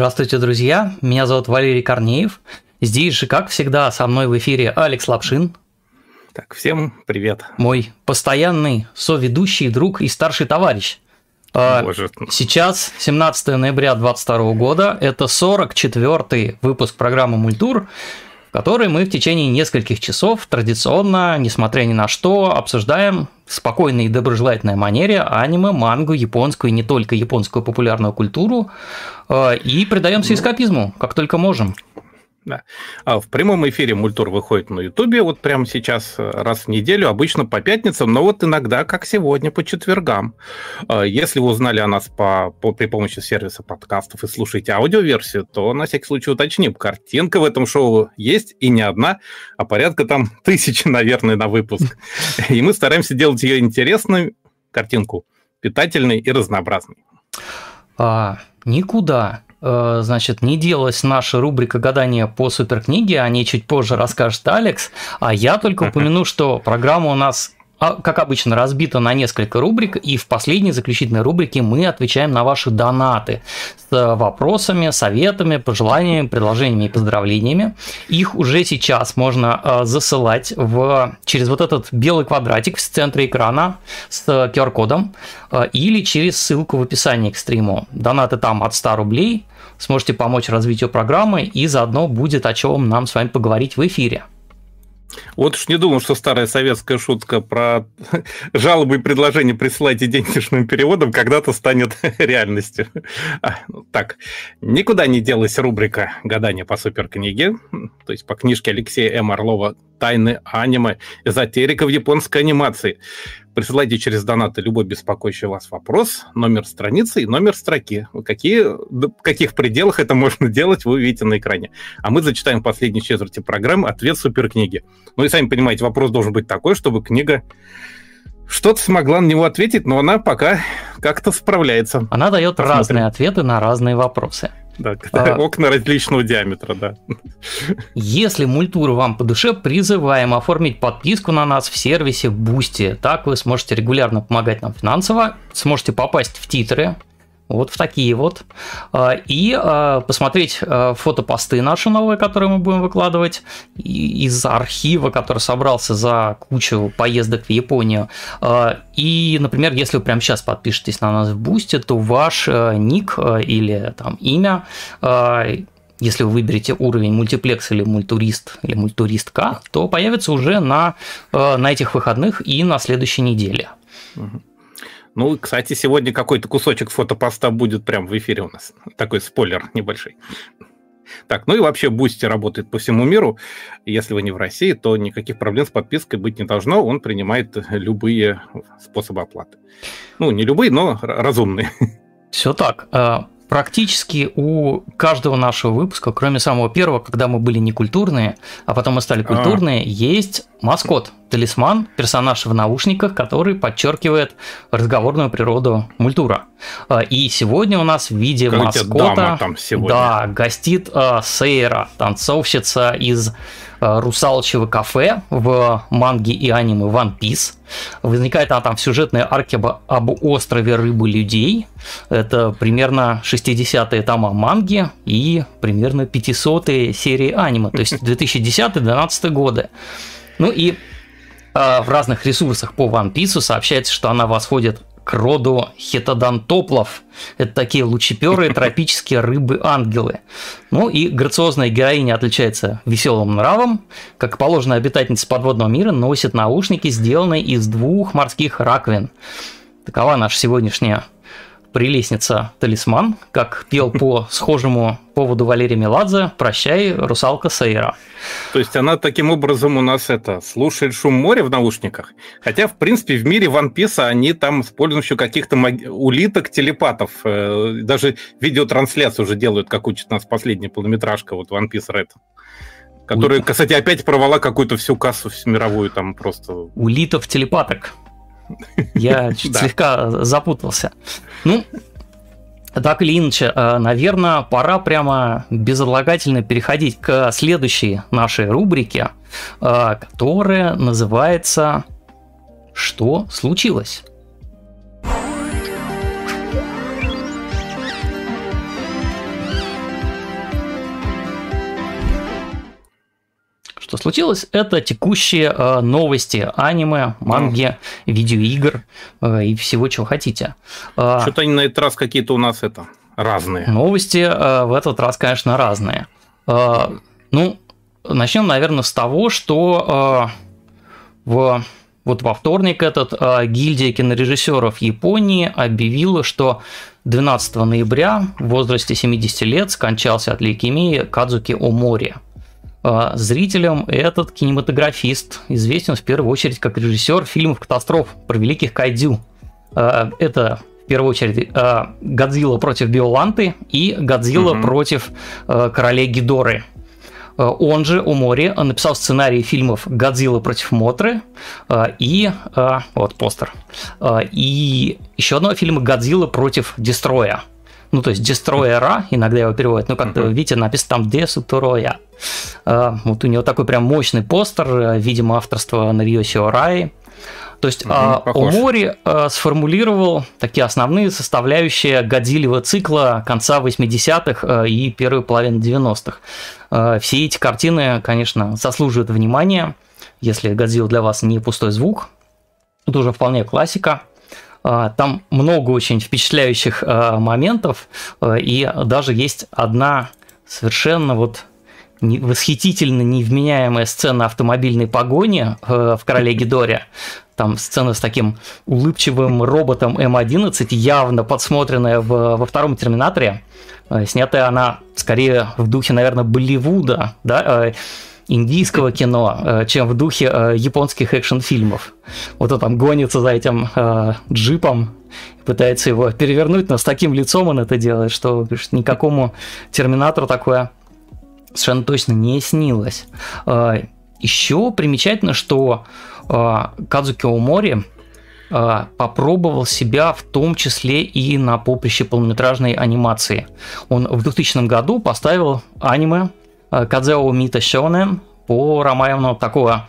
Здравствуйте, друзья! Меня зовут Валерий Корнеев. Здесь же, как всегда, со мной в эфире Алекс Лапшин. Так, всем привет. Мой постоянный соведущий, друг и старший товарищ. А, Боже. Сейчас 17 ноября 2022 года, это 44-й выпуск программы «Мультур», в которой мы в течение нескольких часов традиционно, несмотря ни на что, обсуждаем спокойной и доброжелательной манере аниме, мангу, японскую и не только японскую популярную культуру э, и предаемся эскапизму, как только можем. Да. А в прямом эфире Мультур выходит на Ютубе вот прямо сейчас э, раз в неделю, обычно по пятницам, но вот иногда, как сегодня, по четвергам. А если вы узнали о нас по, по, при помощи сервиса подкастов и слушаете аудиоверсию, то на всякий случай уточним. Картинка в этом шоу есть и не одна, а порядка там тысячи, наверное, на выпуск. И мы стараемся делать ее интересной, картинку, питательной и разнообразной. А, никуда Э, значит, не делалась наша рубрика гадания по суперкниге, о ней чуть позже расскажет Алекс, а я только упомяну, что программа у нас как обычно, разбита на несколько рубрик, и в последней заключительной рубрике мы отвечаем на ваши донаты с вопросами, советами, пожеланиями, предложениями и поздравлениями. Их уже сейчас можно а, засылать в, через вот этот белый квадратик в центре экрана с QR-кодом а, или через ссылку в описании к стриму. Донаты там от 100 рублей, сможете помочь развитию программы, и заодно будет о чем нам с вами поговорить в эфире. Вот уж не думал, что старая советская шутка про жалобы и предложения присылайте денежным переводом когда-то станет реальностью. А, ну, так, никуда не делась рубрика «Гадание по суперкниге», то есть по книжке Алексея М. Орлова «Тайны аниме. Эзотерика в японской анимации». Присылайте через донаты любой беспокоящий вас вопрос, номер страницы и номер строки. Какие, в каких пределах это можно делать, вы увидите на экране. А мы зачитаем в последней четверти программы ответ суперкниги. Ну и сами понимаете, вопрос должен быть такой, чтобы книга что-то смогла на него ответить, но она пока как-то справляется. Она дает Посмотрим. разные ответы на разные вопросы. Да, а, окна различного диаметра, да. Если мультура вам по душе, призываем оформить подписку на нас в сервисе Boosty. Так вы сможете регулярно помогать нам финансово, сможете попасть в титры вот в такие вот. А, и а, посмотреть а, фотопосты наши новые, которые мы будем выкладывать из архива, который собрался за кучу поездок в Японию. И, например, если вы прямо сейчас подпишетесь на нас в Бусте, то ваш ник или там имя если вы выберете уровень мультиплекс или мультурист или мультуристка, то появится уже на, на этих выходных и на следующей неделе. Угу. Ну, кстати, сегодня какой-то кусочек фотопоста будет прямо в эфире у нас. Такой спойлер небольшой. Так, ну и вообще Boosty работает по всему миру. Если вы не в России, то никаких проблем с подпиской быть не должно. Он принимает любые способы оплаты. Ну, не любые, но разумные. Все так. А, практически у каждого нашего выпуска, кроме самого первого, когда мы были не культурные, а потом мы стали а. культурные, а. есть маскот, талисман, персонаж в наушниках, который подчеркивает разговорную природу мультура. А, и сегодня у нас в виде как маскота там сегодня. да, гостит uh, Сейра, танцовщица из uh, русалочего кафе в манге и аниме One Piece. Возникает она там в сюжетной арке об, об острове рыбы-людей. Это примерно 60-е тома манги и примерно 500-е серии аниме, то есть 2010-2012 годы. Ну и э, в разных ресурсах по One Piece сообщается, что она восходит к роду хетодонтоплов. Это такие лучеперые тропические рыбы-ангелы. Ну и грациозная героиня отличается веселым нравом. Как положено, обитательница подводного мира носит наушники, сделанные из двух морских раковин. Такова наша сегодняшняя прелестница талисман, как пел по схожему поводу Валерия Меладзе «Прощай, русалка Сейра». То есть она таким образом у нас это слушает шум моря в наушниках. Хотя, в принципе, в мире One Piece они там с помощью каких-то маг... улиток, телепатов. Э, даже видеотрансляцию уже делают, как учит нас последняя полнометражка, вот One Piece Red. Которая, кстати, опять провала какую-то всю кассу мировую там просто. Улитов телепаток. Я слегка запутался. Ну, так или иначе, э, наверное, пора прямо безотлагательно переходить к следующей нашей рубрике, э, которая называется «Что случилось?». Случилось, это текущие э, новости аниме, манги, mm. видеоигр э, и всего, чего хотите. Э, Что-то они на этот раз какие-то у нас это разные. Новости э, в этот раз, конечно, разные. Э, ну, начнем, наверное, с того, что э, в вот во вторник этот э, гильдия кинорежиссеров Японии объявила, что 12 ноября в возрасте 70 лет скончался от лейкемии Кадзуки Омори. Э, зрителям этот кинематографист известен в первую очередь как режиссер фильмов катастроф про великих кайдзю. Э, это в первую очередь э, Годзилла против Биоланты и Годзилла угу. против королей Гидоры – он же у Умори написал сценарий фильмов «Годзилла против Мотры» и... Вот постер. И еще одного фильма «Годзилла против Дестроя». Ну, то есть Дестроера, иногда его переводят, но как-то, uh-huh. видите, написано там Десутроя. Вот у него такой прям мощный постер, видимо, авторство Нариоси Раи. То есть угу, Омори а, сформулировал такие основные составляющие Годзиллева цикла конца 80-х и первой половины 90-х. А, все эти картины, конечно, заслуживают внимания. Если Годзилла для вас не пустой звук, это уже вполне классика. А, там много очень впечатляющих моментов, и даже есть одна совершенно вот восхитительно невменяемая сцена автомобильной погони в «Короле Гидоре», там сцена с таким улыбчивым роботом М11, явно подсмотренная в, во втором Терминаторе. Снятая она скорее в духе, наверное, Болливуда, да, индийского кино, э, чем в духе японских экшн-фильмов. Вот он там гонится за этим джипом, пытается его перевернуть, но с таким лицом он это делает, что никакому терминатору такое совершенно точно не снилось. Еще примечательно, что Кадзуки Омори а, попробовал себя в том числе и на поприще полнометражной анимации. Он в 2000 году поставил аниме Кадзео Мита Шонен по роману такого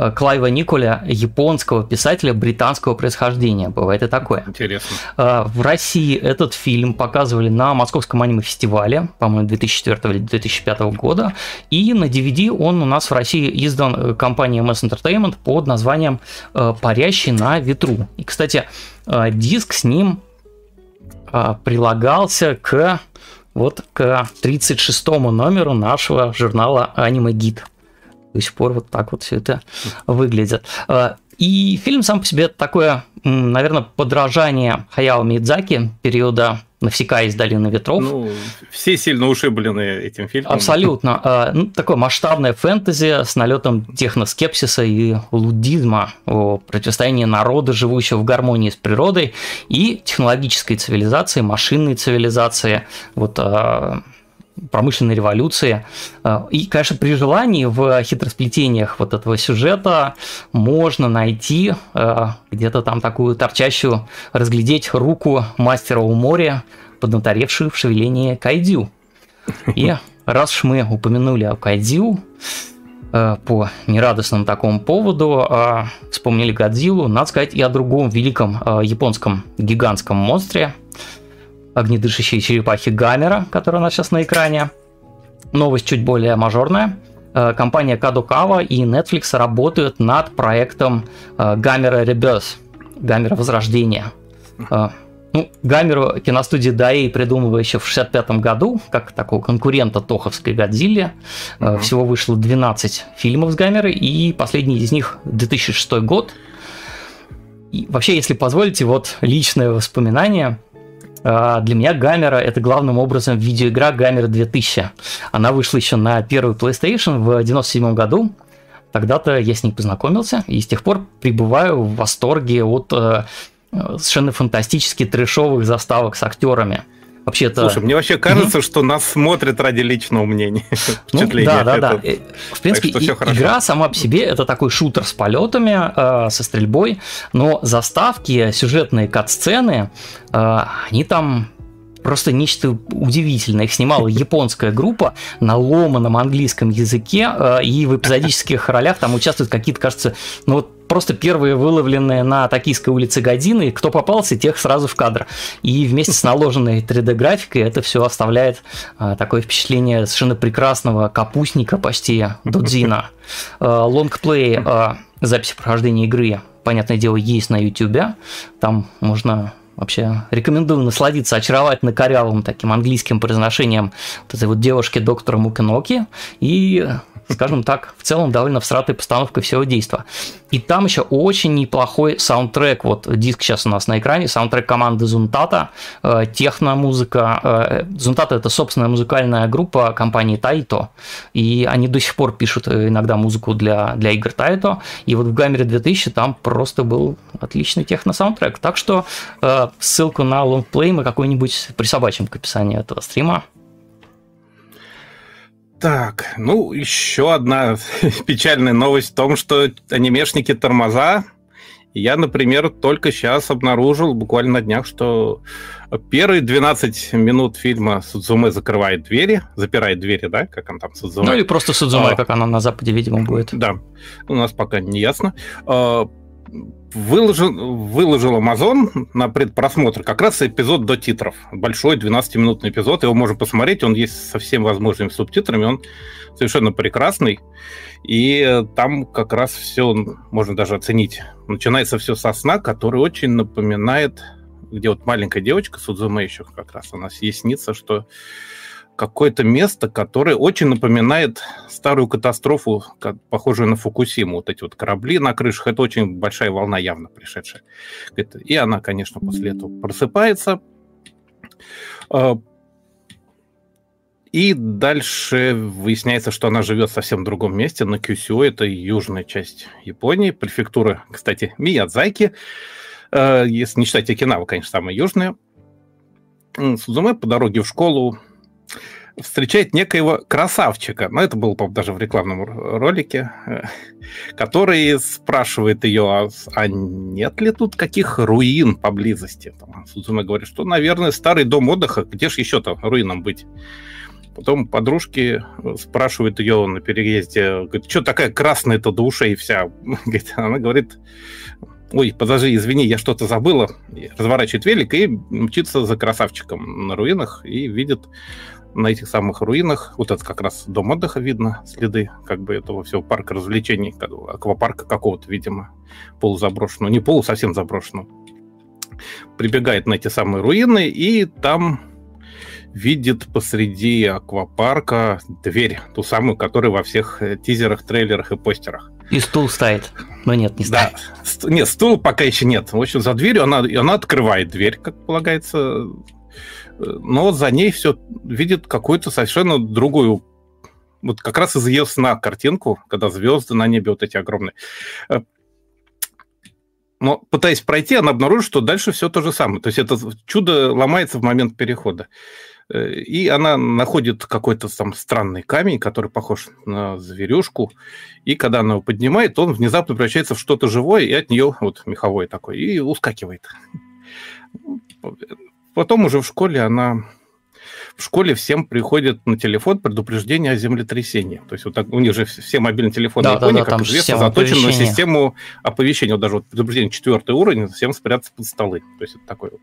Э, Клайва Николя, японского писателя британского происхождения. Бывает и такое. Интересно. Э, в России этот фильм показывали на Московском аниме-фестивале, по-моему, 2004 или 2005 года. И на DVD он у нас в России издан э, компанией MS Entertainment под названием «Парящий на ветру». И, кстати, диск с ним прилагался к вот к 36 номеру нашего журнала Anime Guide до сих пор вот так вот все это выглядит. А, и фильм сам по себе такое, наверное, подражание Хаяо Мидзаки периода Навсека из долины ветров. Ну, все сильно ушиблены этим фильмом. Абсолютно. А, ну, такое масштабное фэнтези с налетом техноскепсиса и лудизма о противостоянии народа, живущего в гармонии с природой, и технологической цивилизации, машинной цивилизации. Вот а, промышленной революции. Э, и, конечно, при желании в хитросплетениях вот этого сюжета можно найти э, где-то там такую торчащую, разглядеть руку мастера у моря, поднаторевшую в шевелении кайдю. И раз уж мы упомянули о кайдю, э, по нерадостному такому поводу вспомнили Годзиллу, надо сказать и о другом великом японском гигантском монстре – огнедышащие черепахи Гамера, которая у нас сейчас на экране. Новость чуть более мажорная. Э, компания Kadokawa и Netflix работают над проектом Гамера Rebirth, Гамера Возрождение. Э, ну, Гамеру киностудия Даи придумала еще в 65 году, как такого конкурента Тоховской Годзилле. Uh-huh. Всего вышло 12 фильмов с Гамерой, и последний из них 2006 год. И вообще, если позволите, вот личное воспоминание – для меня Гамера это главным образом видеоигра Гамера 2000. Она вышла еще на первый PlayStation в 97 году. Тогда-то я с ней познакомился и с тех пор пребываю в восторге от э, совершенно фантастически трешовых заставок с актерами. Вообще это... Слушай, мне вообще кажется, mm-hmm. что нас смотрят ради личного мнения. Ну, да, да, да. Э, в принципе, и, игра сама по себе это такой шутер с полетами, э, со стрельбой, но заставки, сюжетные кат-сцены, э, они там просто нечто удивительное. Их снимала японская группа на ломаном английском языке, э, и в эпизодических ролях там участвуют какие-то, кажется, ну вот просто первые выловленные на Токийской улице годины, кто попался, тех сразу в кадр. И вместе с наложенной 3D-графикой это все оставляет а, такое впечатление совершенно прекрасного капустника почти Дудзина. А, лонгплей а, записи прохождения игры, понятное дело, есть на YouTube. Там можно Вообще рекомендую насладиться очаровательно корявым таким английским произношением вот этой вот девушки доктора Мукиноки и скажем так, в целом довольно всратой постановкой всего действа. И там еще очень неплохой саундтрек. Вот диск сейчас у нас на экране, саундтрек команды Зунтата, э, техномузыка. Э, Зунтата это собственная музыкальная группа компании Taito, и они до сих пор пишут э, иногда музыку для, для игр Taito. И вот в Гамере 2000 там просто был отличный техно-саундтрек. Так что ссылку на лонгплей мы какой-нибудь присобачим к описанию этого стрима. Так, ну, еще одна печальная новость в том, что анимешники тормоза. Я, например, только сейчас обнаружил, буквально на днях, что первые 12 минут фильма Судзуме закрывает двери, запирает двери, да, как он там Судзуме. Ну или просто Судзуме, а, как она на Западе, видимо, будет. Да, у нас пока не ясно. Выложил, выложил Amazon на предпросмотр как раз эпизод до титров. Большой 12-минутный эпизод. Его можно посмотреть. Он есть со всеми возможными субтитрами. Он совершенно прекрасный. И там как раз все можно даже оценить. Начинается все со сна, который очень напоминает, где вот маленькая девочка Судзуме еще как раз нас есть снится, что какое-то место, которое очень напоминает старую катастрофу, похожую на Фукусиму. Вот эти вот корабли на крышах, это очень большая волна явно пришедшая. И она, конечно, после этого просыпается. А, и дальше выясняется, что она живет совсем в другом месте, на Кюсю, это южная часть Японии, префектура, кстати, Миядзаки, а, если не считать Окинава, конечно, самая южная. Сузуме по дороге в школу встречает некоего красавчика, ну, это было, по даже в рекламном ролике, э, который спрашивает ее, а, а нет ли тут каких руин поблизости? Там, Сузуме говорит, что, наверное, старый дом отдыха, где же еще-то руинам быть? Потом подружки спрашивают ее на переезде, говорит, что такая красная-то до ушей вся? Она говорит, ой, подожди, извини, я что-то забыла. Разворачивает велик и мчится за красавчиком на руинах и видит на этих самых руинах, вот это как раз дом отдыха видно, следы как бы этого всего парка развлечений, аквапарка какого-то, видимо, полузаброшенного, не полу, совсем заброшенного. Прибегает на эти самые руины, и там видит посреди аквапарка дверь, ту самую, которая во всех э, тизерах, трейлерах и постерах. И стул стоит. Но нет, не стоит. Да. Нет, стул пока еще нет. В общем, за дверью она, она открывает дверь, как полагается, но за ней все видит какую-то совершенно другую вот как раз из ее сна картинку, когда звезды на небе вот эти огромные. Э, но пытаясь пройти, она обнаружит, что дальше все то же самое. То есть это чудо ломается в момент перехода. Э, и она находит какой-то там странный камень, который похож на зверюшку. И когда она его поднимает, он внезапно превращается в что-то живое, и от нее вот меховой такой, и ускакивает. Потом уже в школе она... В школе всем приходит на телефон предупреждение о землетрясении. То есть вот так, у них же все мобильные телефоны да, Японии, да, да, как известно, заточены на систему оповещения. Вот даже вот предупреждение четвертый уровень, всем спрятаться под столы. То есть это такой вот...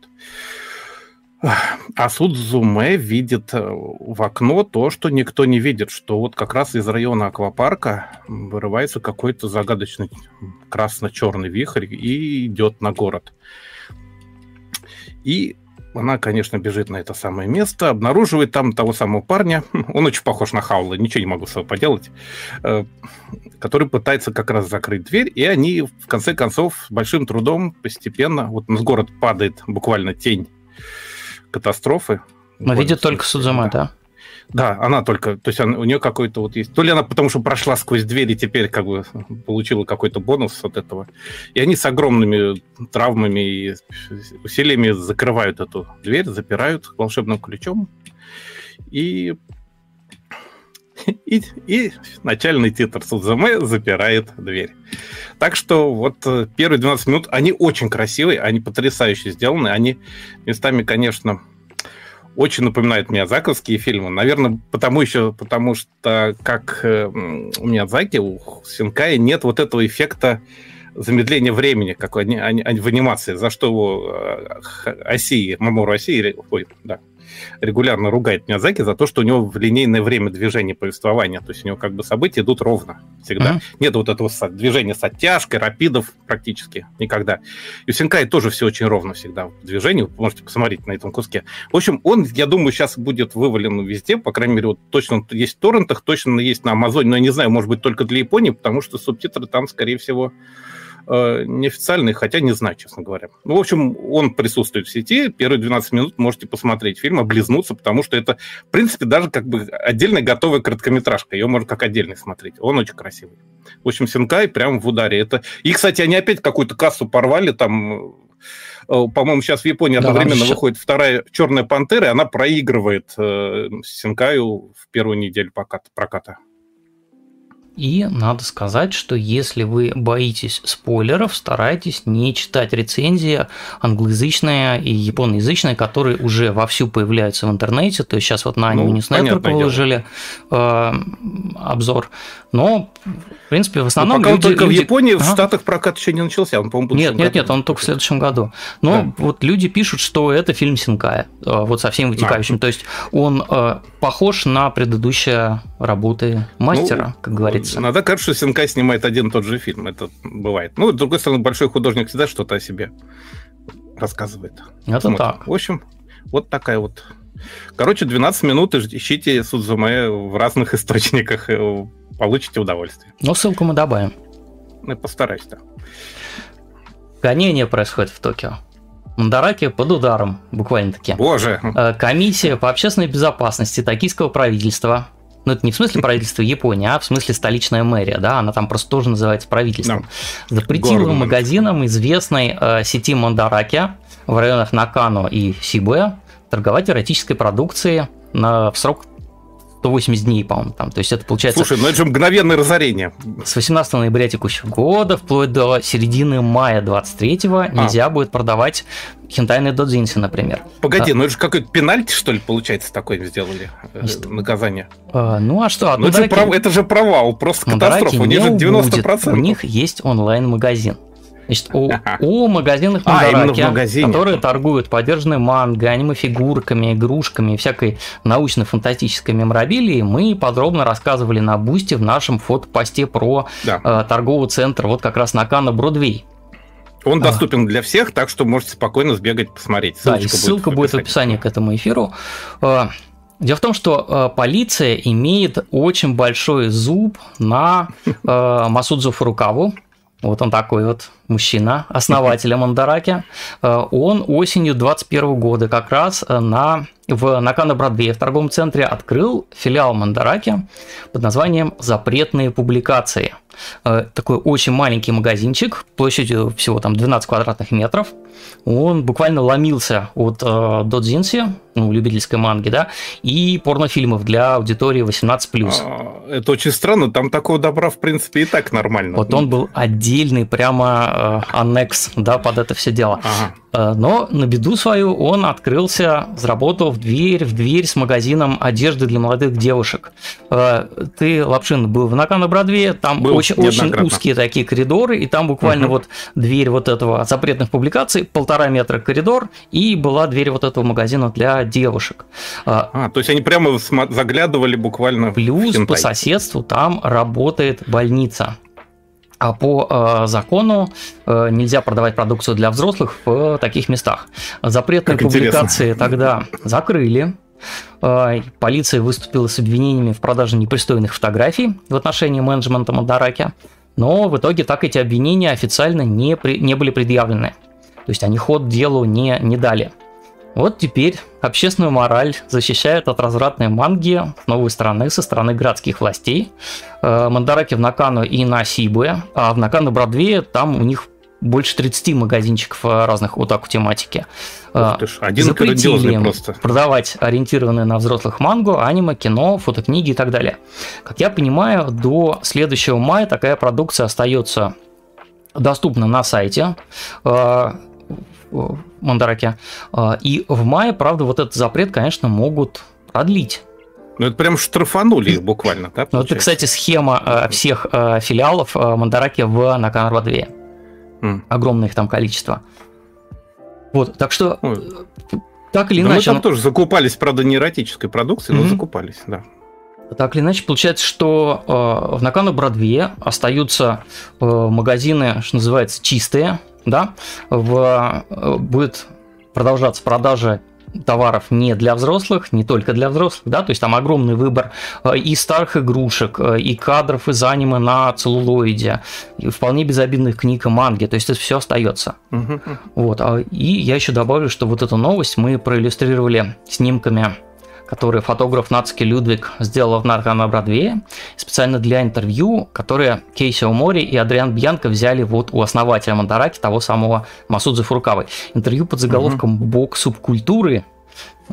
А Судзуме видит э, в окно то, что никто не видит, что вот как раз из района аквапарка вырывается какой-то загадочный красно-черный вихрь и идет на город. И она, конечно, бежит на это самое место, обнаруживает там того самого парня, он очень похож на Хаула, ничего не могу с собой поделать, э, который пытается как раз закрыть дверь, и они, в конце концов, с большим трудом постепенно, вот на город падает буквально тень катастрофы. Но видит только Судзума, да? Да, она только, то есть она, у нее какой-то вот есть, то ли она потому что прошла сквозь дверь и теперь как бы получила какой-то бонус от этого, и они с огромными травмами и усилиями закрывают эту дверь, запирают волшебным ключом, и и, и начальный титр Судзуме запирает дверь. Так что вот первые 12 минут, они очень красивые, они потрясающе сделаны, они местами, конечно, очень напоминает Миядзаковские фильмы. Наверное, потому еще, потому что как э, у Миядзаки, у Синкая нет вот этого эффекта замедление времени, как в анимации, за что его оси, Мамору оси, ой, да, регулярно ругает Миязаки за то, что у него в линейное время движения повествования, то есть у него как бы события идут ровно всегда. Mm-hmm. Нет вот этого движения с оттяжкой, рапидов практически никогда. И у Синкай тоже все очень ровно всегда в движении, вы можете посмотреть на этом куске. В общем, он, я думаю, сейчас будет вывален везде, по крайней мере, вот точно есть в торрентах, точно есть на Амазоне, но я не знаю, может быть, только для Японии, потому что субтитры там, скорее всего, неофициальный, хотя не знаю, честно говоря. Ну, в общем, он присутствует в сети. Первые 12 минут можете посмотреть фильм, облизнуться, потому что это, в принципе, даже как бы отдельная готовая короткометражка. Ее можно как отдельный смотреть. Он очень красивый. В общем, Синкай прям в ударе. Это... И, кстати, они опять какую-то кассу порвали там э, по-моему, сейчас в Японии одновременно да, выходит вторая «Черная пантера», и она проигрывает э, Синкаю в первую неделю проката. И надо сказать, что если вы боитесь спойлеров, старайтесь не читать рецензии англоязычные и японоязычные, которые уже вовсю появляются в интернете. То есть сейчас вот на Anime ну, News Network выложили э, обзор. Но, в принципе, в ну, основном... Но пока люди, только люди... в Японии, ага. в Штатах прокат еще не начался, он, по-моему, Нет, нет, нет, он только в следующем году. Но да. вот люди пишут, что это фильм Синкая, э, вот со всем вытекающим. Да. То есть он э, похож на предыдущие работы мастера, ну, как говорится. Надо кажется, что Синкай снимает один и тот же фильм, это бывает. Ну, с другой стороны, большой художник всегда что-то о себе рассказывает. Это вот. так. В общем, вот такая вот Короче, 12 минут ищите Судзуме в разных источниках получите удовольствие. Ну, ссылку мы добавим. Ну, постараюсь, да. Гонение происходит в Токио. Мандараки под ударом, буквально-таки. Боже! Э, комиссия по общественной безопасности токийского правительства ну, это не в смысле правительства Японии, а в смысле столичная мэрия, да, она там просто тоже называется правительством. No. Запретила Гордон. магазинам известной э, сети Мандараки в районах Накано и Сибуя торговать эротической продукцией на, в срок 180 дней, по-моему, там. То есть это получается... Слушай, ну это же мгновенное разорение. С 18 ноября текущего года вплоть до середины мая 23-го а. нельзя будет продавать хентайные додзинси, например. Погоди, а, ну это же какой-то пенальти, что ли, получается, такой сделали э, Значит, наказание? А, ну а что? Ну это, же пров... это же провал, просто катастрофа, у них же 90%. Будет. У них есть онлайн-магазин. Значит, у, у магазинных Мандараки, а, которые торгуют поддержанной манго, аниме-фигурками, игрушками и всякой научно-фантастической меморабилией, мы подробно рассказывали на Бусте в нашем фотопосте про да. э, торговый центр, вот как раз на Кана Бродвей. Он доступен для всех, так что можете спокойно сбегать посмотреть. Ссылочка да, и ссылка будет в, будет в описании к этому эфиру. Э, дело в том, что э, полиция имеет очень большой зуб на э, Масудзу Фурукаву, вот он такой вот мужчина, основатель Мандараки. Э, он осенью 21 года как раз э, на, в Накана Бродвее в торговом центре открыл филиал Мандараки под названием «Запретные публикации». Э, такой очень маленький магазинчик, площадью всего там 12 квадратных метров. Он буквально ломился от э, додзинси, ну, любительской манги, да, и порнофильмов для аудитории 18+. А, это очень странно, там такого добра, в принципе, и так нормально. Вот он был отдельный прямо э, аннекс, да, под это все дело. Ага. Э, но на беду свою он открылся, заработал в дверь в дверь с магазином одежды для молодых девушек. Э, ты, Лапшин, был в Накана Бродвее, там был очень, очень узкие такие коридоры, и там буквально угу. вот дверь вот этого запретных публикаций, полтора метра коридор, и была дверь вот этого магазина для девушек. Э, а, то есть они прямо заглядывали буквально Плюс по соседству там работает больница. А по э, закону э, нельзя продавать продукцию для взрослых в таких местах. Запретные как публикации интересно. тогда закрыли. Э, полиция выступила с обвинениями в продаже непристойных фотографий в отношении менеджмента Мандараки. Но в итоге так эти обвинения официально не, при, не были предъявлены. То есть они ход делу не, не дали. Вот теперь общественную мораль защищают от развратной манги с новой стороны, со стороны городских властей. Э, Мандараки в Накану и на Сибуе, а в Накану Бродвее там у них больше 30 магазинчиков э, разных вот так тематики. Э, ж, один Запретили просто. продавать ориентированные на взрослых мангу, аниме, кино, фотокниги и так далее. Как я понимаю, до следующего мая такая продукция остается доступна на сайте Мандараке. А, и в мае, правда, вот этот запрет, конечно, могут продлить. Ну, это прям штрафанули их буквально, да? Ну, это, кстати, схема всех филиалов Мандараки в Наканарбадвее. Mm. Огромное их там количество. Вот, так что, Ой. так или да иначе... Мы там тоже закупались, правда, не эротической продукцией, mm-hmm. но закупались, да. Так или иначе, получается, что э, в Накану Бродвее остаются э, магазины, что называется, чистые, да, в, э, будет продолжаться продажа товаров не для взрослых, не только для взрослых, да, то есть там огромный выбор э, и старых игрушек, э, и кадров из аниме на целлулоиде, и вполне безобидных книг и манги, то есть это все остается. Угу. Вот, а, и я еще добавлю, что вот эту новость мы проиллюстрировали снимками который фотограф Нацки Людвиг сделал в Нарко на Бродвее, специально для интервью, которые Кейси Омори и Адриан Бьянко взяли вот у основателя Мандараки, того самого Масудзы Фурукавы. Интервью под заголовком «Бог субкультуры»,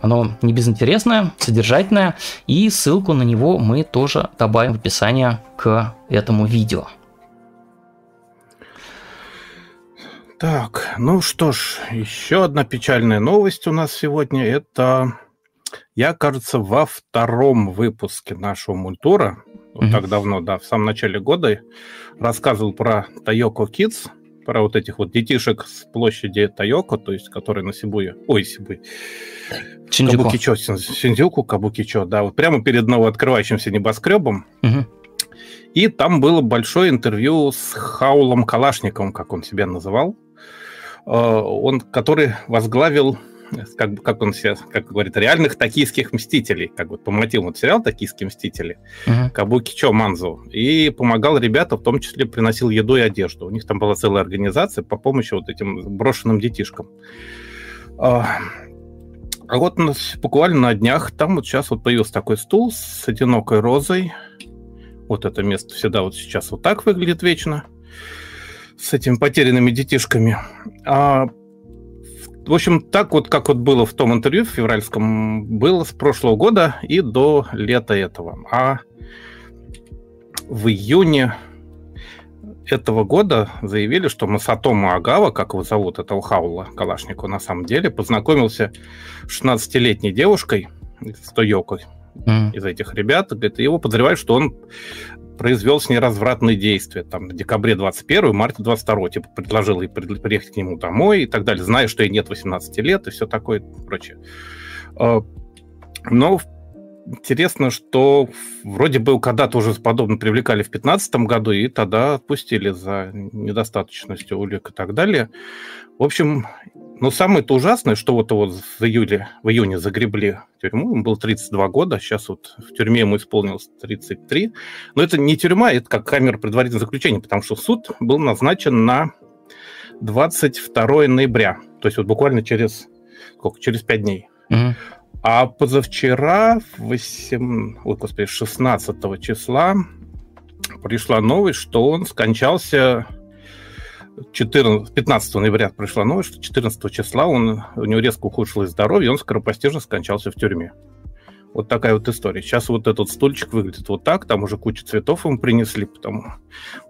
оно не безинтересное, содержательное, и ссылку на него мы тоже добавим в описание к этому видео. Так, ну что ж, еще одна печальная новость у нас сегодня. Это я, кажется, во втором выпуске нашего мультура, вот mm-hmm. так давно, да, в самом начале года, рассказывал про Тайоко Kids, про вот этих вот детишек с площади Тайоко, то есть которые на Сибуе, ой, Сибуе, Шинджуку. Кабукичо, Синдзюку, Кабукичо, да, вот прямо перед новооткрывающимся небоскребом. Угу. И там было большое интервью с Хаулом Калашниковым, как он себя называл, э, он, который возглавил как, как он себя, как говорит, реальных токийских мстителей, как вот по мотивам вот сериал «Токийские мстители», uh-huh. Кабуки Чо Манзу, и помогал ребятам, в том числе приносил еду и одежду. У них там была целая организация по помощи вот этим брошенным детишкам. А, а вот буквально на днях там вот сейчас вот появился такой стул с одинокой розой. Вот это место всегда вот сейчас вот так выглядит вечно с этими потерянными детишками. А в общем, так вот, как вот было в том интервью в февральском, было с прошлого года и до лета этого. А в июне этого года заявили, что Масатома Агава, как его зовут, этого Хаула Калашникова на самом деле, познакомился с 16-летней девушкой, с Тойокой, mm. из этих ребят, говорит, его подозревают, что он произвел с ней развратные действия. Там, в декабре 21 марте 22 типа, предложил ей приехать к нему домой и так далее, зная, что ей нет 18 лет и все такое и прочее. А, но интересно, что вроде бы когда-то уже подобно привлекали в 2015 году, и тогда отпустили за недостаточностью улик и так далее. В общем, но самое-то ужасное, что вот его в июле, в июне загребли в тюрьму, ему было 32 года, сейчас вот в тюрьме ему исполнилось 33. Но это не тюрьма, это как камера предварительного заключения, потому что суд был назначен на 22 ноября, то есть вот буквально через, сколько, через 5 дней. Угу. А позавчера, 8, ой, господи, 16 числа, пришла новость, что он скончался 14, 15 ноября пришла новость, что 14 числа он, у него резко ухудшилось здоровье, и он скоропостижно скончался в тюрьме. Вот такая вот история. Сейчас вот этот стульчик выглядит вот так, там уже куча цветов ему принесли, потом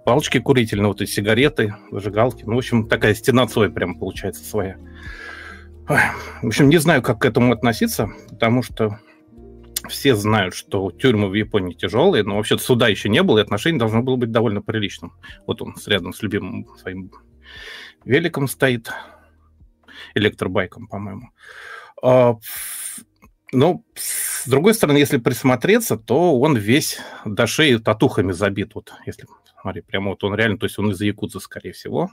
палочки курительные, вот эти сигареты, зажигалки. Ну, в общем, такая стена Цоя прям получается своя. В общем, не знаю, как к этому относиться, потому что все знают, что тюрьмы в Японии тяжелые, но вообще суда еще не было, и отношение должно было быть довольно приличным. Вот он рядом с любимым своим великом стоит, электробайком, по-моему. А, но, с другой стороны, если присмотреться, то он весь до шеи татухами забит. Вот, если, смотри, прямо вот он реально, то есть он из Якудзы, скорее всего.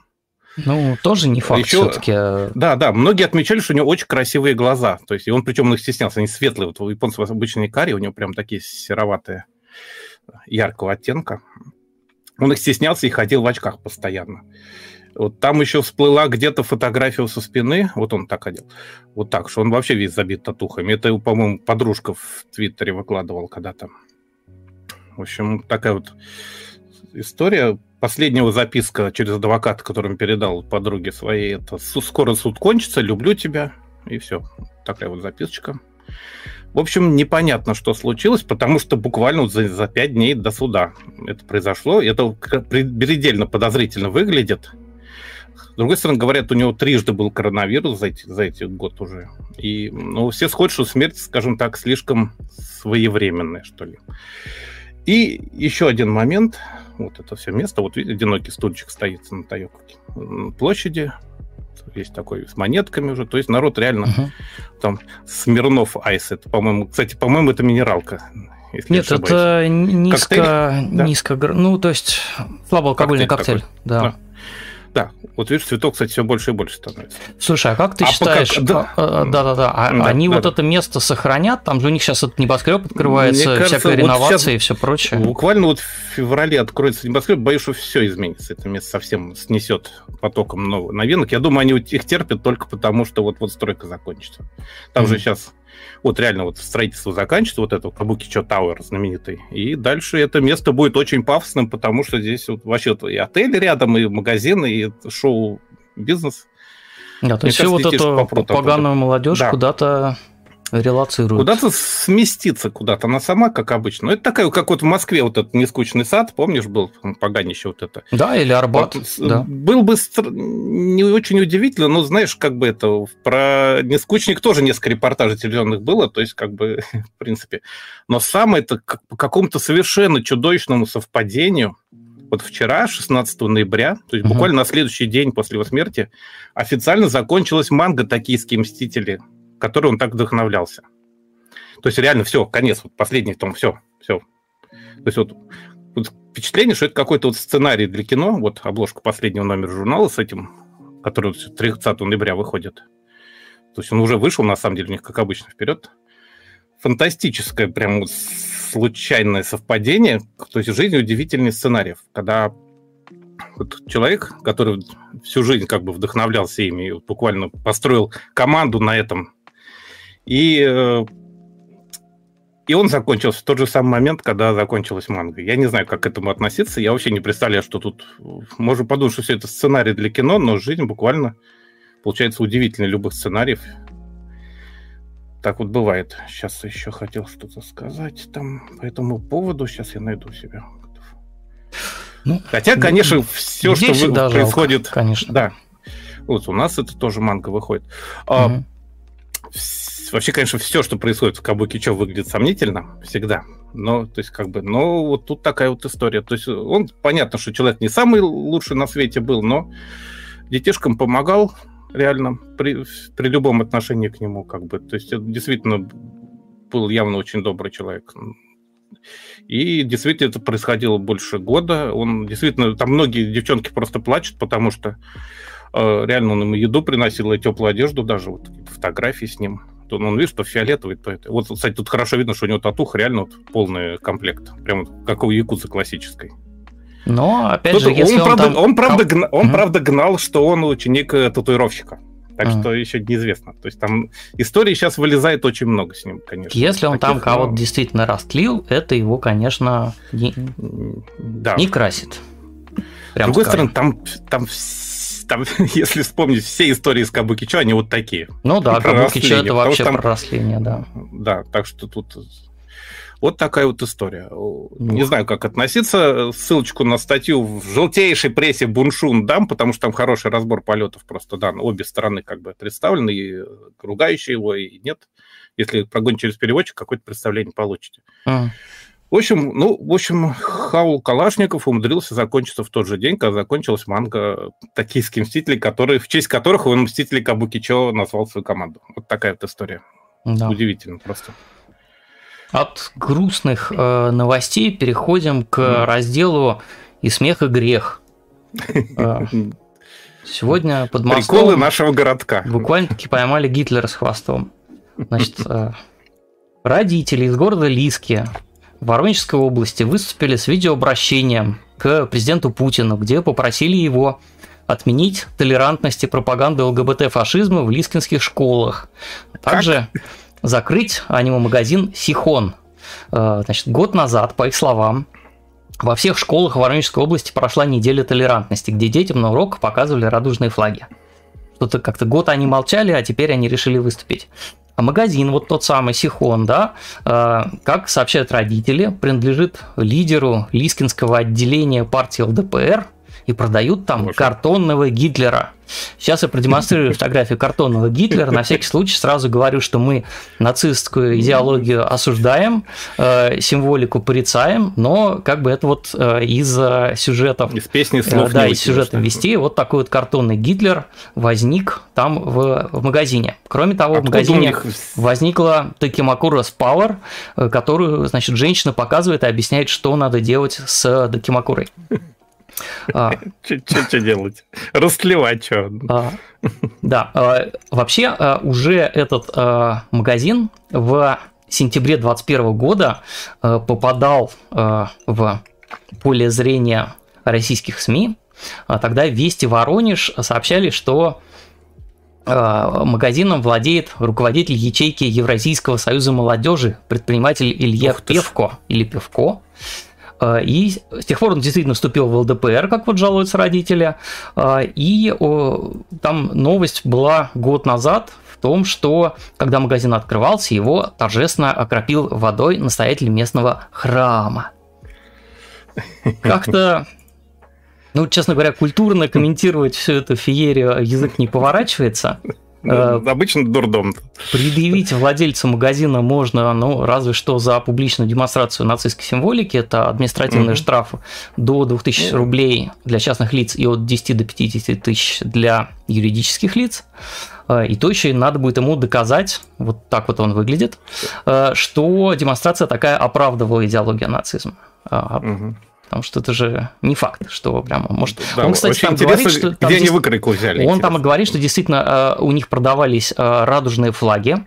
Ну, тоже не факт Еще, все-таки. Да, да, многие отмечали, что у него очень красивые глаза. То есть, и он причем их стеснялся, они светлые. Вот у японцев обычно не карие, у него прям такие сероватые, яркого оттенка. Он их стеснялся и ходил в очках постоянно. Вот там еще всплыла где-то фотография со спины, вот он так ходил, вот так, что он вообще весь забит татухами. Это, по-моему, подружка в Твиттере выкладывал когда-то. В общем, такая вот история последнего записка через адвоката, которым передал подруге своей, это «Скоро суд кончится, люблю тебя». И все. Такая вот записочка. В общем, непонятно, что случилось, потому что буквально за, за пять дней до суда это произошло. Это предельно подозрительно выглядит. С другой стороны, говорят, у него трижды был коронавирус за эти, за эти год уже. И ну, все сходят, что смерть, скажем так, слишком своевременная, что ли. И еще один момент – вот это все место. Вот видите, одинокий стульчик стоит на Тайокуке. Площади, есть такой с монетками уже. То есть народ реально uh-huh. там Смирнов Айс. Это, по-моему, кстати, по-моему, это минералка. Нет, это низко, низко, да? ну то есть слабоалкогольный коктейль, коктейль да. да. Да, вот видишь, цветок, кстати, все больше и больше становится. Слушай, а как ты а считаешь, да, а, да, да, да, а, да, они да, вот да. это место сохранят? Там же у них сейчас этот небоскреб открывается, Мне кажется, всякая реновация вот и все прочее. Буквально вот в феврале откроется небоскреб, боюсь, что все изменится. Это место совсем снесет потоком новинок. Я думаю, они их терпят только потому, что вот, вот стройка закончится. Там mm-hmm. же сейчас вот реально вот строительство заканчивается, вот это Кабукичо Тауэр знаменитый, и дальше это место будет очень пафосным, потому что здесь вот вообще и отель рядом, и магазины, и шоу-бизнес. Да, то есть все вот эту поганую молодежь да. куда-то релацирует. Куда-то сместиться куда-то. Она сама, как обычно. Ну, это такая, как вот в Москве вот этот нескучный сад, помнишь, был поганище вот это. Да, или Арбат. Вот, да. Был бы не очень удивительно, но знаешь, как бы это, про нескучник тоже несколько репортажей телевизионных было, то есть как бы, в принципе. Но самое это по какому-то совершенно чудовищному совпадению, вот вчера, 16 ноября, то есть uh-huh. буквально на следующий день после его смерти, официально закончилась манга «Токийские мстители», который он так вдохновлялся. То есть реально все, конец, вот последний том, все, все. То есть вот, вот впечатление, что это какой-то вот сценарий для кино, вот обложка последнего номера журнала с этим, который 30 ноября выходит. То есть он уже вышел, на самом деле, у них, как обычно, вперед. Фантастическое, прям вот случайное совпадение. То есть жизнь удивительный сценариев, когда вот человек, который всю жизнь как бы вдохновлялся ими, буквально построил команду на этом и, э, и он закончился в тот же самый момент, когда закончилась манга. Я не знаю, как к этому относиться. Я вообще не представляю, что тут... Можно подумать, что все это сценарий для кино, но жизнь буквально получается удивительной любых сценариев. Так вот бывает. Сейчас еще хотел что-то сказать там по этому поводу. Сейчас я найду себя. Ну, Хотя, конечно, ну, все, что вы, происходит... Жалко, конечно. Да. Вот у нас это тоже манга выходит. Угу вообще, конечно, все, что происходит в Кабуки-Чо, выглядит сомнительно всегда. Но, то есть, как бы, но вот тут такая вот история. То есть, он, понятно, что человек не самый лучший на свете был, но детишкам помогал реально при, при любом отношении к нему, как бы. То есть, это действительно был явно очень добрый человек. И действительно это происходило больше года. Он действительно, там многие девчонки просто плачут, потому что э, реально он ему еду приносил и теплую одежду, даже вот фотографии с ним то ну, он, видишь, что фиолетовый, то это. Вот, кстати, тут хорошо видно, что у него татух реально вот полный комплект. Прям как у якудза классической. Но, опять Тут же, если он, он правда, там... он, правда, гна... он mm-hmm. правда гнал, что он ученик э, татуировщика. Так mm-hmm. что еще неизвестно. То есть там истории сейчас вылезает очень много с ним, конечно. Если он таких, там кого-то но... действительно растлил, это его, конечно, не, да. не красит. Прям с другой скажем. стороны, там, там там, если вспомнить все истории с Кабукичо, они вот такие. Ну да, Кабукичо это вообще там, про да. Да, так что тут вот такая вот история. Не знаю, как относиться. Ссылочку на статью в желтейшей прессе Буншун дам, потому что там хороший разбор полетов просто, да, обе стороны как бы представлены, и ругающие его, и нет. Если прогоните через переводчик, какое-то представление получите. А. В общем, ну, в общем, Хаул Калашников умудрился закончиться в тот же день, когда закончилась манга «Токийские мстители», которые, в честь которых он «Мстители Кабукичо» назвал свою команду. Вот такая вот история. Да. Удивительно просто. От грустных э, новостей переходим к mm. разделу «И смех, и грех». Э, сегодня под Москвой... Приколы нашего городка. Буквально-таки поймали Гитлера с хвостом. Значит, э, родители из города Лиски в Воронежской области выступили с видеообращением к президенту Путину, где попросили его отменить толерантность и пропаганду ЛГБТ-фашизма в лискинских школах. Также как? закрыть аниме-магазин «Сихон». Э, значит, год назад, по их словам, во всех школах Воронежской области прошла неделя толерантности, где детям на уроках показывали радужные флаги. Что-то как-то год они молчали, а теперь они решили выступить. А магазин, вот тот самый Сихон, да, э, как сообщают родители, принадлежит лидеру Лискинского отделения партии ЛДПР и продают там Боже. картонного Гитлера. Сейчас я продемонстрирую фотографию картонного Гитлера. На всякий случай сразу говорю, что мы нацистскую идеологию осуждаем, э, символику порицаем, но как бы это вот э, из сюжетов... Из песни слов э, Да, из сюжета вести. Вот такой вот картонный Гитлер возник там в, в магазине. Кроме того, Откуда в магазине них... возникла Токимакура Power, которую, значит, женщина показывает и объясняет, что надо делать с Докимакурой. Что делать? Растлевать что? А, да. А, вообще, а, уже этот магазин в сентябре 2021 года попадал в поле зрения российских СМИ. Тогда Вести Воронеж сообщали, что магазином владеет руководитель ячейки Евразийского союза молодежи, предприниматель Илья Певко или Певко. А, и с тех пор он действительно вступил в ЛДПР, как вот жалуются родители. А, и там новость была год назад в том, что когда магазин открывался, его торжественно окропил водой настоятель местного храма. Как-то ну, честно говоря, культурно комментировать всю эту феерию язык не поворачивается. Э, обычно дурдом. Предъявить владельцу магазина можно, ну, разве что за публичную демонстрацию нацистской символики. Это административные штрафы до 2000 рублей для частных лиц и от 10 до 50 тысяч для юридических лиц. Э, и то еще и надо будет ему доказать, вот так вот он выглядит, э, что демонстрация такая оправдывала идеологию нацизма. Угу потому что это же не факт, что прямо может. Да, он, кстати, там говорит, что там где они выкройку взяли. Он интересно. там и говорит, что действительно э, у них продавались э, радужные флаги,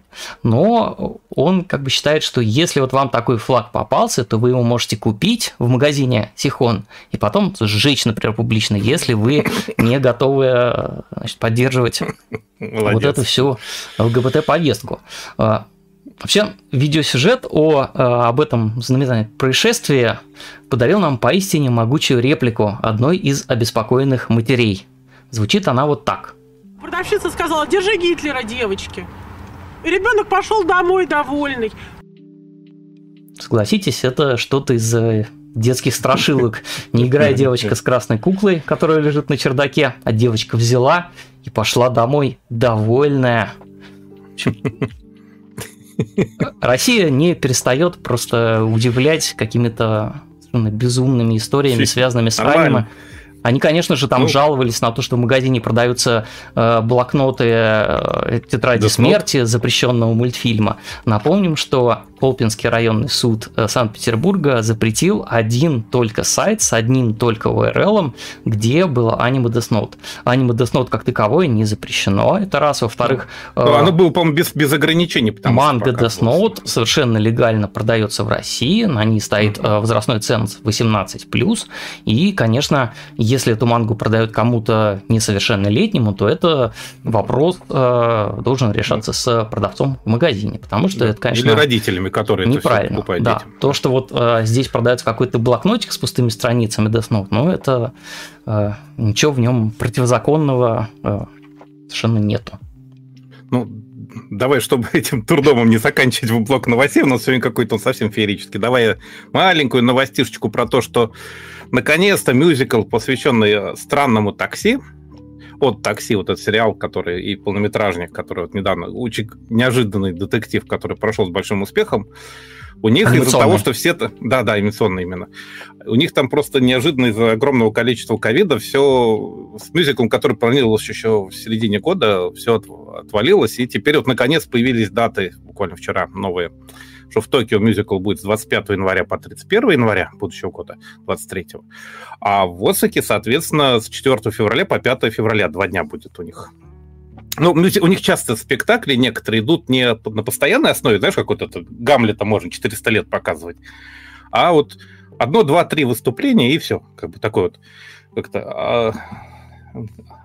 но он как бы считает, что если вот вам такой флаг попался, то вы его можете купить в магазине Сихон и потом сжечь, например, публично, если вы не готовы э, значит, поддерживать Молодец. вот эту всю ЛГБТ-повестку. Вообще, видеосюжет о, э, об этом знаменитом происшествии подарил нам поистине могучую реплику одной из обеспокоенных матерей. Звучит она вот так. Продавщица сказала, держи Гитлера, девочки. И ребенок пошел домой довольный. Согласитесь, это что-то из э, детских страшилок. Не играя девочка с красной куклой, которая лежит на чердаке, а девочка взяла и пошла домой довольная. Россия не перестает просто удивлять какими-то безумными историями, связанными с ранним. Они, конечно же, там ну, жаловались на то, что в магазине продаются э, блокноты э, тетради смерти запрещенного мультфильма. Напомним, что Колпинский районный суд э, Санкт-Петербурга запретил один только сайт с одним только URL, где было Anime Death Note. Anime Death Note как таковое не запрещено, это раз. Во-вторых... Ну, э, оно было, по-моему, без, без ограничений. Потому манга Death Note совершенно легально продается в России, на ней стоит э, возрастной ценз 18+, и, конечно, если эту мангу продают кому-то несовершеннолетнему, то это вопрос э, должен решаться с продавцом в магазине, потому что это, конечно... Или родителями, которые неправильно. покупают да. детям. То, что вот э, здесь продается какой-то блокнотик с пустыми страницами Death Note, ну, это э, ничего в нем противозаконного э, совершенно нету. Ну, давай, чтобы этим турдомом не заканчивать в блок новостей, у нас сегодня какой-то он совсем феерический. Давай маленькую новостишечку про то, что наконец-то мюзикл, посвященный э, странному такси, от такси, вот этот сериал, который и полнометражник, который вот недавно, очень неожиданный детектив, который прошел с большим успехом, у них из-за того, что все... Да, да, анимационно именно. У них там просто неожиданно из-за огромного количества ковида все с мюзиклом, который планировался еще в середине года, все отвалилось, и теперь вот наконец появились даты, буквально вчера, новые что в Токио мюзикл будет с 25 января по 31 января будущего года, 23 А в Осаке, соответственно, с 4 февраля по 5 февраля, два дня будет у них. Ну, у них часто спектакли некоторые идут не на постоянной основе, знаешь, как вот это Гамлета можно 400 лет показывать, а вот одно, два, три выступления и все, как бы такой вот как-то а,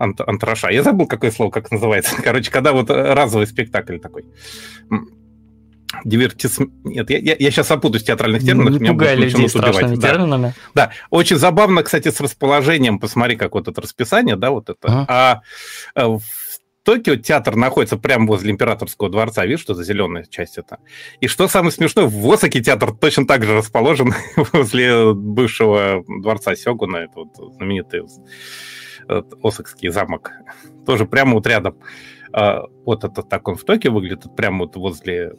антраша. Я забыл, какое слово, как называется. Короче, когда вот разовый спектакль такой. Дивертис... Нет, я, я, я сейчас опутаюсь в театральных терминах. Не меня пугай людей страшными да. терминами. Да, очень забавно, кстати, с расположением. Посмотри, как вот это расписание, да, вот это. Ага. А, а в Токио театр находится прямо возле Императорского дворца. Видишь, что за зеленая часть это? И что самое смешное, в Осаке театр точно так же расположен возле бывшего дворца Сёгуна. Это вот знаменитый Осакский замок. Тоже прямо вот рядом. А, вот это так он в Токио выглядит, прямо вот возле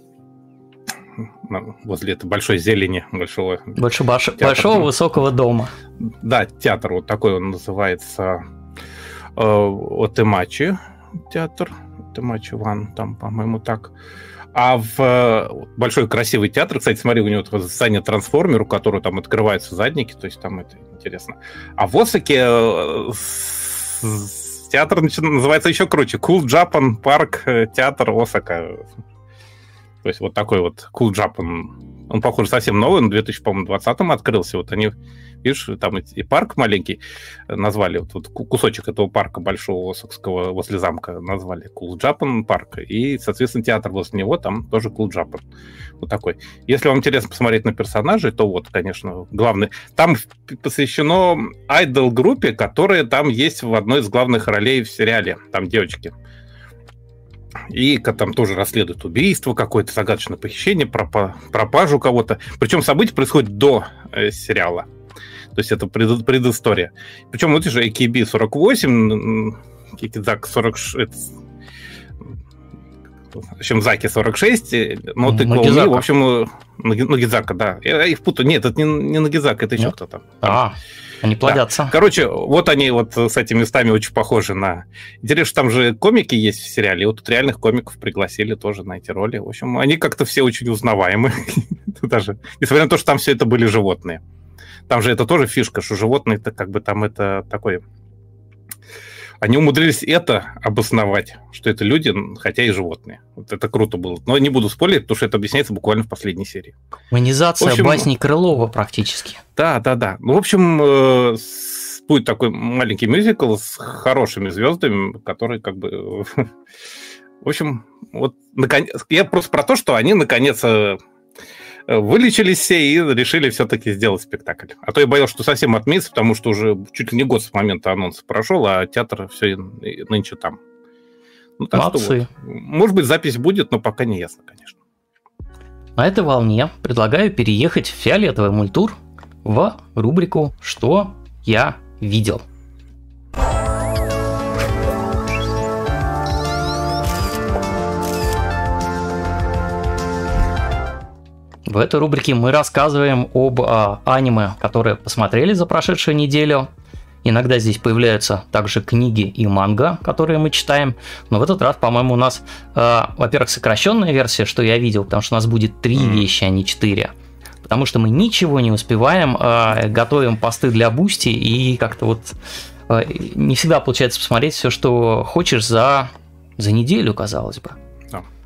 возле этой большой зелени большого Больше баш... большого высокого дома. Да, театр вот такой он называется э, Отемачи театр, Отемачи Ван, там, по-моему, так. А в э, большой красивый театр, кстати, смотри, у него здание трансформер, у которого там открываются задники, то есть там это интересно. А в Осаке э, театр называется еще круче. Cool Japan Park театр Осака. То есть вот такой вот Cool Japan. Он, похоже, совсем новый, он в 2020-м открылся. Вот они, видишь, там и парк маленький назвали, вот, вот кусочек этого парка большого Осокского возле замка назвали Cool Japan парк. И, соответственно, театр возле него там тоже Cool Japan. Вот такой. Если вам интересно посмотреть на персонажей, то вот, конечно, главный. Там посвящено айдол-группе, которая там есть в одной из главных ролей в сериале. Там девочки. И там тоже расследуют убийство, какое-то загадочное похищение, пропажу кого-то. Причем события происходят до э, сериала. То есть это пред, предыстория. Причем вот же AKB 48, Кикидзак 40, это, в общем, Заки 46, но ты Клоуни, в общем, Нагизака, да. Я их путаю. Нет, это не, не Нагизака, это еще кто-то. А, они плодятся. Да. Короче, вот они вот с этими местами очень похожи на... Интересно, что там же комики есть в сериале, и вот тут реальных комиков пригласили тоже на эти роли. В общем, они как-то все очень узнаваемы. Даже, несмотря на то, что там все это были животные. Там же это тоже фишка, что животные-то как бы там это такой они умудрились это обосновать, что это люди, хотя и животные. Вот это круто было. Но не буду спорить, потому что это объясняется буквально в последней серии. В общем, басни Крылова практически. Да, да, да. Ну, в общем, э, будет такой маленький мюзикл с хорошими звездами, которые как бы... В общем, вот наконец... я просто про то, что они наконец э, Э, вылечились все и решили все-таки сделать спектакль. А то я боялся, что совсем отменится, потому что уже чуть ли не год с момента анонса прошел, а театр все нынче там. Ну, так Молодцы. Что вот. Может быть, запись будет, но пока не ясно, конечно. На этой волне предлагаю переехать в фиолетовый мультур в рубрику «Что я видел». В этой рубрике мы рассказываем об а, аниме, которые посмотрели за прошедшую неделю. Иногда здесь появляются также книги и манга, которые мы читаем. Но в этот раз, по-моему, у нас, э, во-первых, сокращенная версия, что я видел, потому что у нас будет три мм. вещи, а не четыре. Потому что мы ничего не успеваем, э, готовим посты для Boosty и как-то вот э, не всегда получается посмотреть все, что хочешь за, за неделю, казалось бы.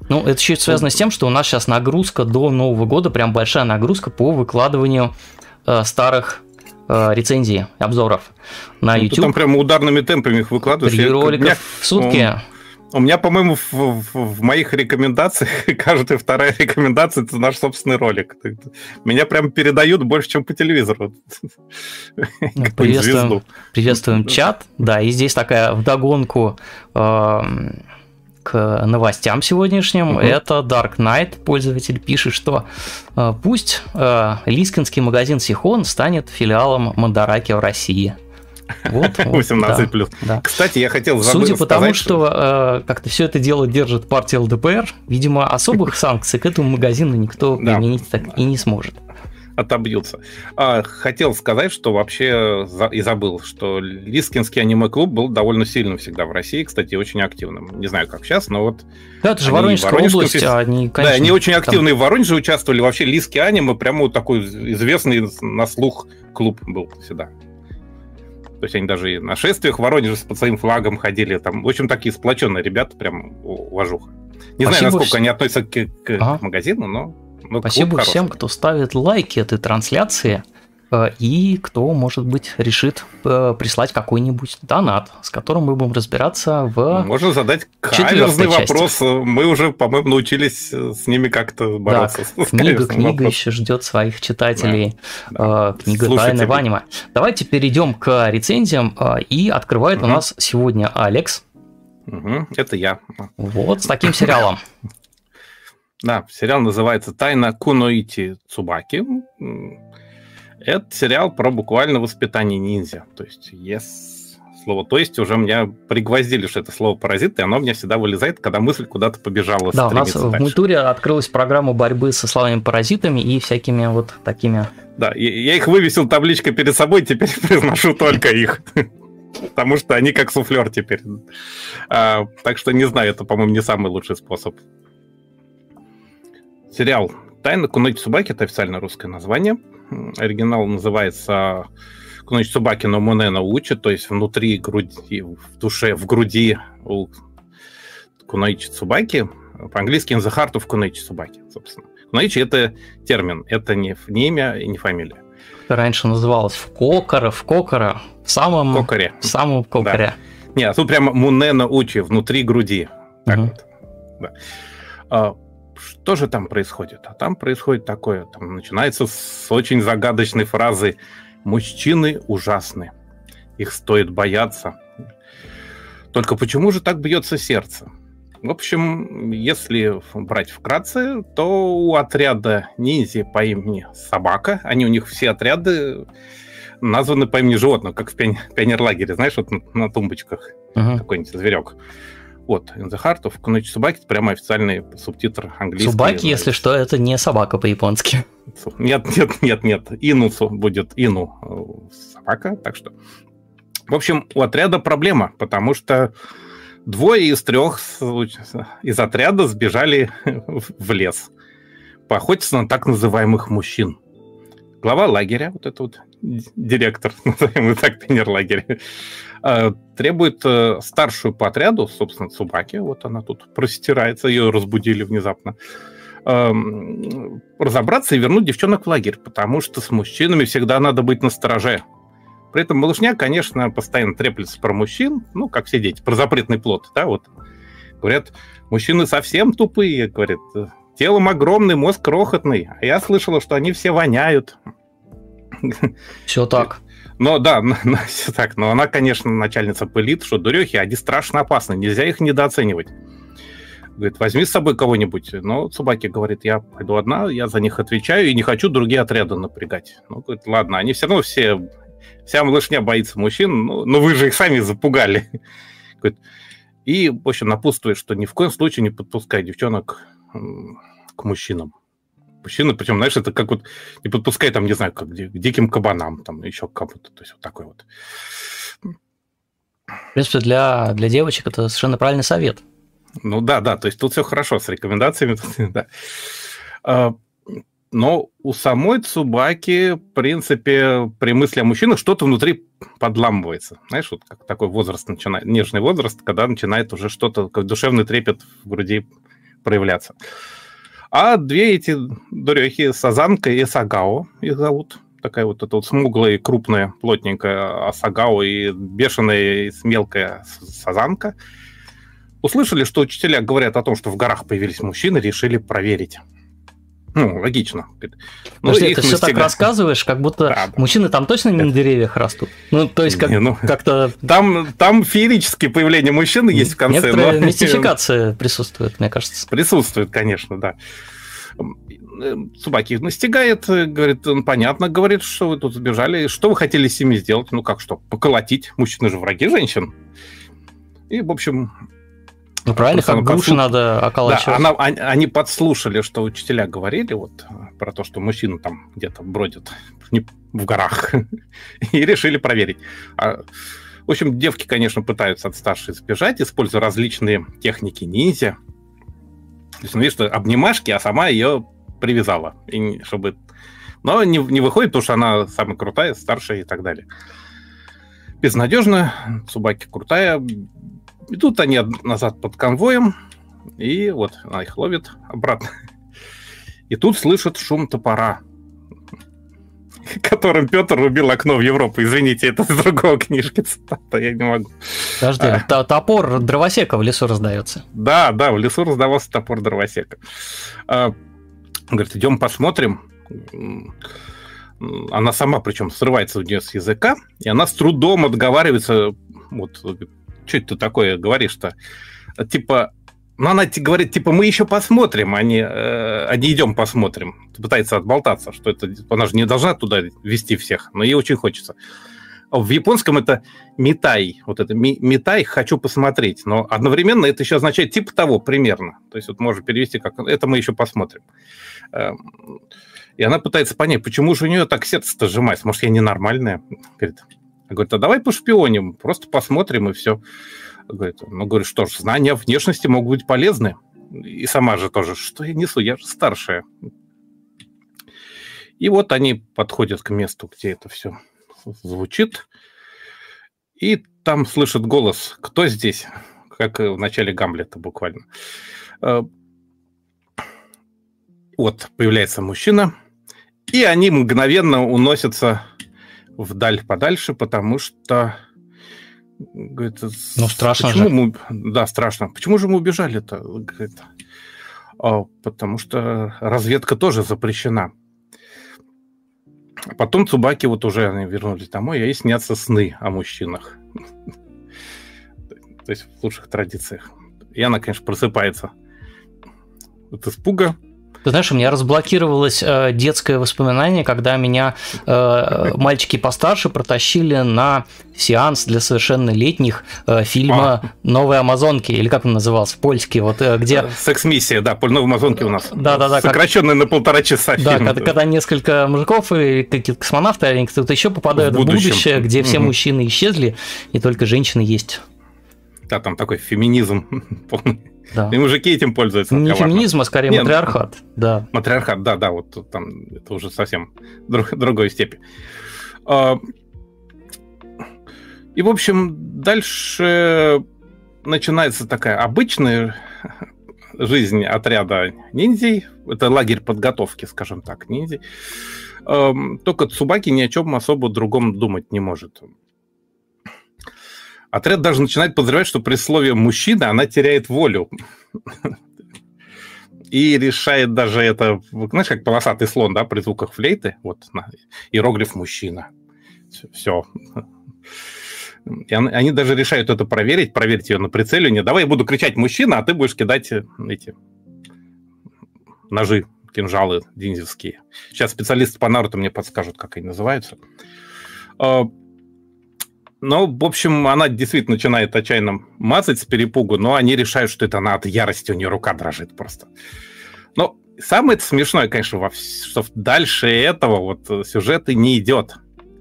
Ну, это еще связано с тем, что у нас сейчас нагрузка до Нового года, прям большая нагрузка по выкладыванию э, старых э, рецензий, обзоров на YouTube. Ну, там прямо ударными темпами их выкладываешь. Три меня, в сутки. У меня, по-моему, в, в, в моих рекомендациях каждая вторая рекомендация это наш собственный ролик. Меня прям передают больше, чем по телевизору. Ну, приветствуем, приветствуем чат. Да, и здесь такая вдогонку э, к новостям сегодняшним. Угу. Это Dark Knight. Пользователь пишет, что э, пусть э, лискинский магазин Сихон станет филиалом Мандараки в России. Вот, вот 18 да, плюс. Да. Кстати, я хотел забыть Судя по тому, что э, как-то все это дело держит партия ЛДПР, видимо, особых санкций к этому магазину никто применить так и не сможет отобьются. А, хотел сказать, что вообще за, и забыл, что Лискинский аниме-клуб был довольно сильным всегда в России, кстати, очень активным. Не знаю, как сейчас, но вот... Да, это же Воронежская область, а они, конечно... Да, они очень активные там... в Воронеже участвовали. Вообще Лиски аниме прямо вот такой известный на слух клуб был всегда. То есть они даже и на шествиях в Воронеже под своим флагом ходили. Там, в общем, такие сплоченные ребята, прям уважуха. Не Спасибо знаю, насколько они относятся к, к, ага. к магазину, но ну, Спасибо всем, кто ставит лайки этой трансляции. Э, и кто, может быть, решит э, прислать какой-нибудь донат, с которым мы будем разбираться в Можно задать каверзный вопрос. Мы уже, по-моему, научились э, с ними как-то бороться. Да, книга, книга еще ждет своих читателей. Да, да. Книга Слушатели. Тайны Давайте перейдем к рецензиям. И открывает угу. у нас сегодня Алекс. Угу, это я. Вот с таким сериалом. Да, сериал называется «Тайна Куноити Цубаки». Это сериал про буквально воспитание ниндзя. То есть, yes, слово «то есть» уже меня пригвоздили, что это слово «паразит», и оно у меня всегда вылезает, когда мысль куда-то побежала. Да, у нас дальше. в Мультуре открылась программа борьбы со словами-паразитами и всякими вот такими... Да, я их вывесил табличкой перед собой, теперь произношу только их. Потому что они как суфлер теперь. А, так что не знаю, это, по-моему, не самый лучший способ. Сериал «Тайна Куночи Субаки» — это официальное русское название. Оригинал называется Куночи Субаки но Монена учит, то есть внутри груди, в душе, в груди у Куночи Цубаки. По-английски «In the heart of Куночи Цубаки», собственно. Куночи — это термин, это не, не имя и не фамилия. Раньше называлось в Кокора, в Кокора, в самом... Кокоре. В самом Кокоре. Да. Не, а тут прямо Мунена Учи, внутри груди. Так угу. вот. Да. Что же там происходит? А там происходит такое, там начинается с очень загадочной фразы «Мужчины ужасны, их стоит бояться». Только почему же так бьется сердце? В общем, если брать вкратце, то у отряда ниндзя по имени Собака, они у них все отряды названы по имени животного, как в пионерлагере, знаешь, вот на, на тумбочках uh-huh. какой-нибудь зверек. Вот, In the Heart of Kunoichi Собаки, это прямо официальный субтитр английский. Собаки, если что, это не собака по-японски. Нет, нет, нет, нет. Ину будет Ину э, собака, так что... В общем, у отряда проблема, потому что двое из трех из отряда сбежали в лес поохотиться на так называемых мужчин. Глава лагеря, вот это вот директор, назовем так, тренер лагеря, э, требует э, старшую по отряду, собственно, Цубаки, вот она тут простирается, ее разбудили внезапно, эм, разобраться и вернуть девчонок в лагерь, потому что с мужчинами всегда надо быть на стороже. При этом малышня, конечно, постоянно треплется про мужчин, ну, как все дети, про запретный плод, да, вот. Говорят, мужчины совсем тупые, говорят, телом огромный, мозг крохотный. А я слышала, что они все воняют. Все так. Но да, все так. Но она, конечно, начальница пылит, что дурехи, они страшно опасны, нельзя их недооценивать. Говорит, возьми с собой кого-нибудь. Но Цубаки говорит, я пойду одна, я за них отвечаю и не хочу другие отряды напрягать. Ну, говорит, ладно, они все равно все, вся малышня боится мужчин, ну, но вы же их сами запугали. Говорит, и, в общем, напутствует, что ни в коем случае не подпускай девчонок к мужчинам мужчины, причем, знаешь, это как вот не подпускай там, не знаю, как к диким кабанам, там еще к кому-то, то есть вот такой вот. В принципе, для, для девочек это совершенно правильный совет. Ну да, да, то есть тут все хорошо с рекомендациями, да. А, но у самой Цубаки, в принципе, при мысли о мужчинах что-то внутри подламывается. Знаешь, вот как такой возраст начинает, нежный возраст, когда начинает уже что-то, как душевный трепет в груди проявляться. А две эти дурехи, Сазанка и Сагао их зовут. Такая вот эта вот смуглая, крупная, плотненькая Асагао и бешеная, мелкая Сазанка. Услышали, что учителя говорят о том, что в горах появились мужчины, решили проверить. Ну, логично. Ну, Подожди, ты все так рассказываешь, как будто да, мужчины там точно не на деревьях растут. Ну, то есть как, не, ну, как-то... Там, там феерические появления мужчины есть в конце. Некоторая но... мистификация присутствует, мне кажется. Присутствует, конечно, да. Собаки настигает, говорит, он понятно, говорит, что вы тут сбежали. Что вы хотели с ними сделать? Ну как что, поколотить? Мужчины же враги женщин. И, в общем, ну правильно, как груши подслуш... надо околачивать. Да, она, они, подслушали, что учителя говорили вот про то, что мужчины там где-то бродят в горах, и решили проверить. А, в общем, девки, конечно, пытаются от старшей сбежать, используя различные техники ниндзя. То есть, ну, видишь, что обнимашки, а сама ее привязала, и, чтобы... Но не, не выходит, потому что она самая крутая, старшая и так далее. Безнадежно, Цубаки крутая, Идут они назад под конвоем, и вот она их ловит обратно. И тут слышат шум топора, которым Петр рубил окно в Европу. Извините, это из другого книжки цитата, я не могу. Подожди, а, топор дровосека в лесу раздается. Да, да, в лесу раздавался топор дровосека. А, говорит, идем посмотрим. Она сама, причем, срывается у нее с языка, и она с трудом отговаривается, вот, что это такое говоришь-то? Типа, ну, она говорит, типа, мы еще посмотрим, а не, э, а не идем посмотрим. Пытается отболтаться, что это, она же не должна туда вести всех, но ей очень хочется. В японском это митай, вот это митай, хочу посмотреть, но одновременно это еще означает типа того примерно. То есть вот можно перевести как это мы еще посмотрим. Эм, и она пытается понять, почему же у нее так сердце-то сжимается, может, я ненормальная? Говорит, говорит, а давай пошпионим, просто посмотрим и все. Говорит, ну, говорит, что ж, знания внешности могут быть полезны. И сама же тоже, что я несу, я же старшая. И вот они подходят к месту, где это все звучит, и там слышат голос «Кто здесь?» как в начале Гамлета буквально. Э, вот, появляется мужчина, и они мгновенно уносятся вдаль подальше, потому что... Говорит, ну, страшно почему же. Мы... Да, страшно. Почему же мы убежали-то? Говорит, «А, потому что разведка тоже запрещена. А потом Цубаки вот уже они вернулись домой, и снятся сны о мужчинах. То есть в лучших традициях. И она, конечно, просыпается от испуга, ты знаешь, у меня разблокировалось э, детское воспоминание, когда меня э, мальчики постарше протащили на сеанс для совершеннолетних э, фильма а. «Новые Амазонки», или как он назывался, польский, вот где... Секс-миссия, да, «Новые Амазонки» у нас. Да-да-да. Сокращенный как... на полтора часа Да, фильм, когда, да. когда несколько мужиков и какие-то космонавты, или кто-то еще попадают в, в будущее, где все угу. мужчины исчезли, и только женщины есть. Да, там такой феминизм полный. Да. И мужики этим пользуются. Не феминизм, а скорее Нет, матриархат. Да. Матриархат, да, да, вот там это уже совсем друг, другой степень. А, и, в общем, дальше начинается такая обычная жизнь отряда ниндзей. Это лагерь подготовки, скажем так, ниндзей. Только Цубаки ни о чем особо другом думать не может. Отряд даже начинает подозревать, что при слове «мужчина» она теряет волю. И решает даже это, знаешь, как полосатый слон, да, при звуках флейты, вот, иероглиф «мужчина». Все. Они даже решают это проверить, проверить ее на прицеле. Не давай я буду кричать «мужчина», а ты будешь кидать э, эти ножи, кинжалы динзевские. Сейчас специалисты по Наруту мне подскажут, как они называются. Ну, в общем, она действительно начинает отчаянно мазать с перепугу, но они решают, что это она от ярости, у нее рука дрожит просто. Но самое смешное, конечно, во, что дальше этого вот сюжет и не идет.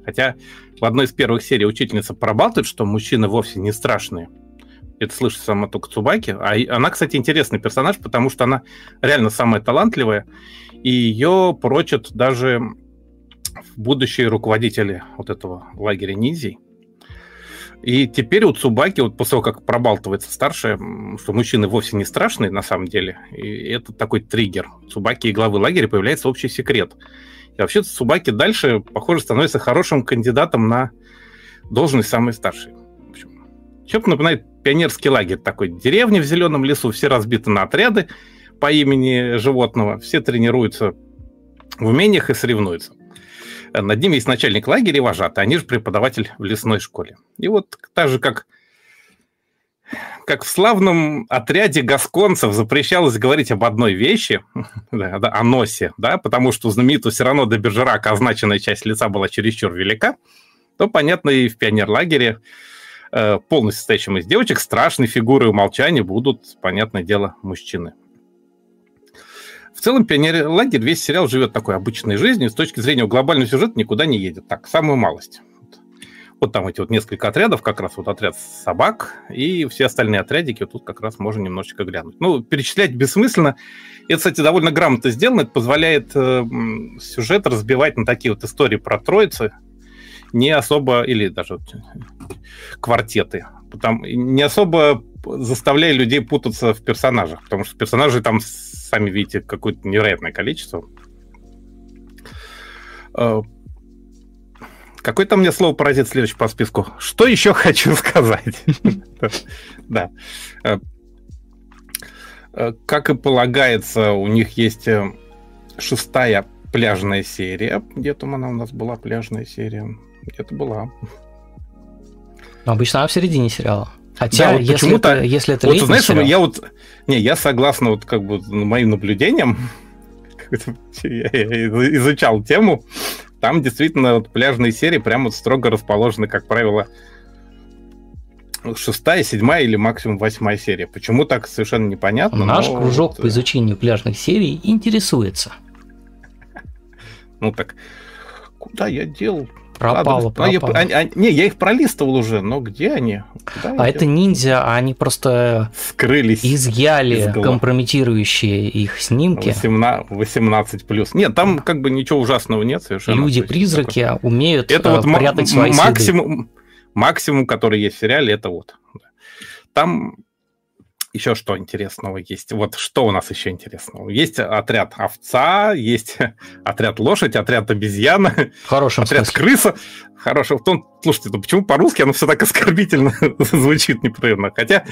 Хотя в одной из первых серий учительница пробалтывает, что мужчины вовсе не страшные. Это слышит сама только Цубаки. А она, кстати, интересный персонаж, потому что она реально самая талантливая, и ее прочат даже будущие руководители вот этого лагеря ниндзей. И теперь у Цубаки, вот после того, как пробалтывается старшая, что мужчины вовсе не страшные на самом деле, и это такой триггер. Цубаки и главы лагеря появляется общий секрет. И вообще Цубаки дальше, похоже, становится хорошим кандидатом на должность самой старшей. Чем-то напоминает пионерский лагерь такой. Деревня в зеленом лесу, все разбиты на отряды по имени животного, все тренируются в умениях и соревнуются. Над ним есть начальник лагеря и вожатый. Они же преподаватель в лесной школе. И вот так же, как, как в славном отряде гасконцев запрещалось говорить об одной вещи, о носе, да, потому что у знаменитого Сирано де Бержерака означенная часть лица была чересчур велика, то, понятно, и в пионерлагере э, полностью состоящем из девочек страшной фигурой умолчания будут, понятное дело, мужчины. В целом, пионер-лагерь, весь сериал живет такой обычной жизнью, с точки зрения глобального сюжета никуда не едет. Так, самую малость. Вот там эти вот несколько отрядов, как раз вот отряд собак и все остальные отрядики, вот тут как раз можно немножечко глянуть. Ну, перечислять бессмысленно. Это, кстати, довольно грамотно сделано. Это позволяет э, сюжет разбивать на такие вот истории про троицы, не особо, или даже вот, квартеты. Там, не особо заставляя людей путаться в персонажах, потому что персонажей там сами видите, какое-то невероятное количество. Э, какое там мне слово поразит следующее по списку? Что еще хочу сказать? Да. Э, э, как и полагается, у них есть шестая пляжная серия. Где там она у нас была, пляжная серия? Где-то была. обычно она в середине сериала. Хотя, да, вот если, почему-то, это, если это вот, знаешь, сериал... я вот, не, я согласна вот как бы моим наблюдениям, я изучал тему, там действительно вот пляжные серии прямо вот строго расположены, как правило, шестая, седьмая или максимум восьмая серия. Почему так совершенно непонятно. Наш кружок вот... по изучению пляжных серий интересуется. Ну так, куда я делал? Пропало, пропало. А, я, а, не, я их пролистывал уже, но где они? Куда а это ниндзя, а они просто скрылись, изъяли из компрометирующие их снимки. 18, 18 плюс. Нет, там как бы ничего ужасного нет совершенно. Люди-призраки умеют это вот э, прятать свои максимум, следы. максимум, который есть в сериале, это вот. Там еще что интересного есть? Вот что у нас еще интересного? Есть отряд овца, есть отряд лошадь, отряд обезьяна, Хорошим отряд смысле. крыса. Хороший. Том, слушайте, ну почему по-русски оно все так оскорбительно звучит непрерывно? Хотя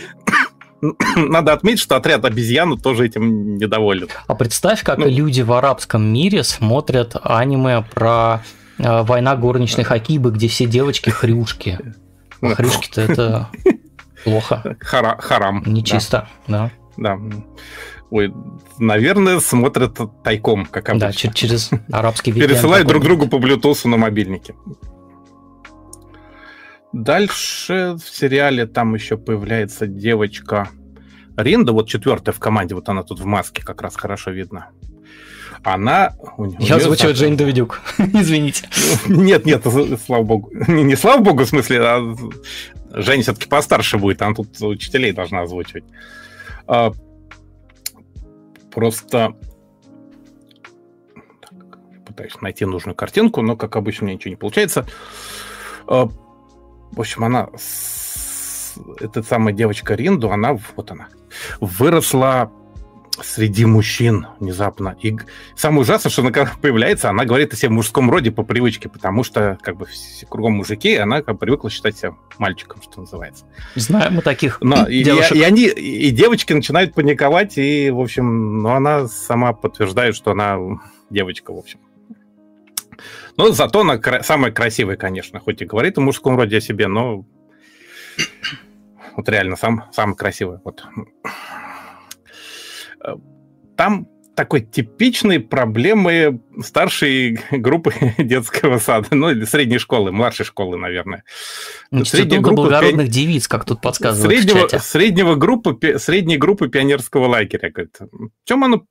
надо отметить, что отряд обезьяны тоже этим недоволен. А представь, как ну, люди в арабском мире смотрят аниме про э, война горничных Акибы, где все девочки хрюшки. А хрюшки-то это Плохо. Хара, харам. Нечисто, да. Да. Ой, наверное, смотрят тайком, как обычно. Да, через, через арабский VPN. Пересылают друг другу по Bluetooth на мобильнике. Дальше в сериале там еще появляется девочка Ринда, вот четвертая в команде, вот она тут в маске как раз хорошо видно. Она... Я озвучиваю Джейн Давидюк, извините. Нет, нет, слава богу. Не, не слава богу, в смысле, а Женя все-таки постарше будет, она тут учителей должна озвучивать. А, просто пытаюсь найти нужную картинку, но, как обычно, меня ничего не получается. А, в общем, она... Эта самая девочка Ринду, она... Вот она. Выросла среди мужчин внезапно. И самое ужасное, что она когда появляется, она говорит о себе в мужском роде по привычке, потому что как бы все кругом мужики, и она как привыкла считать себя мальчиком, что называется. Знаем мы таких Но, девушек. И, и, они, и девочки начинают паниковать, и, в общем, ну, она сама подтверждает, что она девочка, в общем. Но зато она кра- самая красивая, конечно, хоть и говорит о мужском роде о себе, но вот реально сам, самая красивая. Вот там такой типичной проблемы старшей группы детского сада, ну или средней школы, младшей школы, наверное. Средняя группа благородных пи... девиц, как тут подсказывают среднего, в чате. Среднего группы, средней группы пионерского лагеря. Говорит. В чем оно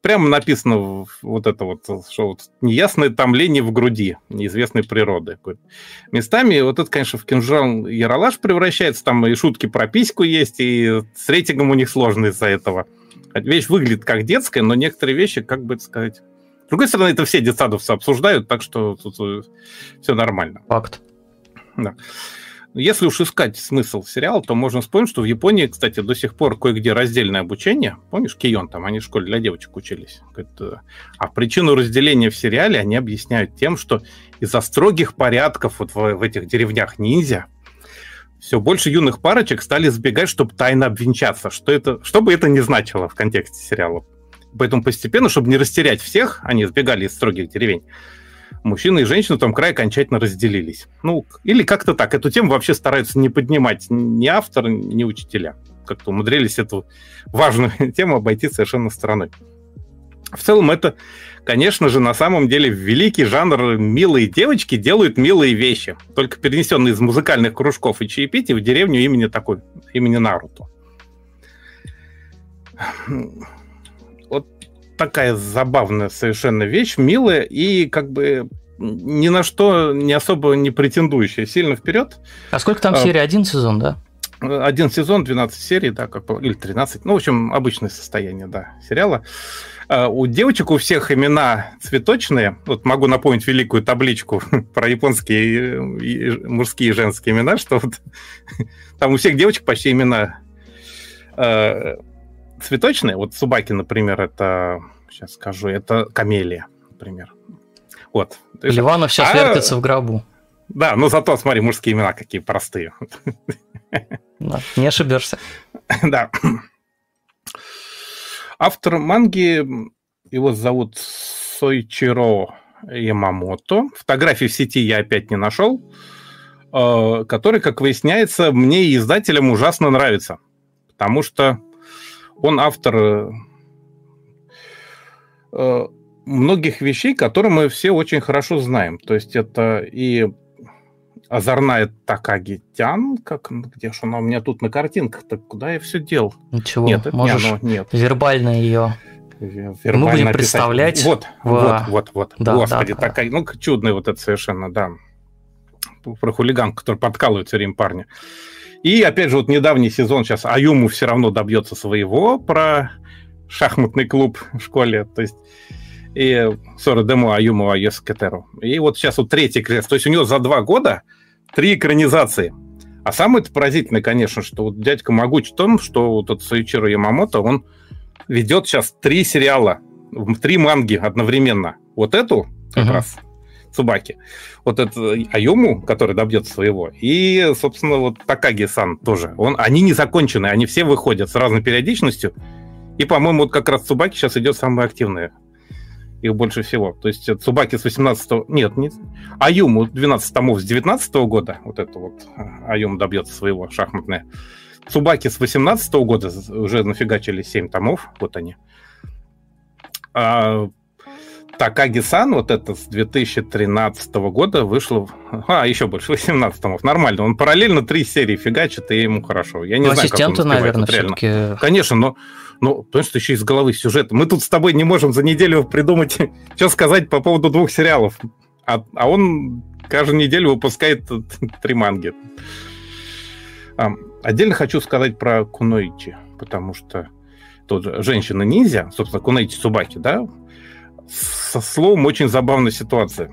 прямо написано вот это вот, что вот неясное томление в груди неизвестной природы. Местами вот это, конечно, в кинжал Яралаш превращается, там и шутки про письку есть, и с рейтингом у них сложно из-за этого вещь выглядит как детская, но некоторые вещи, как бы это сказать... С другой стороны, это все детсадовцы обсуждают, так что тут э, все нормально. Факт. Да. Если уж искать смысл сериала, то можно вспомнить, что в Японии, кстати, до сих пор кое-где раздельное обучение. Помнишь, Кион там, они в школе для девочек учились. А причину разделения в сериале они объясняют тем, что из-за строгих порядков вот в, в этих деревнях ниндзя, все больше юных парочек стали сбегать, чтобы тайно обвенчаться. Что, это, что бы это ни значило в контексте сериала. Поэтому постепенно, чтобы не растерять всех, они сбегали из строгих деревень. Мужчины и женщины в том крае окончательно разделились. Ну, или как-то так. Эту тему вообще стараются не поднимать ни автор, ни учителя. Как-то умудрились эту важную тему обойти совершенно стороной. В целом это конечно же, на самом деле великий жанр «милые девочки делают милые вещи», только перенесенные из музыкальных кружков и чаепитий в деревню имени такой, имени Наруто. Вот такая забавная совершенно вещь, милая и как бы ни на что не особо не претендующая сильно вперед. А сколько там а, серий? Один сезон, да? Один сезон, 12 серий, да, как, или 13. Ну, в общем, обычное состояние, да, сериала. А, у девочек у всех имена цветочные. Вот могу напомнить великую табличку про японские мужские и женские имена, что вот там у всех девочек почти имена э, цветочные. Вот Субаки, например, это, сейчас скажу, это камелия, например. Вот. Ливанов сейчас а, вертится в гробу. Да, но зато, смотри, мужские имена какие простые. Да, не ошибешься. Да. Автор манги, его зовут Сойчиро Ямамото. Фотографии в сети я опять не нашел. э, который, как выясняется, мне и издателям ужасно нравится. Потому что он автор э, многих вещей, которые мы все очень хорошо знаем. То есть это и озорная Такагитян, как, где же она у меня тут на картинках, так куда я все делал? Ничего, нет, это можешь не оно, нет. вербально ее вербально мы будем описать. представлять. Вот, в- вот, вот, вот. Да, Господи, да, да. такая, ну, чудная вот это совершенно, да. Про хулиган, который подкалывает все время парня. И, опять же, вот недавний сезон сейчас Аюму все равно добьется своего про шахматный клуб в школе. То есть и Сора Демо Аюму Аяскетеру. И вот сейчас вот третий крест. То есть у него за два года три экранизации. А самое поразительное, конечно, что вот дядька Могуч в том, что вот этот Суичиро Ямамото, он ведет сейчас три сериала, три манги одновременно. Вот эту как Мгм. раз Цубаки. Вот это Аюму, который добьется своего. И, собственно, вот Такаги-сан тоже. Он, они не закончены, они все выходят с разной периодичностью. И, по-моему, вот как раз Цубаки сейчас идет самое активное. Их больше всего. То есть Цубаки с 18 Нет, не... Аюму 12 томов с 19 года. Вот это вот а, Аюму добьется своего шахматное. Цубаки с 18 года уже нафигачили 7 томов. Вот они. А Такаги-сан, вот это с 2013 года вышло... А, еще больше, 18 томов. Нормально. Он параллельно три серии фигачит, и ему хорошо. Я не Ну, знаю, как он наверное, все-таки. Конечно, но, но потому что еще из головы сюжет. Мы тут с тобой не можем за неделю придумать, что сказать по поводу двух сериалов. А, а он каждую неделю выпускает три манги. А, отдельно хочу сказать про Куноичи, потому что тут же женщина-ниндзя, собственно, Куноичи Цубаки, да, со словом очень забавная ситуация.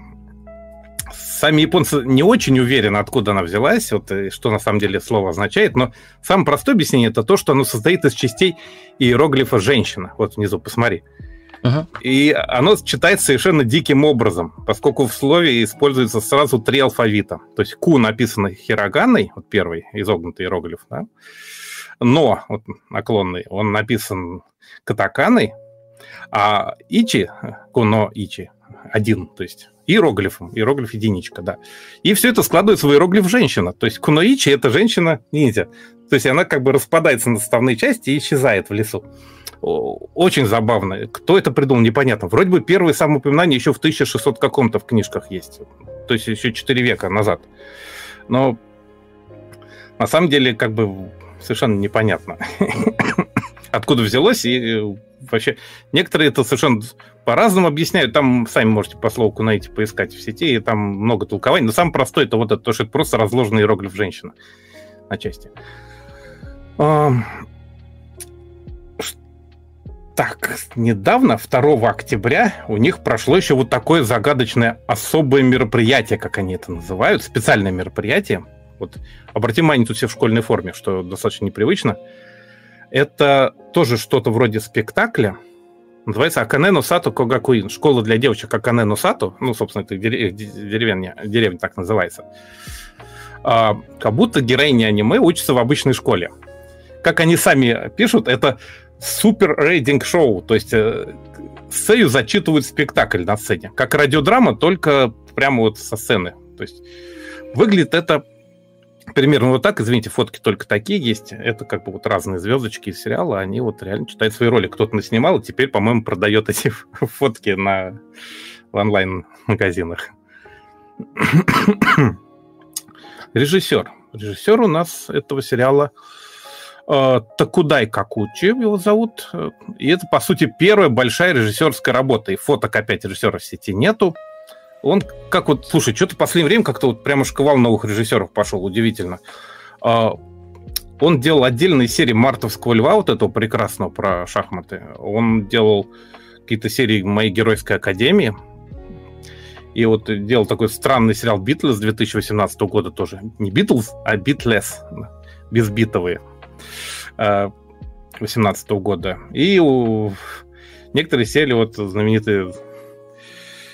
Сами японцы не очень уверены, откуда она взялась, вот, и что на самом деле слово означает, но самое простое объяснение это то, что оно состоит из частей иероглифа «женщина». Вот внизу, посмотри. Мгм. И оно читается совершенно диким образом, поскольку в слове используется сразу три алфавита. То есть «ку» написано хироганой, вот первый изогнутый иероглиф, да? «но», вот наклонный, он написан катаканой, а «ичи», «куно ичи», один, то есть иероглифом, иероглиф единичка, да. И все это складывается в иероглиф женщина. То есть куноичи – это женщина-ниндзя. То есть она как бы распадается на составные части и исчезает в лесу. Очень забавно. Кто это придумал, непонятно. Вроде бы первые самоупоминания еще в 1600 каком-то в книжках есть. То есть еще 4 века назад. Но на самом деле как бы совершенно непонятно, откуда взялось. И э, вообще некоторые это совершенно по-разному объясняют. Там сами можете по слову найти, поискать в сети, и там много толкований. Но самое простое это вот это, то, что это просто разложенный иероглиф женщина на части. Так, недавно, 2 октября, у них прошло еще вот такое загадочное особое мероприятие, как они это называют, специальное мероприятие. Вот обратим внимание, тут все в школьной форме, что достаточно непривычно. Это тоже что-то вроде спектакля, Называется Акане Сато Когакуин. Школа для девочек Акане Сато. Ну, собственно, это де- деревня, деревня так называется. А, как будто героини аниме учатся в обычной школе. Как они сами пишут, это супер рейдинг шоу. То есть э, сцею зачитывают спектакль на сцене. Как радиодрама, только прямо вот со сцены. То есть выглядит это примерно вот так. Извините, фотки только такие есть. Это как бы вот разные звездочки из сериала. Они вот реально читают свои роли. Кто-то наснимал, и теперь, по-моему, продает эти фотки на в онлайн-магазинах. Режиссер. Режиссер у нас этого сериала э, Такудай Какучи его зовут. И это, по сути, первая большая режиссерская работа. И фоток опять режиссера в сети нету. Он как вот, слушай, что-то в последнее время как-то вот прямо шквал новых режиссеров пошел, удивительно. А, Он делал отдельные серии «Мартовского льва», вот этого прекрасного про шахматы. Он делал какие-то серии «Моей геройской академии». И вот делал такой странный сериал «Битлз» 2018 года тоже. Не «Битлз», а «Битлес», безбитовые. 2018 года. И у некоторые серии, вот знаменитые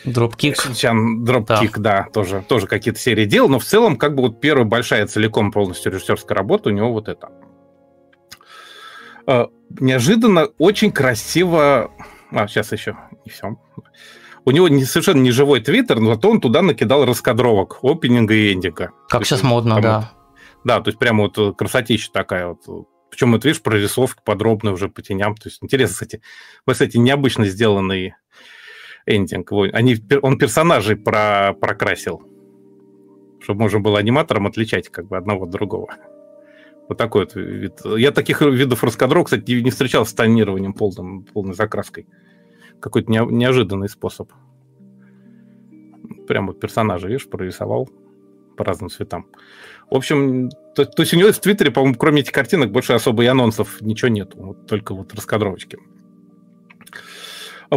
Дропкик. Чан Дропкик, да. тоже, тоже какие-то серии делал, но в целом, как бы вот первая большая целиком полностью режиссерская работа у него вот это. Э, Неожиданно очень красиво... А, сейчас еще не все. у него не, совершенно не живой твиттер, но зато он туда накидал раскадровок опенинга и эндинга. Как сейчас модно, там, да. Да, то есть прямо вот красотища такая вот. Причем, вот видишь, прорисовка подробная уже по теням. То есть интересно, кстати, вот, кстати, необычно сделанный эндинг. Они, он персонажей про, прокрасил, чтобы можно было аниматорам отличать как бы одного от другого. Вот такой вот вид. Я таких видов раскадров, кстати, не встречал с тонированием полным, полной закраской. Какой-то неожиданный способ. Прям вот персонажа, видишь, прорисовал по разным цветам. В общем, то, то есть у него в Твиттере, по-моему, кроме этих картинок, больше особо и анонсов ничего нету. Вот только вот раскадровочки.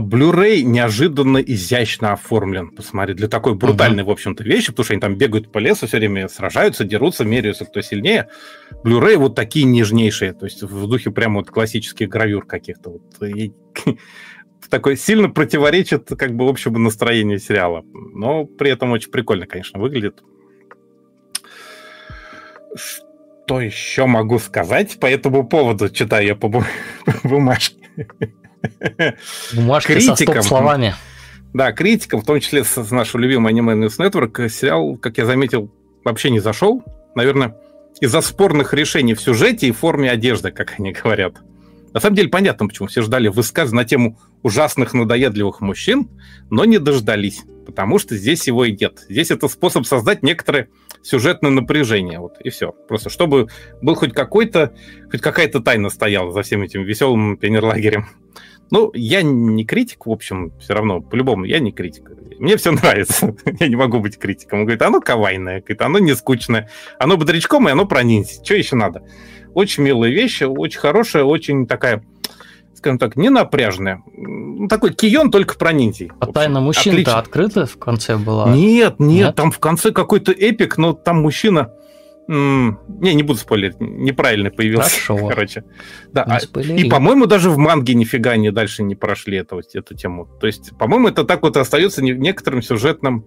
Blu-ray неожиданно изящно оформлен. Посмотри, для такой брутальной, uh-huh. в общем-то, вещи, потому что они там бегают по лесу все время, сражаются, дерутся, меряются, кто сильнее. Blu-ray вот такие нежнейшие, то есть в духе прямо вот классических гравюр каких-то. Вот. И, такой сильно противоречит как бы общему настроению сериала. Но при этом очень прикольно, конечно, выглядит. Что еще могу сказать по этому поводу, читаю я по бумажке? Бумажки критикам, со словами. Да, критикам, в том числе с нашего любимого аниме News Network, сериал, как я заметил, вообще не зашел. Наверное, из-за спорных решений в сюжете и форме одежды, как они говорят. На самом деле понятно, почему все ждали высказывания на тему ужасных надоедливых мужчин, но не дождались, потому что здесь его и нет. Здесь это способ создать некоторое сюжетное напряжение, вот и все. Просто чтобы был хоть какой-то, хоть какая-то тайна стояла за всем этим веселым пионерлагерем. Ну, я не критик, в общем, все равно, по-любому, я не критик. Мне все нравится. я не могу быть критиком. Он говорит, оно кавайное, говорит, оно не скучное, оно бодрячком, и оно про Что еще надо? Очень милая вещь, очень хорошая, очень такая, скажем так, не напряжная. Такой кион только про ниндзей. А тайна мужчин-то открыта в конце была? Нет, нет, нет, там в конце какой-то эпик, но там мужчина не, не буду спойлерить, неправильно появился. Хорошо. Короче. Да. А, и, по-моему, даже в манге нифига не дальше не прошли эту, эту тему. То есть, по-моему, это так вот остается некоторым сюжетным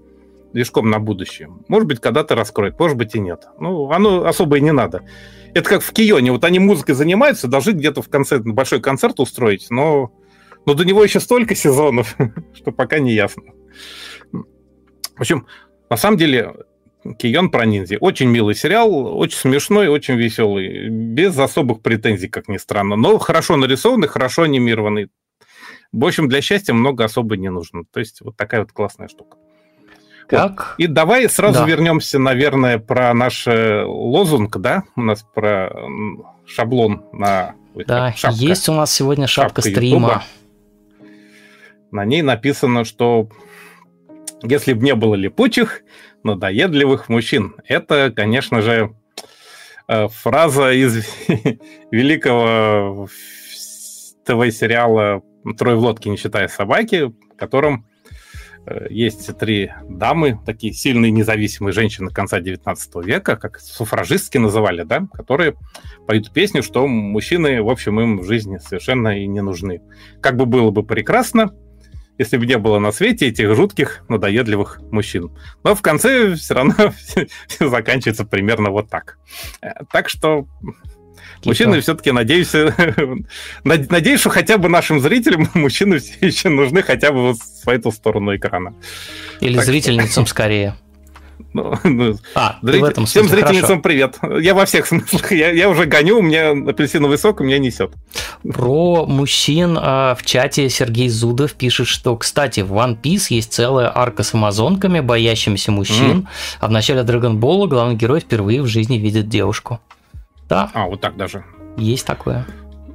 движком на будущее. Может быть, когда-то раскроет, может быть и нет. Ну, оно особо и не надо. Это как в Кионе. Вот они музыкой занимаются, должны где-то в конце большой концерт устроить, но, но до него еще столько сезонов, что пока не ясно. В общем, на самом деле, Кион про ниндзя. Очень милый сериал, очень смешной, очень веселый, без особых претензий, как ни странно, но хорошо нарисованный, хорошо анимированный. В общем, для счастья много особо не нужно. То есть вот такая вот классная штука. Как? Вот. И давай сразу да. вернемся, наверное, про наш э, лозунг, да? У нас про шаблон на... Да, шапка, есть у нас сегодня шапка, шапка стрима. YouTube. На ней написано, что если бы не было липучих, надоедливых мужчин. Это, конечно же, э, фраза из великого ТВ-сериала «Трое в лодке, не считая собаки», в котором есть три дамы, такие сильные независимые женщины конца 19 века, как суфражистки называли, да, которые поют песню, что мужчины, в общем, им в жизни совершенно и не нужны. Как бы было бы прекрасно, если бы не было на свете этих жутких, надоедливых мужчин. Но в конце все равно все заканчивается примерно вот так. Э, так что Мужчины все-таки, надеюсь, надеюсь, что хотя бы нашим зрителям мужчины все еще нужны хотя бы вот в эту сторону экрана. Или так зрительницам что... скорее. Ну, ну, а, зритель... в этом смысле, Всем зрительницам привет. Я во всех смыслах. Я, я уже гоню, у меня апельсиновый сок, у меня несет. Про мужчин а, в чате Сергей Зудов пишет, что, кстати, в One Piece есть целая арка с амазонками, боящимися мужчин, mm. а в начале Dragon Ball главный герой впервые в жизни видит девушку. Да. А, вот так даже. Есть такое.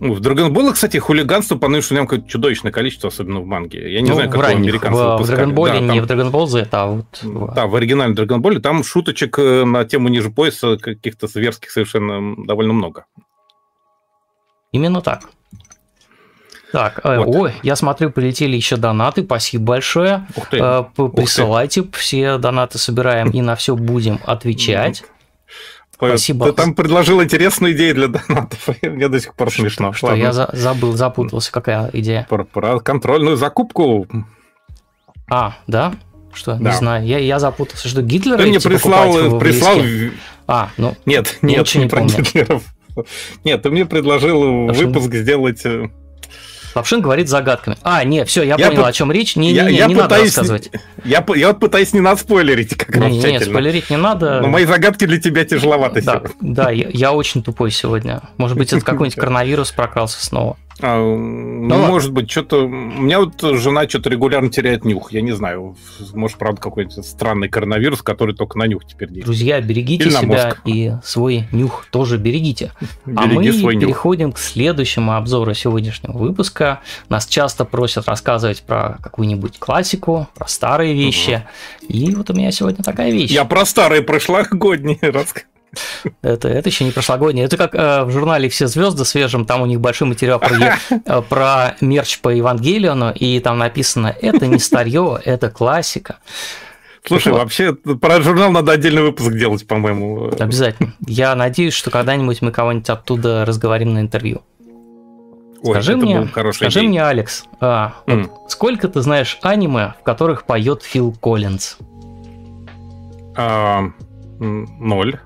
Ну, в Драгонболе, кстати, хулиганство по нынешнему какое-то чудовищное количество, особенно в манге. Я не ну, знаю, как американцы в, выпускали. В Драгонболе, да, не там, в Драгонболзе, это а вот... Да, в оригинальном Драгонболе там шуточек э, на тему ниже пояса каких-то зверских совершенно довольно много. Именно так. Так, э, вот. ой, я смотрю, полетели еще донаты, спасибо большое. Ух ты. Э, присылайте, Ух ты. все донаты собираем и на все будем отвечать. Спасибо. Ты там предложил интересную идею для донатов. Мне до сих пор смешно. Что, я за забыл, запутался. Какая идея? Про, про контрольную закупку. А, да? Что? Да. Не знаю. Я, я запутался. Что Гитлер Ты мне прислал... прислал... А, ну... Нет, нет, не, не про Гитлеров. Нет, ты мне предложил так выпуск что... сделать... Лапшин говорит загадками. А, не, все, я, я понял, по... о чем речь. Не, я, не, я не надо рассказывать. Я, я вот пытаюсь не наспойлерить, как не, не, не, спойлерить не надо. Но мои загадки для тебя тяжеловаты Да, да я, я очень тупой сегодня. Может быть, это какой-нибудь коронавирус прокрался снова. А, ну, ну, может быть, что-то... У меня вот жена что-то регулярно теряет нюх. Я не знаю. Может, правда, какой-то странный коронавирус, который только на нюх теперь действует. Друзья, берегите себя и свой нюх тоже берегите. а мы переходим нюх. к следующему обзору сегодняшнего выпуска. Нас часто просят рассказывать про какую-нибудь классику, про старые вещи. Угу. И вот у меня сегодня такая вещь. Я про старые прошлогодние рассказываю. Это, это еще не прошлогоднее. Это как э, в журнале «Все звезды» свежем, там у них большой материал про, э, про мерч по Евангелиону, и там написано «Это не старье, это классика». Слушай, вот. вообще про журнал надо отдельный выпуск делать, по-моему. Обязательно. Я надеюсь, что когда-нибудь мы кого-нибудь оттуда разговорим на интервью. Ой, скажи мне, скажи идея. мне, Алекс, а, mm. вот сколько ты знаешь аниме, в которых поет Фил Коллинз? А, ноль.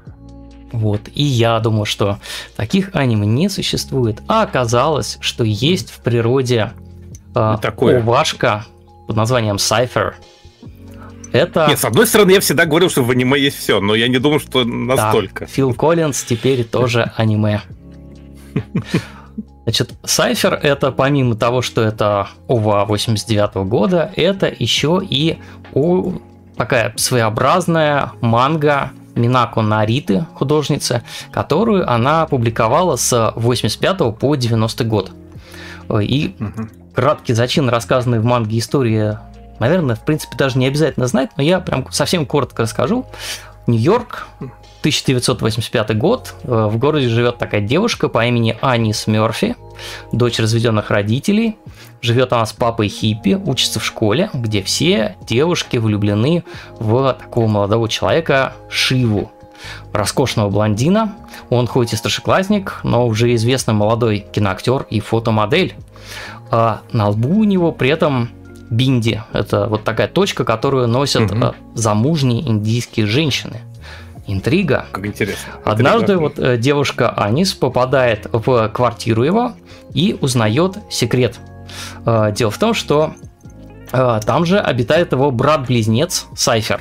Вот. И я думал, что таких аниме не существует. А оказалось, что есть в природе э, Такое. увашка под названием Cypher. Это... Нет, с одной стороны, я всегда говорил, что в аниме есть все, но я не думал, что настолько. Да, Фил Коллинз теперь тоже аниме. Значит, Cypher это помимо того, что это ОВА 89 -го года, это еще и у... такая своеобразная манга Минако Нариты, художница, которую она публиковала с 85 по 90 год. И угу. краткий зачин, рассказанный в манге истории, наверное, в принципе, даже не обязательно знать, но я прям совсем коротко расскажу. Нью-Йорк, 1985 год. Э, в городе живет такая девушка по имени Анис Мерфи, дочь разведенных родителей. Живет она с папой хиппи, учится в школе, где все девушки влюблены в такого молодого человека Шиву, роскошного блондина. Он хоть и старшеклассник, но уже известный молодой киноактер и фотомодель. А на лбу у него при этом бинди. Это вот такая точка, которую носят угу. замужние индийские женщины. Интрига. Как интересно. Однажды Интрига. вот э, девушка Анис попадает в квартиру его и узнает секрет дело в том, что э, там же обитает его брат-близнец Сайфер.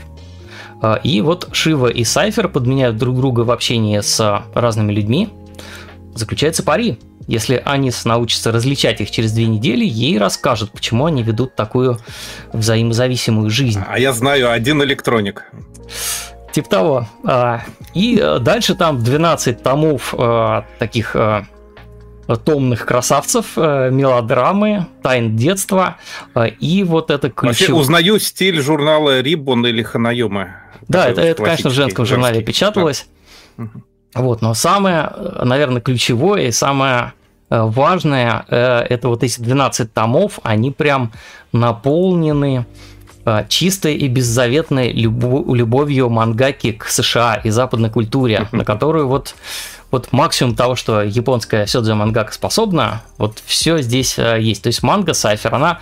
Э, и вот Шива и Сайфер подменяют друг друга в общении с разными людьми. Заключается пари. Если Анис научится различать их через две недели, ей расскажут, почему они ведут такую взаимозависимую жизнь. А я знаю один электроник. Типа того. И дальше там 12 томов таких томных красавцев, э, мелодрамы, тайн детства э, и вот это ключевое. Вообще узнаю стиль журнала Риббон или Ханаюма. Да, это, это, конечно, в женском журнале печаталось. Да. Вот, но самое, наверное, ключевое и самое э, важное, это вот эти 12 томов, они прям наполнены чистой и беззаветной любовью мангаки к США и западной культуре, на которую вот вот максимум того, что японская сёдзю мангака способна, вот все здесь э, есть. То есть манга Сайфер, она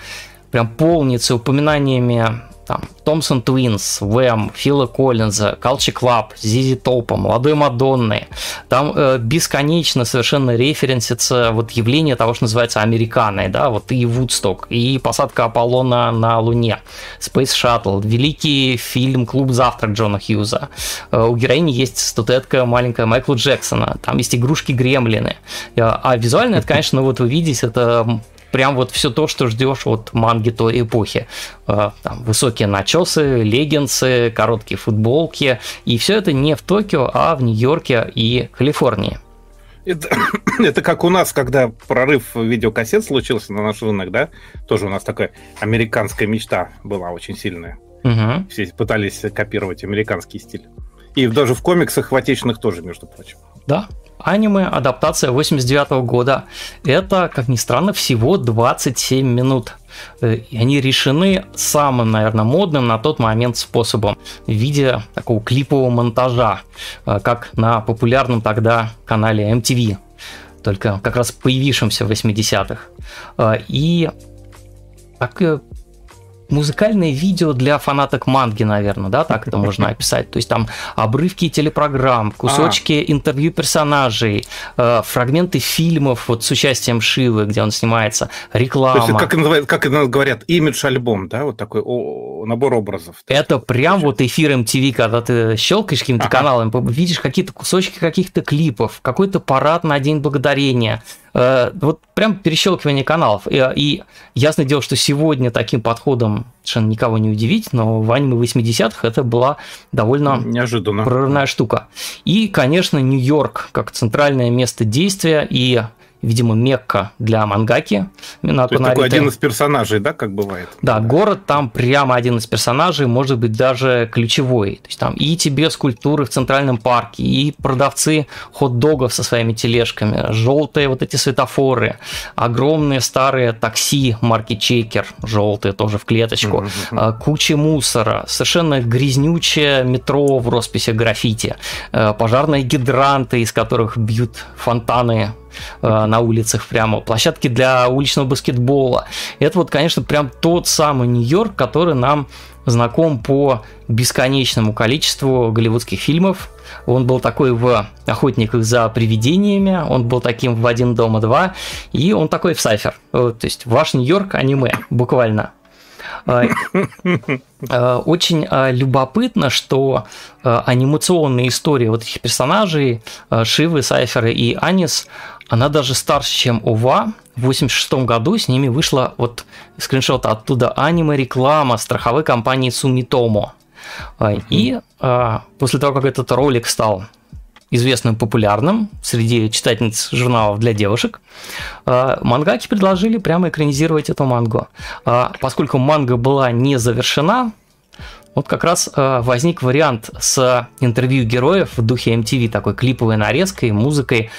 прям полнится упоминаниями там, Thompson Twins, Wham, Фила Коллинза, Culture Club, ZZ Top а, Молодой Мадонны. Там э, бесконечно совершенно референсится вот явление того, что называется американой, да, вот и Вудсток, и посадка Аполлона на Луне, Space Shuttle, великий фильм «Клуб завтрак» Джона Хьюза. Э, у героини есть статуэтка маленькая Майкла Джексона, там есть игрушки-гремлины. Э, а визуально это, конечно, ну вот вы видите, это прям вот все то, что ждешь от манги той эпохи. Э, там, высокие начесы, леггинсы, короткие футболки. И все это не в Токио, а в Нью-Йорке и Калифорнии. Это, это как у нас, когда прорыв видеокассет случился на наш рынок, да? Тоже у нас такая американская мечта была очень сильная. Угу. Все пытались копировать американский стиль. И даже в комиксах в отечественных тоже, между прочим. Да, аниме, адаптация 89 -го года. Это, как ни странно, всего 27 минут. Э, и они решены самым, наверное, модным на тот момент способом в виде такого клипового монтажа, э, как на популярном тогда канале MTV, только как раз появившемся в 80-х. Э, и так музыкальное видео для фанаток манги, наверное, да, так это можно описать. То есть там обрывки телепрограмм, кусочки а. интервью персонажей, э, фрагменты фильмов вот с участием Шивы, где он снимается, реклама. То есть, как, называют, как говорят, имидж-альбом, да, вот такой о, набор образов. Это прям вот эфир MTV, когда ты щелкаешь каким-то ага. каналом, видишь какие-то кусочки каких-то клипов, какой-то парад на День Благодарения, Э, вот прям перещелкивание каналов. И, и ясное дело, что сегодня таким подходом совершенно никого не удивить, но в аниме 80-х это была довольно Неожиданно. прорывная штука. И, конечно, Нью-Йорк как центральное место действия и видимо, Мекка для мангаки. Минако То есть такой один из персонажей, да, как бывает? Да, да, город там прямо один из персонажей, может быть, даже ключевой. То есть там и тебе скульптуры в Центральном парке, и продавцы хот-догов со своими тележками, желтые вот эти светофоры, огромные старые такси марки Чекер, желтые тоже в клеточку, mm-hmm. куча мусора, совершенно грязнючее метро в росписи граффити, э, пожарные гидранты, из которых бьют фонтаны Э, на улицах прямо, площадки для уличного баскетбола. Это вот, конечно, прям тот самый Нью-Йорк, который нам знаком по бесконечному количеству голливудских фильмов. Он был такой в «Охотниках за привидениями», он был таким в «Один дома два», и он такой в «Сайфер». То есть ваш Нью-Йорк аниме, буквально. Э, э, очень любопытно, что анимационная история вот этих персонажей, Шивы, Сайфера и Анис, она даже старше, чем ОВА. В 86 году с ними вышла вот скриншот оттуда аниме-реклама страховой компании Sumitomo. Uh-huh. И а, после того, как этот ролик стал известным популярным среди читательниц журналов для девушек, а, мангаки предложили прямо экранизировать эту мангу. А, поскольку манга была не завершена, вот как раз возник вариант с интервью героев в духе MTV, такой клиповой нарезкой, музыкой,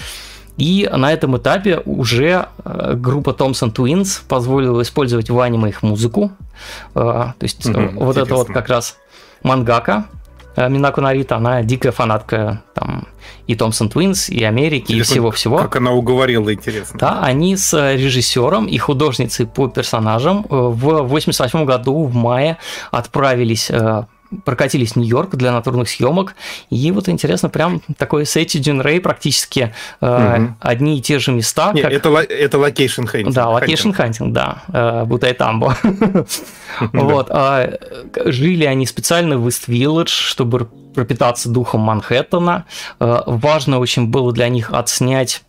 и на этом этапе уже э, группа Thompson Twins позволила использовать в аниме их музыку. Э, то есть угу, вот это вот как раз мангака, Минако Нарита, она дикая фанатка там и Thompson Twins, и Америки, интересно, и всего-всего. Как она уговорила, интересно. Да, они с режиссером и художницей по персонажам в 88 году в мае отправились прокатились в Нью-Йорк для натурных съемок. И вот интересно, прям такой 聖地巡礼 практически э, одни и те же места. Нет, как... это, это location hunting. Да, location hunting, да, э, Бутайтамбо. Вот. А, жили они специально в Ист-Вилледж, чтобы пропитаться духом Манхэттена. Э, важно очень было для них отснять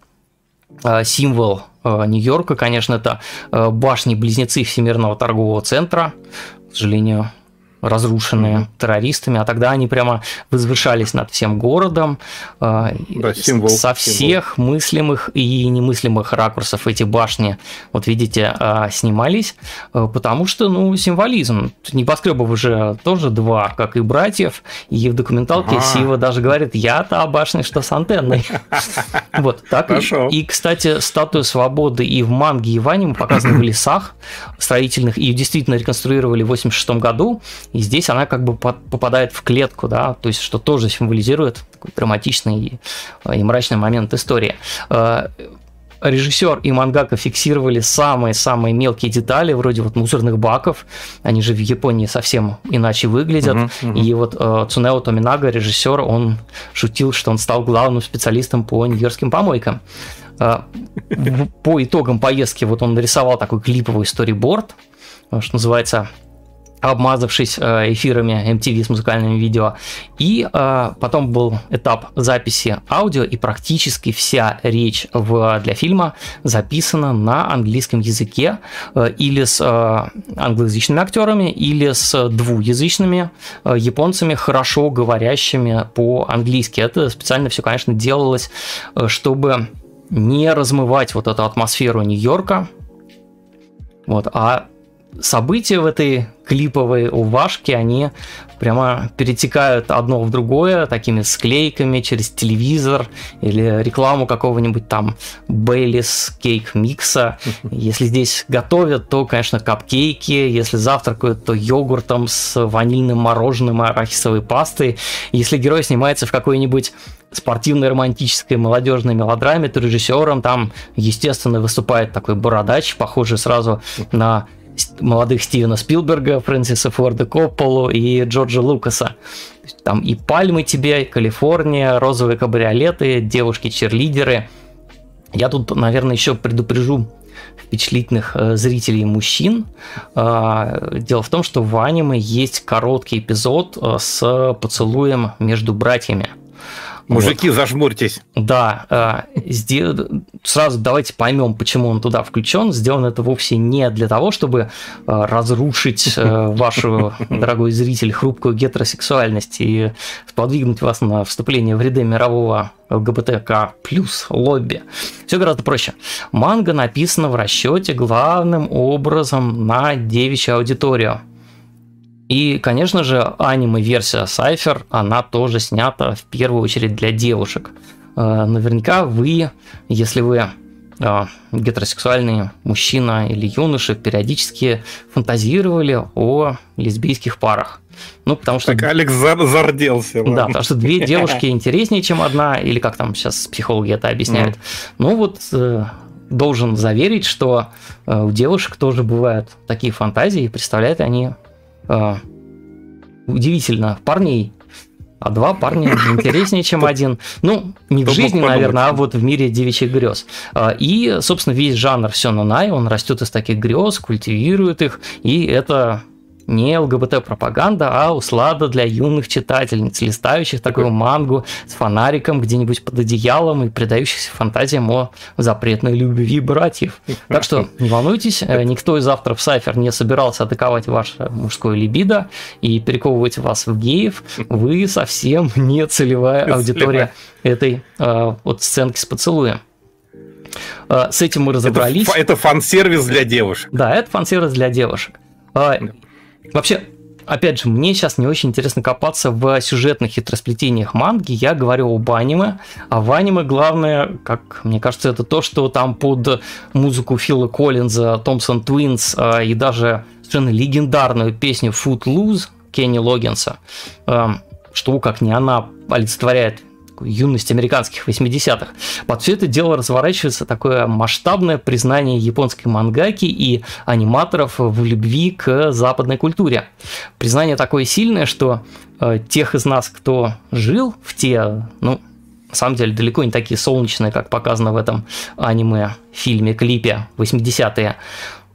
э, символ э, Нью-Йорка, конечно, это башни-близнецы Всемирного торгового центра. К сожалению, разрушенные mm-hmm. террористами, а тогда они прямо возвышались над всем городом э, да, символ, со всех символ. мыслимых и немыслимых ракурсов эти башни, вот видите, э, снимались, э, потому что, ну, символизм. Небоскребов уже тоже два, как и братьев, и в документалке ага. Сива даже говорит, я та башня, что с антенной. Вот, так и, кстати, статуя свободы и в манге, и в аниме показаны в лесах строительных, и действительно реконструировали в 86 году, и здесь она как бы попадает в клетку, да, то есть что тоже символизирует такой драматичный и, и мрачный момент истории э, режиссер и мангака фиксировали самые-самые мелкие детали, вроде вот мусорных баков. Они же в Японии совсем иначе выглядят. Uh-huh, uh-huh. И вот э, Цунео Томинага, режиссер, он шутил, что он стал главным специалистом по нью-йоркским помойкам. Э, по итогам поездки вот он нарисовал такой клиповый сториборд, что называется обмазавшись э, эфирами MTV с музыкальными видео. И э, потом был этап записи аудио, и практически вся речь в, для фильма записана на английском языке э, или с англоязычными актерами, или с двуязычными японцами, хорошо говорящими по-английски. Это специально все, конечно, делалось, чтобы не размывать вот эту атмосферу Нью-Йорка, вот, а события в этой клиповой уважке, они прямо перетекают одно в другое такими склейками через телевизор или рекламу какого-нибудь там Бейлис кейк микса. Если здесь готовят, то, конечно, капкейки. Если завтракают, то йогуртом с ванильным мороженым и арахисовой пастой. Если герой снимается в какой-нибудь спортивной романтической молодежной мелодраме, то режиссером там, естественно, выступает такой бородач, похожий сразу на молодых Стивена Спилберга, Фрэнсиса Форда Копполу и Джорджа Лукаса. Там и пальмы тебе, и Калифорния, розовые кабриолеты, девушки-черлидеры. Я тут, наверное, еще предупрежу впечатлительных э, зрителей мужчин. Э, дело в том, что в аниме есть короткий эпизод э, с поцелуем между братьями. Мужики, вот. зажмурьтесь. Да, э, сразу давайте поймем, почему он туда включен. Сделано это вовсе не для того, чтобы э, разрушить э, вашу, дорогой зритель, хрупкую гетеросексуальность и сподвигнуть вас на вступление в ряды мирового ЛГБТК плюс лобби. Все гораздо проще. Манга написана в расчете главным образом на девичью аудиторию. И, конечно же, аниме-версия Cypher, она тоже снята в первую очередь для девушек. Э, наверняка вы, если вы э, гетеросексуальный мужчина или юноша, периодически фантазировали о лесбийских парах. Ну, потому что... Так Алекс зарделся. Ладно. Да, потому что две девушки интереснее, чем одна, или как там сейчас психологи это объясняют. Mm. Ну вот э, должен заверить, что у девушек тоже бывают такие фантазии, и представляют они э, удивительно, парней. А два парня интереснее, чем один. Ну, не в жизни, наверное, а вот в мире девичьих грез. А, и, собственно, весь жанр все на най, он растет из таких грез, культивирует их, и это не ЛГБТ-пропаганда, а услада для юных читательниц, листающих такую мангу с фонариком где-нибудь под одеялом и предающихся фантазиям о запретной любви братьев. Так что не волнуйтесь, э, никто из авторов Сайфер не собирался атаковать ваше мужское либидо и перековывать вас в геев. Вы совсем не целевая аудитория этой э, вот сценки с поцелуем. Э, с этим мы разобрались. Это, это фан-сервис для девушек. Да, это фан-сервис для девушек. Вообще, опять же, мне сейчас не очень интересно копаться в сюжетных хитросплетениях манги. Я говорю об аниме. А в аниме главное, как мне кажется, это то, что там под музыку Фила Коллинза, Томпсон Твинс а, и даже совершенно легендарную песню Footloose Кенни Логинса, а, что как не она олицетворяет юность американских 80-х. Под все это дело разворачивается такое масштабное признание японской мангаки и аниматоров в любви к западной культуре. Признание такое сильное, что э, тех из нас, кто жил в те, ну, на самом деле далеко не такие солнечные, как показано в этом аниме-фильме, клипе 80-е,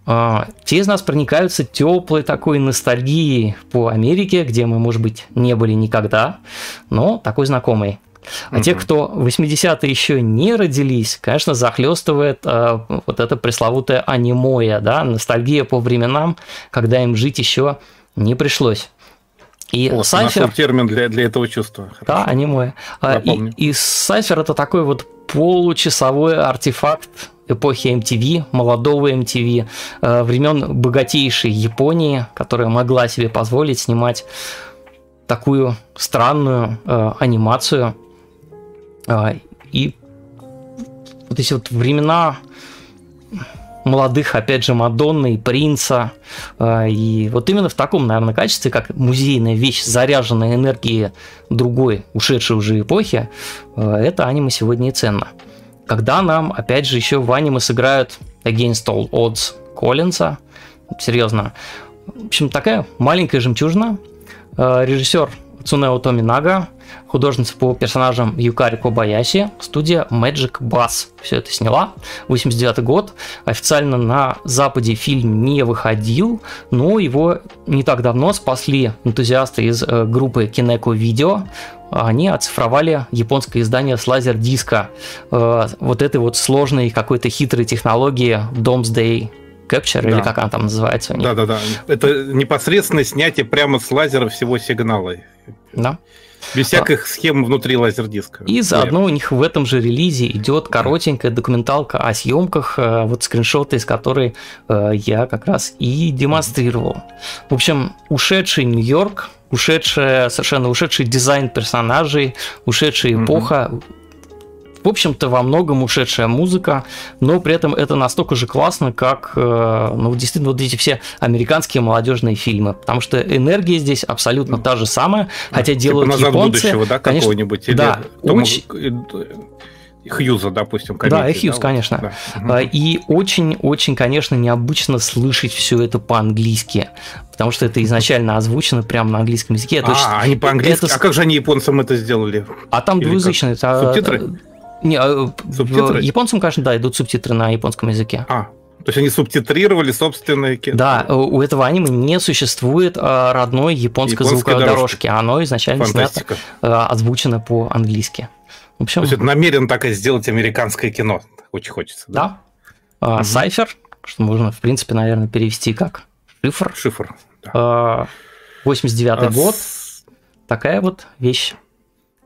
э, те из нас проникаются теплой такой ностальгией по Америке, где мы, может быть, не были никогда, но такой знакомый. А те, кто в 80-е еще не родились, конечно, захлестывает а, вот это пресловутое анимоя, да, ностальгия по временам, когда им жить еще не пришлось. И О, Сайфер... термин для, для этого чувства. Хорошо. Да, аниме. А, и, и Сайфер это такой вот получасовой артефакт эпохи MTV, молодого MTV, а, времен богатейшей Японии, которая могла себе позволить снимать такую странную э, анимацию и вот эти вот времена молодых, опять же, Мадонны и Принца. А, и вот именно в таком, наверное, качестве, как музейная вещь, заряженная энергией другой, ушедшей уже эпохи, а, это аниме сегодня и ценно. Когда нам, опять же, еще в аниме сыграют Against All Odds Коллинса, серьезно. В общем, такая маленькая жемчужина. Режиссер Цунео Томинага, художница по персонажам Юкари Кобаяси, студия Magic Bass все это сняла. 89 год. Официально на Западе фильм не выходил, но его не так давно спасли энтузиасты из э, группы Kineko Video. Они оцифровали японское издание с лазер-диска э, вот этой вот сложной какой-то хитрой технологии Domesday Capture, да. или как она там называется. Да, да, да. Это непосредственно снятие прямо с лазера всего сигнала. Да. Без всяких схем внутри лазердиска. И заодно у них в этом же релизе идет коротенькая документалка о съемках, э, вот скриншоты из которой э, я как раз и демонстрировал. В общем, ушедший Нью-Йорк, ушедшая, совершенно ушедший дизайн персонажей, ушедшая эпоха, в общем-то, во многом ушедшая музыка, но при этом это настолько же классно, как, э, ну, действительно, вот эти все американские молодежные фильмы, потому что энергия здесь абсолютно та же самая, хотя типа делают назад японцы. будущего, да, какого-нибудь? Да, очень... Хьюза, допустим, комедии. Да, и Хьюз, да, конечно. Да. И очень-очень, конечно, необычно слышать все это по-английски, потому что это изначально озвучено прямо на английском языке. А, очень... они по-английски? Это... А как же они японцам это сделали? А там двуязычные. Это... Субтитры? Не, а, Субтитры? японцам, конечно, да, идут субтитры на японском языке. А, то есть они субтитрировали собственные кино. Да, у этого аниме не существует а, родной японской, японской звуковой дорожки. дорожки. Оно изначально Фантастика. снято, озвучено по-английски. В общем, То есть это намерен так и сделать американское кино. Очень хочется. Да. да. Угу. Cipher, что можно, в принципе, наверное, перевести как шифр. Шифр. Да. 89-й а, год. Такая вот вещь.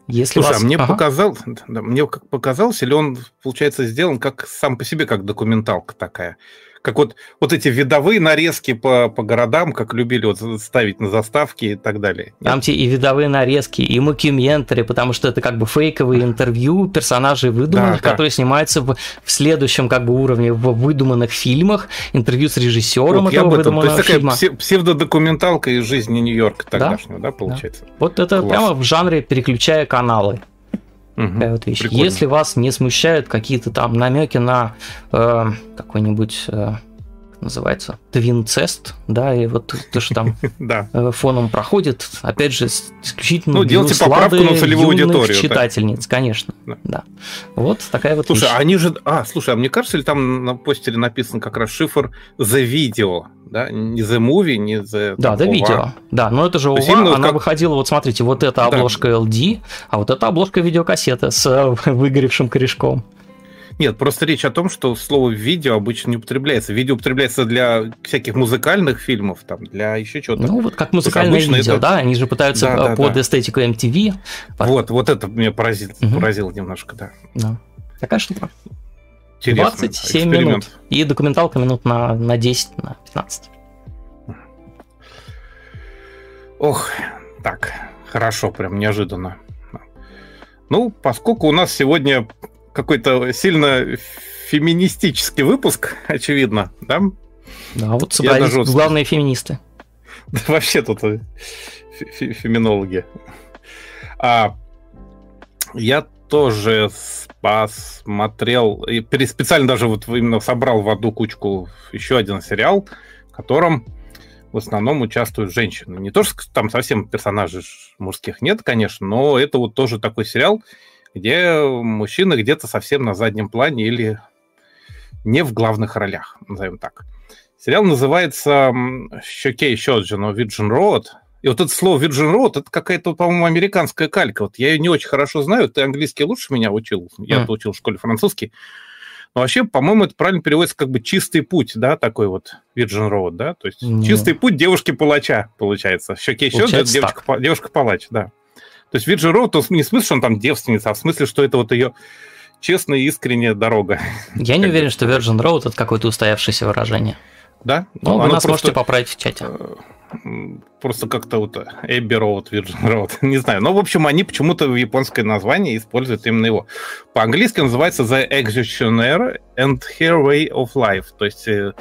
Если Слушай, вас... а мне ага. показал, да, мне как показалось, или он, получается, сделан как сам по себе, как документалка такая как вот, вот эти видовые нарезки по, по городам, как любили вот ставить на заставки и так далее. Нет? Там те и видовые нарезки, и мокюментари, потому что это как бы фейковые интервью персонажей выдуманных, да, которые да. снимаются в, в следующем как бы уровне в выдуманных фильмах, интервью с режиссером вот этого выдуманного То есть фильма. такая псевдодокументалка из жизни Нью-Йорка тогдашнего, да, да получается? Да. Вот это Класс. прямо в жанре переключая каналы. Угу, такая вот вещь. Прикольно. Если вас не смущают какие-то там намеки на э, какой-нибудь э, называется твинцест, да, и вот то, что там э, фоном проходит, опять же, исключительно ну, делайте поправку на целевую аудиторию. читательниц, конечно, да. Вот такая вот Слушай, они же... А, слушай, а мне кажется, ли там на постере написан как раз шифр The Video, да, не The Movie, не The... Да, The Video, да, но это же ОВА, она выходила, вот смотрите, вот эта обложка. LD, а вот эта обложка видеокассеты с выгоревшим корешком. Нет, просто речь о том, что слово видео обычно не употребляется. Видео употребляется для всяких музыкальных фильмов, там, для еще чего-то. Ну, вот как музыкальное видео, это... да, они же пытаются да, да, под да. эстетику MTV. Вот, вот это меня поразило, угу. поразило немножко, да. да. Такая штука. Интересно. 27 эксперимент. минут. И документалка минут на, на 10, на 15. Ох, так, хорошо, прям неожиданно. Ну, поскольку у нас сегодня какой-то сильно феминистический выпуск, очевидно, да? Да, вот собрались даже... главные феминисты. Да, вообще тут э, феминологи. А, я тоже посмотрел, и специально даже вот именно собрал в одну кучку еще один сериал, в котором в основном участвуют женщины. Не то, что там совсем персонажей мужских нет, конечно, но это вот тоже такой сериал, где мужчины где-то совсем на заднем плане или не в главных ролях, назовем так. Сериал называется «Щекей Щоджино Virgin Road». И вот это слово Virgin Road, это какая-то, по-моему, американская калька. Вот я ее не очень хорошо знаю. Ты английский лучше меня учил. Я mm. учил в школе французский. Но вообще, по-моему, это правильно переводится как бы чистый путь, да, такой вот Virgin Road, да? То есть mm. чистый путь девушки-палача, получается. Щеке еще девушка-палач, девушка да. То есть Virgin Road, то не в смысле, что он там девственница, а в смысле, что это вот ее честная и искренняя дорога. Я не уверен, что Virgin Road это какое-то устоявшееся выражение. Да? Ну, вы нас просто, можете поправить в чате. Э, просто как-то вот Abbey Road, Virgin Road, не знаю. Но, в общем, они почему-то в японское название используют именно его. По-английски называется The Executioner and Her Way of Life. То есть э,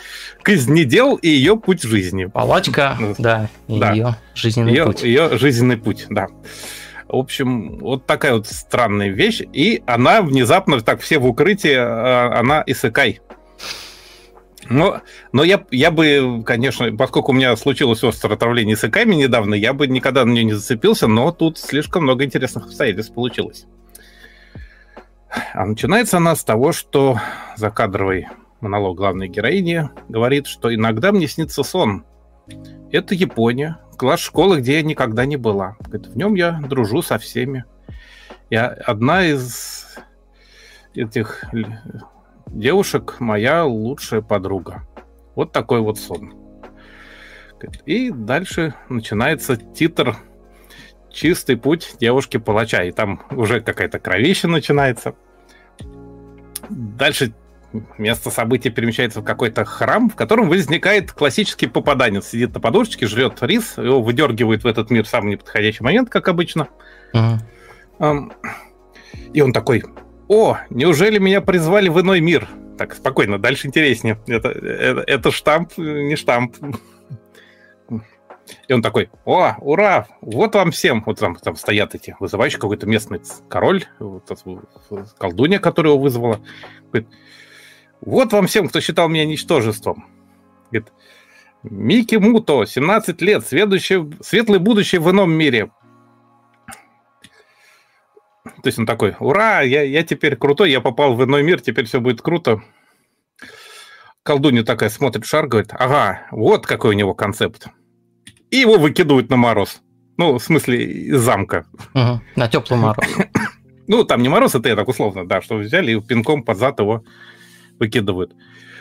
казнедел и ее путь жизни. Палачка, да, и да. ее жизненный ее, путь. Ее жизненный путь, да. В общем, вот такая вот странная вещь. И она внезапно, так все в укрытии, а, она исыкай. Но, но я, я бы, конечно, поскольку у меня случилось острое отравление исыками недавно, я бы никогда на нее не зацепился, но тут слишком много интересных обстоятельств получилось. А начинается она с того, что закадровый монолог главной героини говорит, что иногда мне снится сон. Это Япония, класс школы, где я никогда не была. Говорит, в нем я дружу со всеми. Я одна из этих девушек моя лучшая подруга. Вот такой вот сон. И дальше начинается титр «Чистый путь девушки-палача». И там уже какая-то кровища начинается. Дальше место события перемещается в какой-то храм, в котором возникает классический попаданец. Сидит на подушечке, жрет рис, его выдергивает в этот мир в самый неподходящий момент, как обычно. И он такой, о, неужели меня призвали в иной мир? Так, спокойно, дальше интереснее. Это, это, это штамп, не штамп. И он такой, о, ура, вот вам всем. Вот там, там стоят эти вызывающие, какой-то местный король, вот, колдунья, которая его вызвала. Говорит, вот вам всем, кто считал меня ничтожеством. Говорит, Микки Муто, 17 лет, следующее, светлое будущее в ином мире. То есть он такой, ура, я, я теперь крутой, я попал в иной мир, теперь все будет круто. Колдунья такая смотрит шар, говорит, ага, вот какой у него концепт. И его выкидывают на мороз. Ну, в смысле, из замка. Угу, на теплый мороз. Ну, там не мороз, это я так условно, да, что взяли и пинком под зад его выкидывают.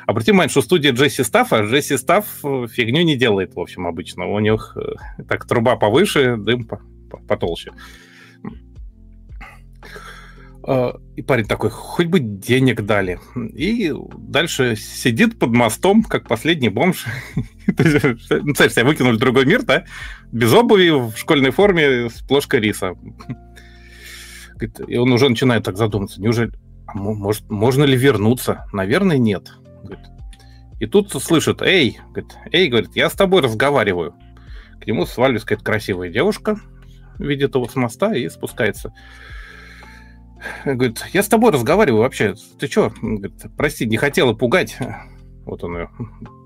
Обрати внимание, что студия Джесси Стаффа, Джесси Стафф э, фигню не делает, в общем, обычно. У них э, так труба повыше, дым потолще. А, и парень такой, хоть бы денег дали. И дальше сидит под мостом, как последний бомж. Ну, цель себя выкинули в другой мир, да? Без обуви, в школьной форме, с плошкой риса. И он уже начинает так задуматься. Неужели... А может, можно ли вернуться? Наверное, нет. И тут слышит, эй, говорит, эй, говорит, я с тобой разговариваю. К нему сваливается какая-то красивая девушка, видит его с моста и спускается. Говорит, я с тобой разговариваю вообще. Ты что? Говорит, прости, не хотела пугать. Вот он ее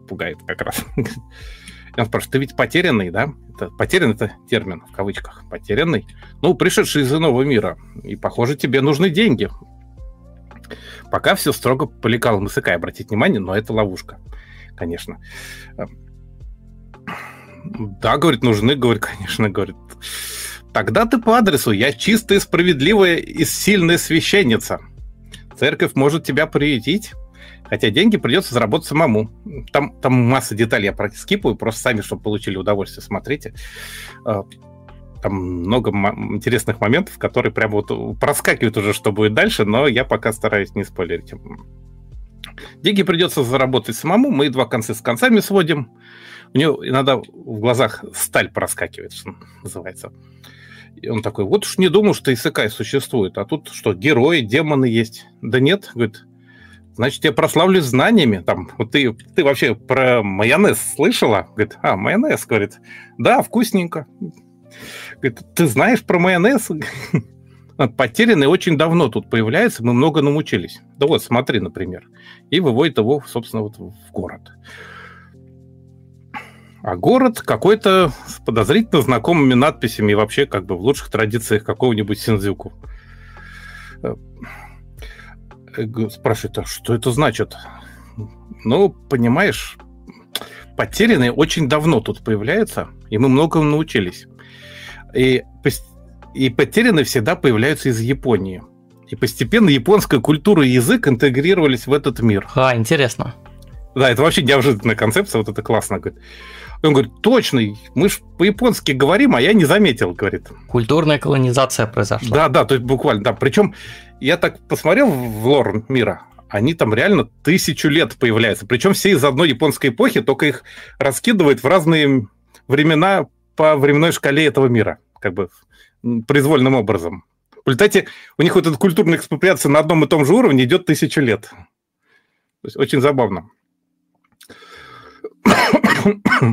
пугает как раз. И он спрашивает, ты ведь потерянный, да? Это, потерянный это термин в кавычках. Потерянный. Ну, пришедший из иного мира. И, похоже, тебе нужны деньги. Пока все строго по лекалам языка, обратить внимание, но это ловушка, конечно. Да, говорит, нужны, говорит, конечно, говорит. Тогда ты по адресу. Я чистая, справедливая и сильная священница. Церковь может тебя приютить, хотя деньги придется заработать самому. Там, там масса деталей я проскипаю, просто сами, чтобы получили удовольствие, смотрите. Там много интересных моментов, которые прям вот проскакивают уже, что будет дальше, но я пока стараюсь не спойлерить. Деньги придется заработать самому, мы два концы с концами сводим. У него иногда в глазах сталь проскакивает, что называется. И он такой, вот уж не думал, что Исыкай существует. А тут что, герои, демоны есть? Да нет, говорит, значит, я прославлюсь знаниями. Там, вот ты, ты вообще про майонез слышала? Говорит, а, майонез, говорит. Да, вкусненько. Говорит, ты знаешь про майонез? Потерянный очень давно тут появляется, мы много научились. Да вот, смотри, например. И выводит его, собственно, вот в город а город какой-то с подозрительно знакомыми надписями и вообще как бы в лучших традициях какого-нибудь Синдзюку. Э, спрашивает, а что это значит? Ну, понимаешь, потерянные очень давно тут появляются, и мы многому научились. И, и потерянные всегда появляются из Японии. И постепенно японская культура и язык интегрировались в этот мир. А, интересно. Да, это вообще неожиданная концепция, вот это классно. Говорит. Он говорит, точно, мы же по-японски говорим, а я не заметил, говорит. Культурная колонизация произошла. Да, да, то есть буквально, да. Причем я так посмотрел в лор мира, они там реально тысячу лет появляются. Причем все из одной японской эпохи, только их раскидывают в разные времена по временной шкале этого мира, как бы произвольным образом. В результате у них вот эта культурная экспроприация на одном и том же уровне идет тысячу лет. То есть очень забавно.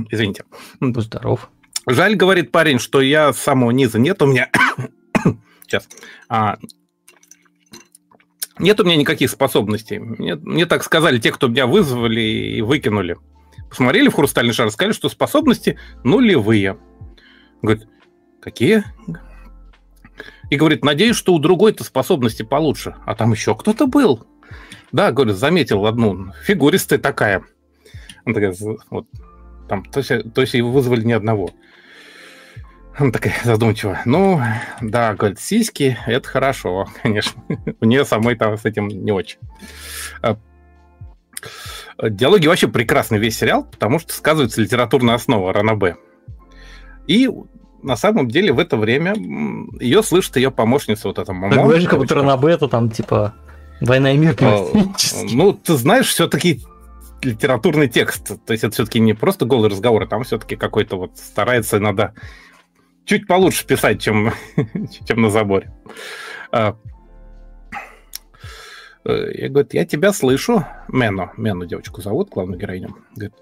Извините. Будь здоров. Жаль, говорит парень, что я с самого низа. Нет у меня... Сейчас. А... Нет у меня никаких способностей. Мне, мне так сказали те, кто меня вызвали и выкинули. Посмотрели в хрустальный шар, сказали, что способности нулевые. Говорит, какие? И говорит, надеюсь, что у другой-то способности получше. А там еще кто-то был. Да, говорит, заметил одну. Фигуристая такая. Она такая, вот, там, то есть, то есть его вызвали не одного. Она такая задумчивая. Ну, да, говорит, сиськи, это хорошо, конечно. У нее самой там с этим не очень. А, диалоги вообще прекрасный весь сериал, потому что сказывается литературная основа Ранабе. И на самом деле в это время ее слышит ее помощница, вот эта мама. Говоришь, как будто это там типа Война и мир. А, ну, ты знаешь, все-таки литературный текст. То есть это все-таки не просто голый разговор, а там все-таки какой-то вот старается иногда чуть получше писать, чем, чем на заборе. А, э, я говорю, я тебя слышу, Мену, Мену девочку зовут, главную героиню. Говорит,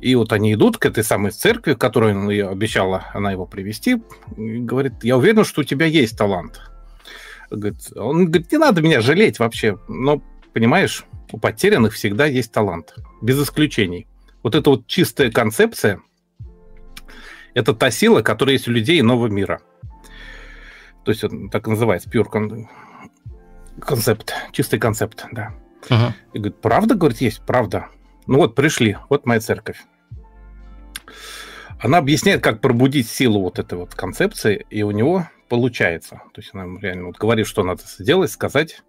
И вот они идут к этой самой церкви, в которую он ее обещала, она его привести. говорит, я уверен, что у тебя есть талант. Говорит, он говорит, не надо меня жалеть вообще. Но, понимаешь, у потерянных всегда есть талант. Без исключений. Вот эта вот чистая концепция – это та сила, которая есть у людей иного мира. То есть он так и называется, pure концепт, чистый концепт, да. Uh-huh. И говорит, правда, говорит, есть, правда. Ну вот, пришли, вот моя церковь. Она объясняет, как пробудить силу вот этой вот концепции, и у него получается. То есть она реально вот говорит, что надо сделать, сказать.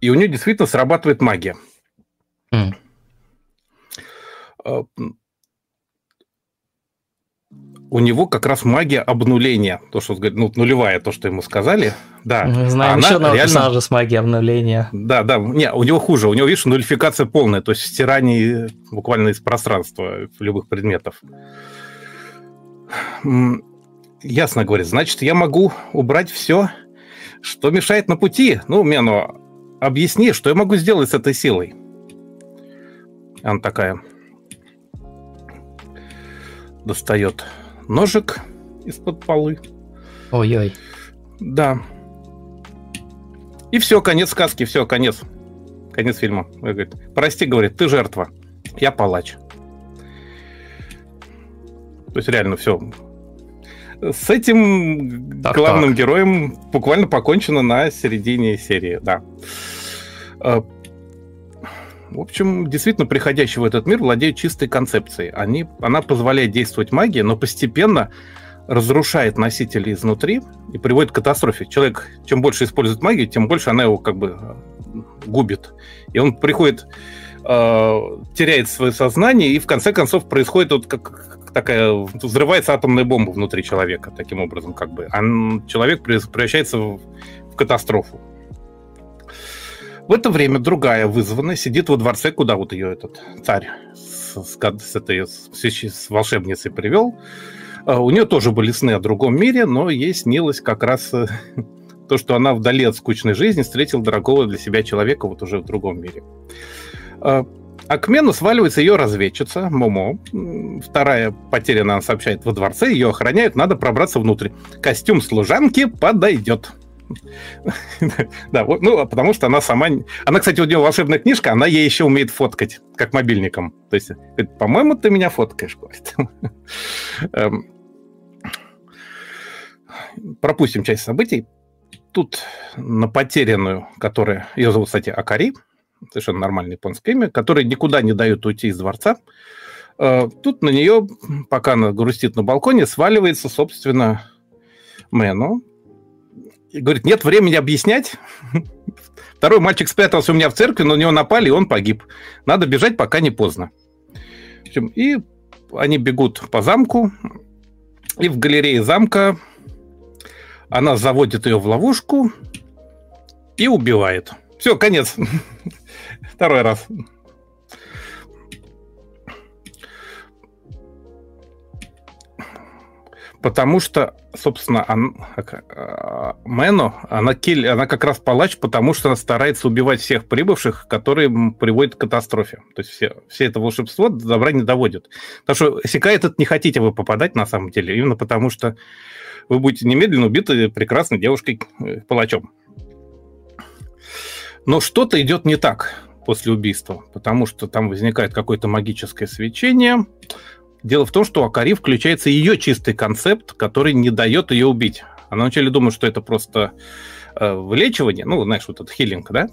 И у нее действительно срабатывает магия. Mm у него как раз магия обнуления. То, что ну, нулевая, то, что ему сказали. Да. Мы знаем она еще одного реально... персонажа с магией обнуления. Да, да. Не, у него хуже. У него, видишь, нулификация полная. То есть стирание буквально из пространства любых предметов. Ясно говорит. Значит, я могу убрать все, что мешает на пути. Ну, Мену, объясни, что я могу сделать с этой силой. Она такая достает ножик из-под полы. Ой-ой. Да. И все, конец сказки, все, конец. Конец фильма. Говорит, прости, говорит, ты жертва, я палач. То есть реально все. С этим так, главным так. героем буквально покончено на середине серии, да. В общем, действительно, приходящий в этот мир владеют чистой концепцией. Они, она позволяет действовать магии, но постепенно разрушает носителей изнутри и приводит к катастрофе. Человек, чем больше использует магию, тем больше она его как бы э, губит. И он приходит, э, теряет свое сознание, и в конце концов происходит вот как такая, взрывается атомная бомба внутри человека, таким образом как бы. А человек превращается в, в катастрофу. В это время другая вызванная сидит во дворце, куда вот ее этот царь с, с, этой с, с волшебницей привел. А, у нее тоже были сны о другом мире, но ей снилось как раз э, то, что она вдали от скучной жизни встретила дорогого для себя человека вот уже в другом мире. А, а к Мену сваливается ее разведчица Момо. Вторая потеряна, она сообщает, во дворце. Ее охраняют, надо пробраться внутрь. Костюм служанки подойдет. Да, ну, а потому что она сама... Она, кстати, у нее волшебная книжка, она ей еще умеет фоткать, как мобильником. То есть, по-моему, ты меня фоткаешь. Эм, пропустим часть событий. Тут на потерянную, которая... Ее зовут, кстати, Акари, совершенно нормальное японское имя, которая никуда не дает уйти из дворца. Э, тут на нее, пока она грустит на балконе, сваливается, собственно, Мэно, говорит, нет времени объяснять. Второй мальчик спрятался у меня в церкви, но на него напали, и он погиб. Надо бежать, пока не поздно. И они бегут по замку, и в галерее замка она заводит ее в ловушку и убивает. Все, конец. Второй раз. Потому что, собственно, он, э, Мэно, она, киль, она как раз палач, потому что она старается убивать всех прибывших, которые приводят к катастрофе. То есть все, все это волшебство до добра не доводит. Потому что Сикай этот не хотите вы попадать на самом деле, именно потому что вы будете немедленно убиты прекрасной девушкой-палачом. Э, Но что-то идет не так после убийства, потому что там возникает какое-то магическое свечение, Дело в том, что Акари включается ее чистый концепт, который не дает ее убить. Она вначале думает, что это просто э, вылечивание, ну, знаешь, вот этот хилинг, да?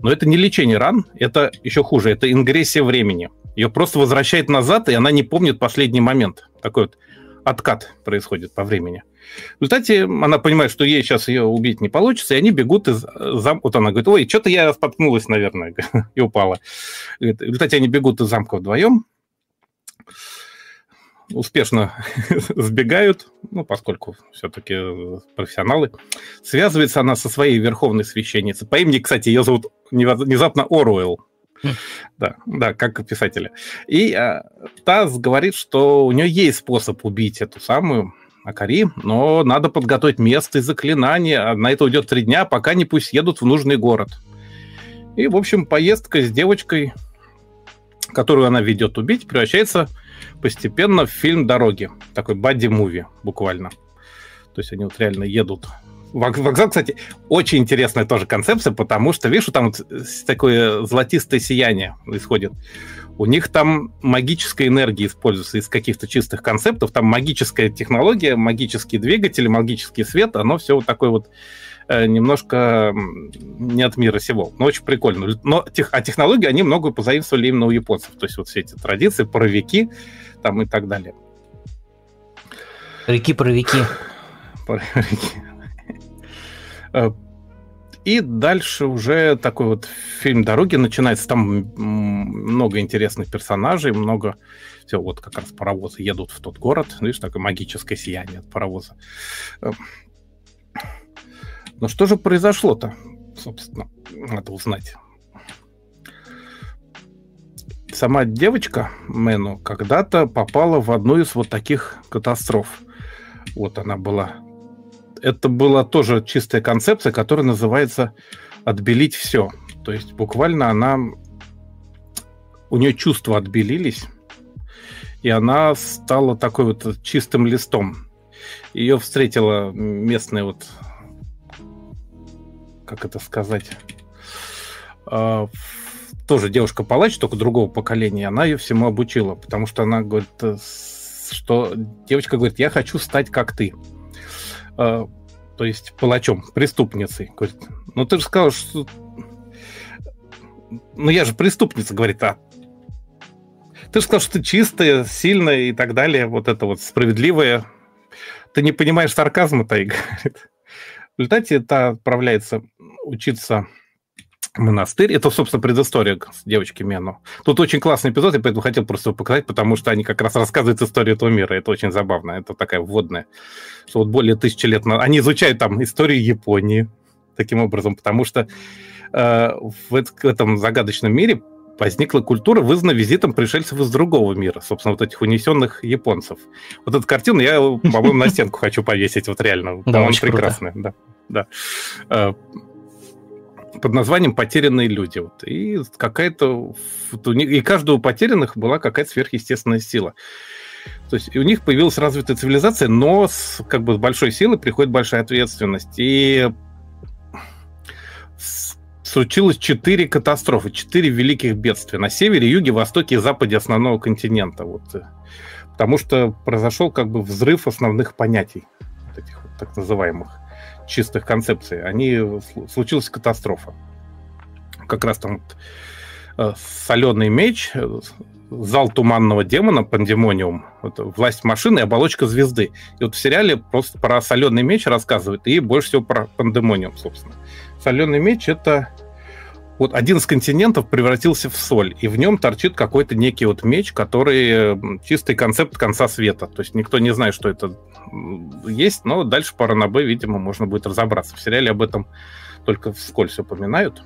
Но это не лечение ран, это еще хуже, это ингрессия времени. Ее просто возвращает назад, и она не помнит последний момент. Такой вот откат происходит по времени. В результате она понимает, что ей сейчас ее убить не получится, и они бегут из замка. Вот она говорит, ой, что-то я споткнулась, наверное, и упала. В результате они бегут из замка вдвоем, успешно сбегают, ну, поскольку все-таки профессионалы. Связывается она со своей верховной священницей. По имени, кстати, ее зовут внезапно Оруэлл. Да, да, как писателя. И а, Таз говорит, что у нее есть способ убить эту самую Акари, но надо подготовить место и заклинание. А на это уйдет три дня, пока не пусть едут в нужный город. И, в общем, поездка с девочкой которую она ведет убить, превращается постепенно в фильм «Дороги». Такой бадди-муви буквально. То есть они вот реально едут Вокзал, кстати, очень интересная тоже концепция, потому что, видишь, там вот такое золотистое сияние исходит. У них там магическая энергия используется из каких-то чистых концептов. Там магическая технология, магические двигатели, магический свет, оно все вот такое вот э, немножко не от мира сего. Но очень прикольно. Но тех, а технологии они многое позаимствовали именно у японцев. То есть вот все эти традиции, паровики там и так далее. Реки-паровики. Паровики. Э, и дальше уже такой вот фильм «Дороги» начинается. Там много интересных персонажей, много... Все, вот как раз паровозы едут в тот город. Видишь, такое магическое сияние от паровоза. Э, Но что же произошло-то, собственно, надо узнать. Сама девочка Мэну когда-то попала в одну из вот таких катастроф. Вот она была это была тоже чистая концепция, которая называется «отбелить все». То есть буквально она... У нее чувства отбелились, и она стала такой вот чистым листом. Ее встретила местная вот... Как это сказать? Тоже девушка-палач, только другого поколения. Она ее всему обучила, потому что она говорит, э, что девочка говорит, я хочу стать как ты. Э, то есть палачом, преступницей. Говорит, ну ты же сказал, что... Ну я же преступница, говорит, а ты же сказал, что ты чистая, сильная и так далее, вот это вот справедливая. Ты не понимаешь сарказма-то, и говорит. В результате это отправляется учиться монастырь. Это, собственно, предыстория с девочки Мену. Тут очень классный эпизод, я поэтому хотел просто его показать, потому что они как раз рассказывают историю этого мира. Это очень забавно. Это такая вводная. Что вот более тысячи лет... На... Они изучают там историю Японии таким образом, потому что э, в этом загадочном мире возникла культура, вызвана визитом пришельцев из другого мира, собственно, вот этих унесенных японцев. Вот эту картину я, по-моему, на стенку хочу повесить, вот реально. Да, очень прекрасная. Да, да. Под названием «Потерянные люди». Вот. И какая-то... И каждого потерянных была какая-то сверхъестественная сила. То есть у них появилась развитая цивилизация, но с как бы с большой силой приходит большая ответственность. И случилось четыре катастрофы, четыре великих бедствия на севере, юге, востоке и западе основного континента. Вот. Потому что произошел как бы взрыв основных понятий, вот этих вот так называемых чистых концепций, они случилась катастрофа. Как раз там вот, э, соленый меч, э, зал туманного демона, пандемониум, вот, власть машины и оболочка звезды. И вот в сериале просто про соленый меч рассказывают, и больше всего про пандемониум, собственно. Соленый меч это вот один из континентов превратился в соль, и в нем торчит какой-то некий вот меч, который чистый концепт конца света. То есть никто не знает, что это есть, но дальше по Ранабе, видимо, можно будет разобраться. В сериале об этом только вскользь упоминают.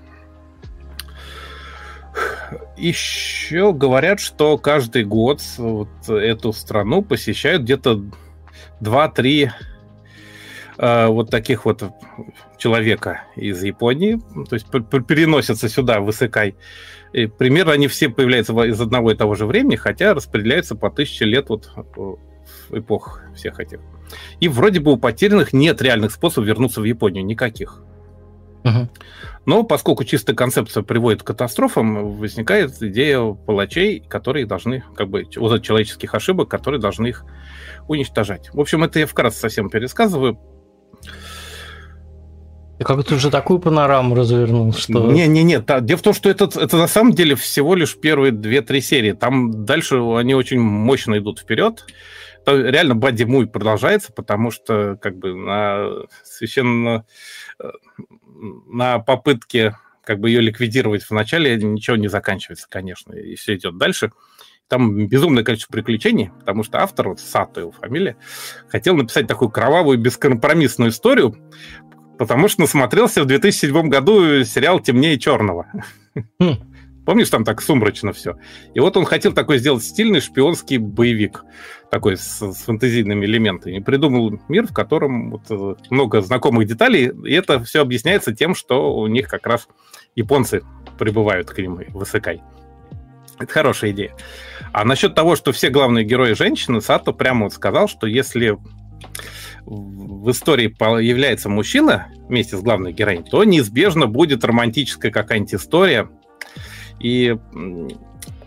Еще говорят, что каждый год вот эту страну посещают где-то 2-3 э, вот таких вот человека из Японии, то есть переносятся сюда, в Исыкай. И примерно они все появляются из одного и того же времени, хотя распределяются по тысяче лет вот эпох всех этих. И вроде бы у потерянных нет реальных способов вернуться в Японию, никаких. Угу. Но поскольку чистая концепция приводит к катастрофам, возникает идея палачей, которые должны, как бы, вот человеческих ошибок, которые должны их уничтожать. В общем, это я вкратце совсем пересказываю. Ты как то уже такую панораму развернул, что... Не-не-не, дело в том, что это, это на самом деле всего лишь первые две-три серии. Там дальше они очень мощно идут вперед. То реально Бадди Муй продолжается, потому что как бы на священно э, на попытке как бы ее ликвидировать в начале ничего не заканчивается, конечно, и все идет дальше. Там безумное количество приключений, потому что автор, вот Сато его фамилия, хотел написать такую кровавую, бескомпромиссную историю, потому что насмотрелся в 2007 году сериал «Темнее черного». Хм. Помнишь, там так сумрачно все? И вот он хотел такой сделать стильный шпионский боевик, такой с, с фэнтезийными элементами. И придумал мир, в котором вот э, много знакомых деталей, и это все объясняется тем, что у них как раз японцы прибывают к ним в Исыкай. Это хорошая идея. А насчет того, что все главные герои женщины, Сато прямо вот сказал, что если в истории появляется мужчина вместе с главной героиней, то неизбежно будет романтическая какая-нибудь история. И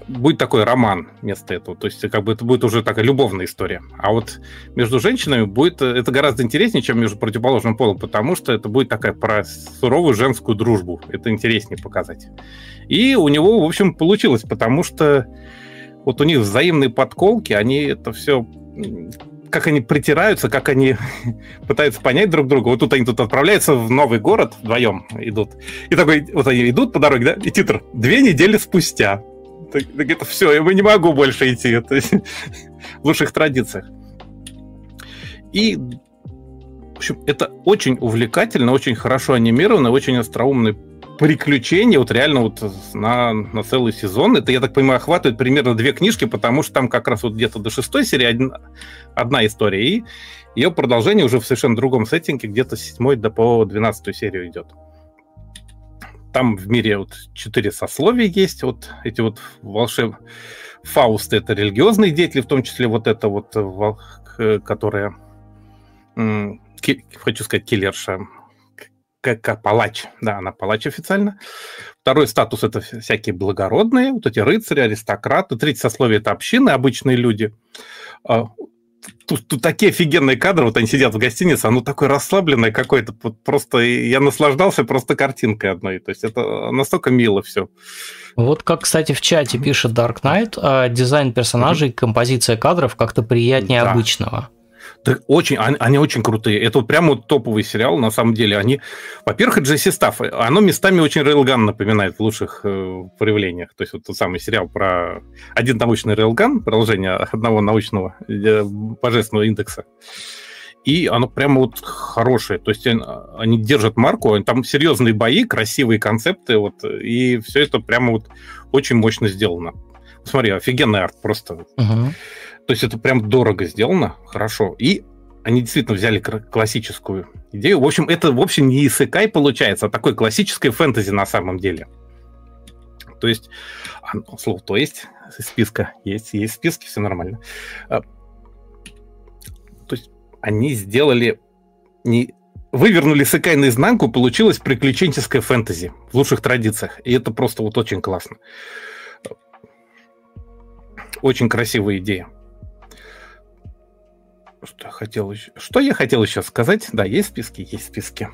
будет такой роман вместо этого. То есть, как бы это будет уже такая любовная история. А вот между женщинами будет это гораздо интереснее, чем между противоположным полом, потому что это будет такая про суровую женскую дружбу. Это интереснее показать. И у него, в общем, получилось, потому что вот у них взаимные подколки, они это все как они притираются, как они пытаются понять друг друга. Вот тут они тут отправляются в новый город вдвоем идут. И такой, вот они идут по дороге, да, и титр. Две недели спустя. Так, так это все, я не могу больше идти. Это в лучших традициях. И, в общем, это очень увлекательно, очень хорошо анимировано, очень остроумный приключения, вот реально вот на, на целый сезон. Это, я так понимаю, охватывает примерно две книжки, потому что там как раз вот где-то до шестой серии одна, одна история, и ее продолжение уже в совершенно другом сеттинге, где-то с седьмой до по двенадцатую серию идет. Там в мире вот четыре сословия есть, вот эти вот волшеб... Фаусты — это религиозные деятели, в том числе вот это вот, которая, хочу сказать, киллерша, как палач, да, она палач официально. Второй статус – это всякие благородные, вот эти рыцари, аристократы. Третье сословие – это общины, обычные люди. А, тут, тут такие офигенные кадры, вот они сидят в гостинице, оно такое расслабленное какое-то, просто я наслаждался просто картинкой одной, то есть это настолько мило все. Вот как, кстати, в чате пишет Dark Knight, а, дизайн персонажей, композиция кадров как-то приятнее да. обычного. Да, очень, они, они очень крутые. Это вот прямо вот топовый сериал, на самом деле. Они, во-первых, Джесси Стафф, оно местами очень Рейлган напоминает в лучших э, проявлениях. То есть вот тот самый сериал про один научный Рейлган, продолжение одного научного э, божественного индекса. И оно прямо вот хорошее. То есть они, держат марку, там серьезные бои, красивые концепты, вот, и все это прямо вот очень мощно сделано. Смотри, офигенный арт просто. Uh-huh. То есть это прям дорого сделано, хорошо. И они действительно взяли классическую идею. В общем, это, в общем, не исыкай получается, а такой классической фэнтези на самом деле. То есть, а, ну, слово то есть, списка есть, есть списки, все нормально. А, то есть они сделали не вывернули Сыкай наизнанку, получилось приключенческое фэнтези в лучших традициях. И это просто вот очень классно. Очень красивая идея. Что я хотел еще? Что я хотел еще сказать? Да, есть списки, есть списки.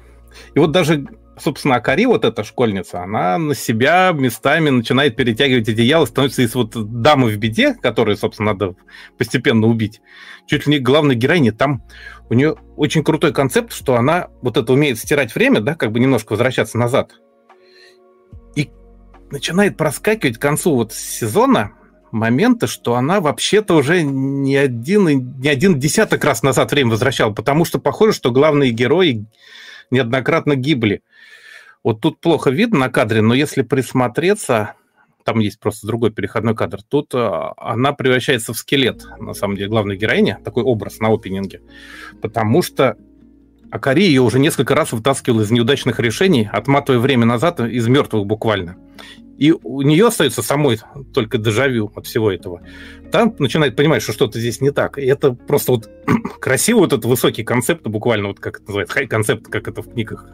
И вот даже, собственно, Акари, вот эта школьница, она на себя местами начинает перетягивать одеяло, становится из вот дамы в беде, которую, собственно, надо постепенно убить. Чуть ли не главной героини. Там у нее очень крутой концепт, что она вот это умеет стирать время, да, как бы немножко возвращаться назад. И начинает проскакивать к концу вот сезона момента, что она вообще-то уже не один, не один десяток раз назад время возвращала, потому что похоже, что главные герои неоднократно гибли. Вот тут плохо видно на кадре, но если присмотреться, там есть просто другой переходной кадр, тут а, она превращается в скелет, на самом деле, главной героиня, такой образ на опенинге, потому что Акари ее уже несколько раз вытаскивал из неудачных решений, отматывая время назад из мертвых буквально. И у нее остается самой только дежавю от всего этого. Там начинает понимать, что что-то здесь не так. И это просто вот красивый вот этот высокий концепт, буквально вот как это называется, хай-концепт, как это в книгах,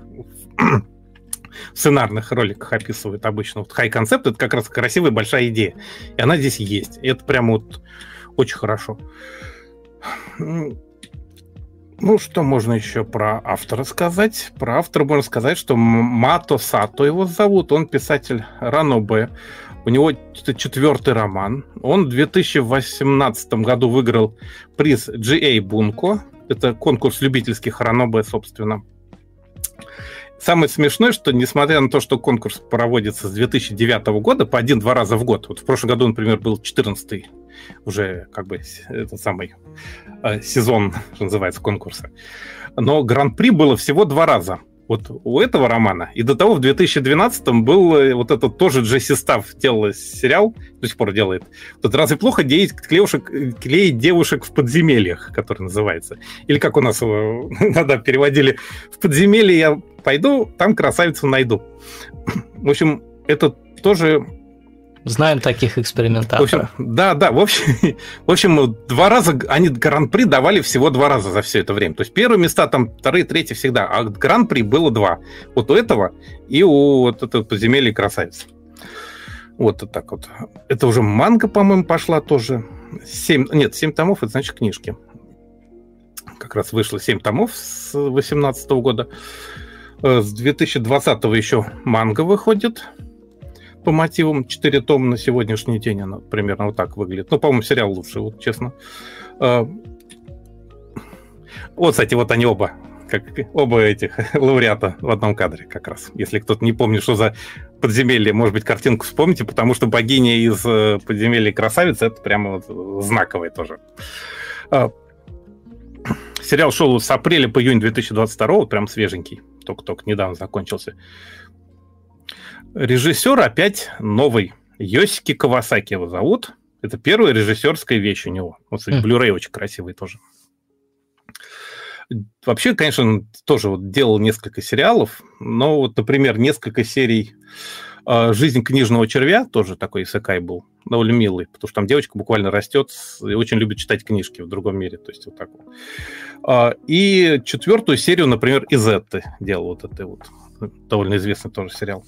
в сценарных роликах описывают обычно. Вот хай-концепт — это как раз красивая большая идея. И она здесь есть. И это прямо вот очень хорошо. Ну, что можно еще про автора сказать? Про автора можно сказать, что Мато Сато его зовут, он писатель Ранобе. У него четвертый роман. Он в 2018 году выиграл приз GA Bunko. Это конкурс любительских Ранобе, собственно. Самое смешное, что несмотря на то, что конкурс проводится с 2009 года по один-два раза в год, вот в прошлом году, например, был 14 уже как бы этот самый э, сезон, что называется, конкурса. Но гран-при было всего два раза. Вот у этого романа. И до того в 2012-м был э, вот этот тоже Джесси Став делал сериал, до сих пор делает. Вот разве плохо клеить, клеушек, клеить девушек в подземельях, который называется? Или как у нас его надо переводили в подземелье я пойду, там красавицу найду. В общем, это тоже Знаем таких экспериментаторов. В общем, да, да, в общем, в общем, два раза, они гран-при давали всего два раза за все это время. То есть первые места там, вторые, третьи всегда, а гран-при было два. Вот у этого и у вот этого подземелья красавицы. Вот так вот. Это уже манга, по-моему, пошла тоже. Семь, нет, семь томов, это значит книжки. Как раз вышло семь томов с 2018 года. Э, с 2020 еще манга выходит по мотивам 4 тома на сегодняшний день. Она примерно вот так выглядит. Ну, по-моему, сериал лучше, вот честно. Э, вот, кстати, вот они оба как оба этих лауреата в одном кадре как раз. Если кто-то не помнит, что за подземелье, может быть, картинку вспомните, потому что богиня из э, подземелья красавица, это прямо вот знаковое тоже. А, сериал шел с апреля по июнь 2022, вот прям свеженький, только-только недавно закончился. Режиссер опять новый, Йосики Кавасаки его зовут. Это первая режиссерская вещь у него. Вот, кстати. Blu-ray очень красивый тоже. Вообще, конечно, тоже вот делал несколько сериалов, но вот, например, несколько серий а, «Жизнь книжного червя», тоже такой исакай был, довольно милый, потому что там девочка буквально растет и очень любит читать книжки в другом мире, то есть вот так вот. А, и четвертую серию, например, «Изетты» делал вот это вот, довольно известный тоже сериал.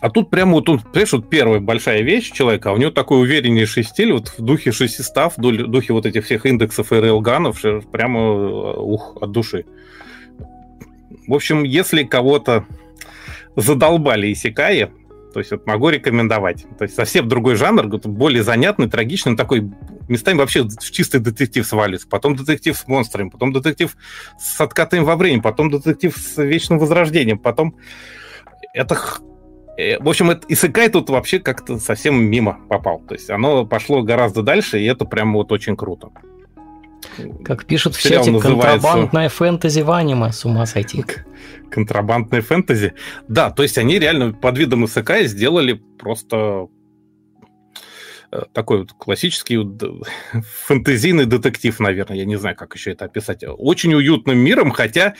А тут прямо вот тут, понимаешь, вот первая большая вещь человека, а у него такой увереннейший стиль, вот в духе шестистав, в духе вот этих всех индексов и рейлганов, прямо э, ух, от души. В общем, если кого-то задолбали Исикаи, то есть вот могу рекомендовать. То есть совсем другой жанр, более занятный, трагичный, такой местами вообще в чистый детектив свалится. Потом детектив с монстрами, потом детектив с откатами во времени, потом детектив с вечным возрождением, потом это в общем, это Исыкай тут вообще как-то совсем мимо попал. То есть оно пошло гораздо дальше, и это прям вот очень круто. Как пишут в чате, называется... контрабандная фэнтези в аниме, с ума сойти. Контрабандная фэнтези? Да, то есть они реально под видом Исыкай сделали просто Э, такой вот классический фэнтезийный детектив, наверное, я не знаю, как еще это описать. Очень уютным миром, хотя,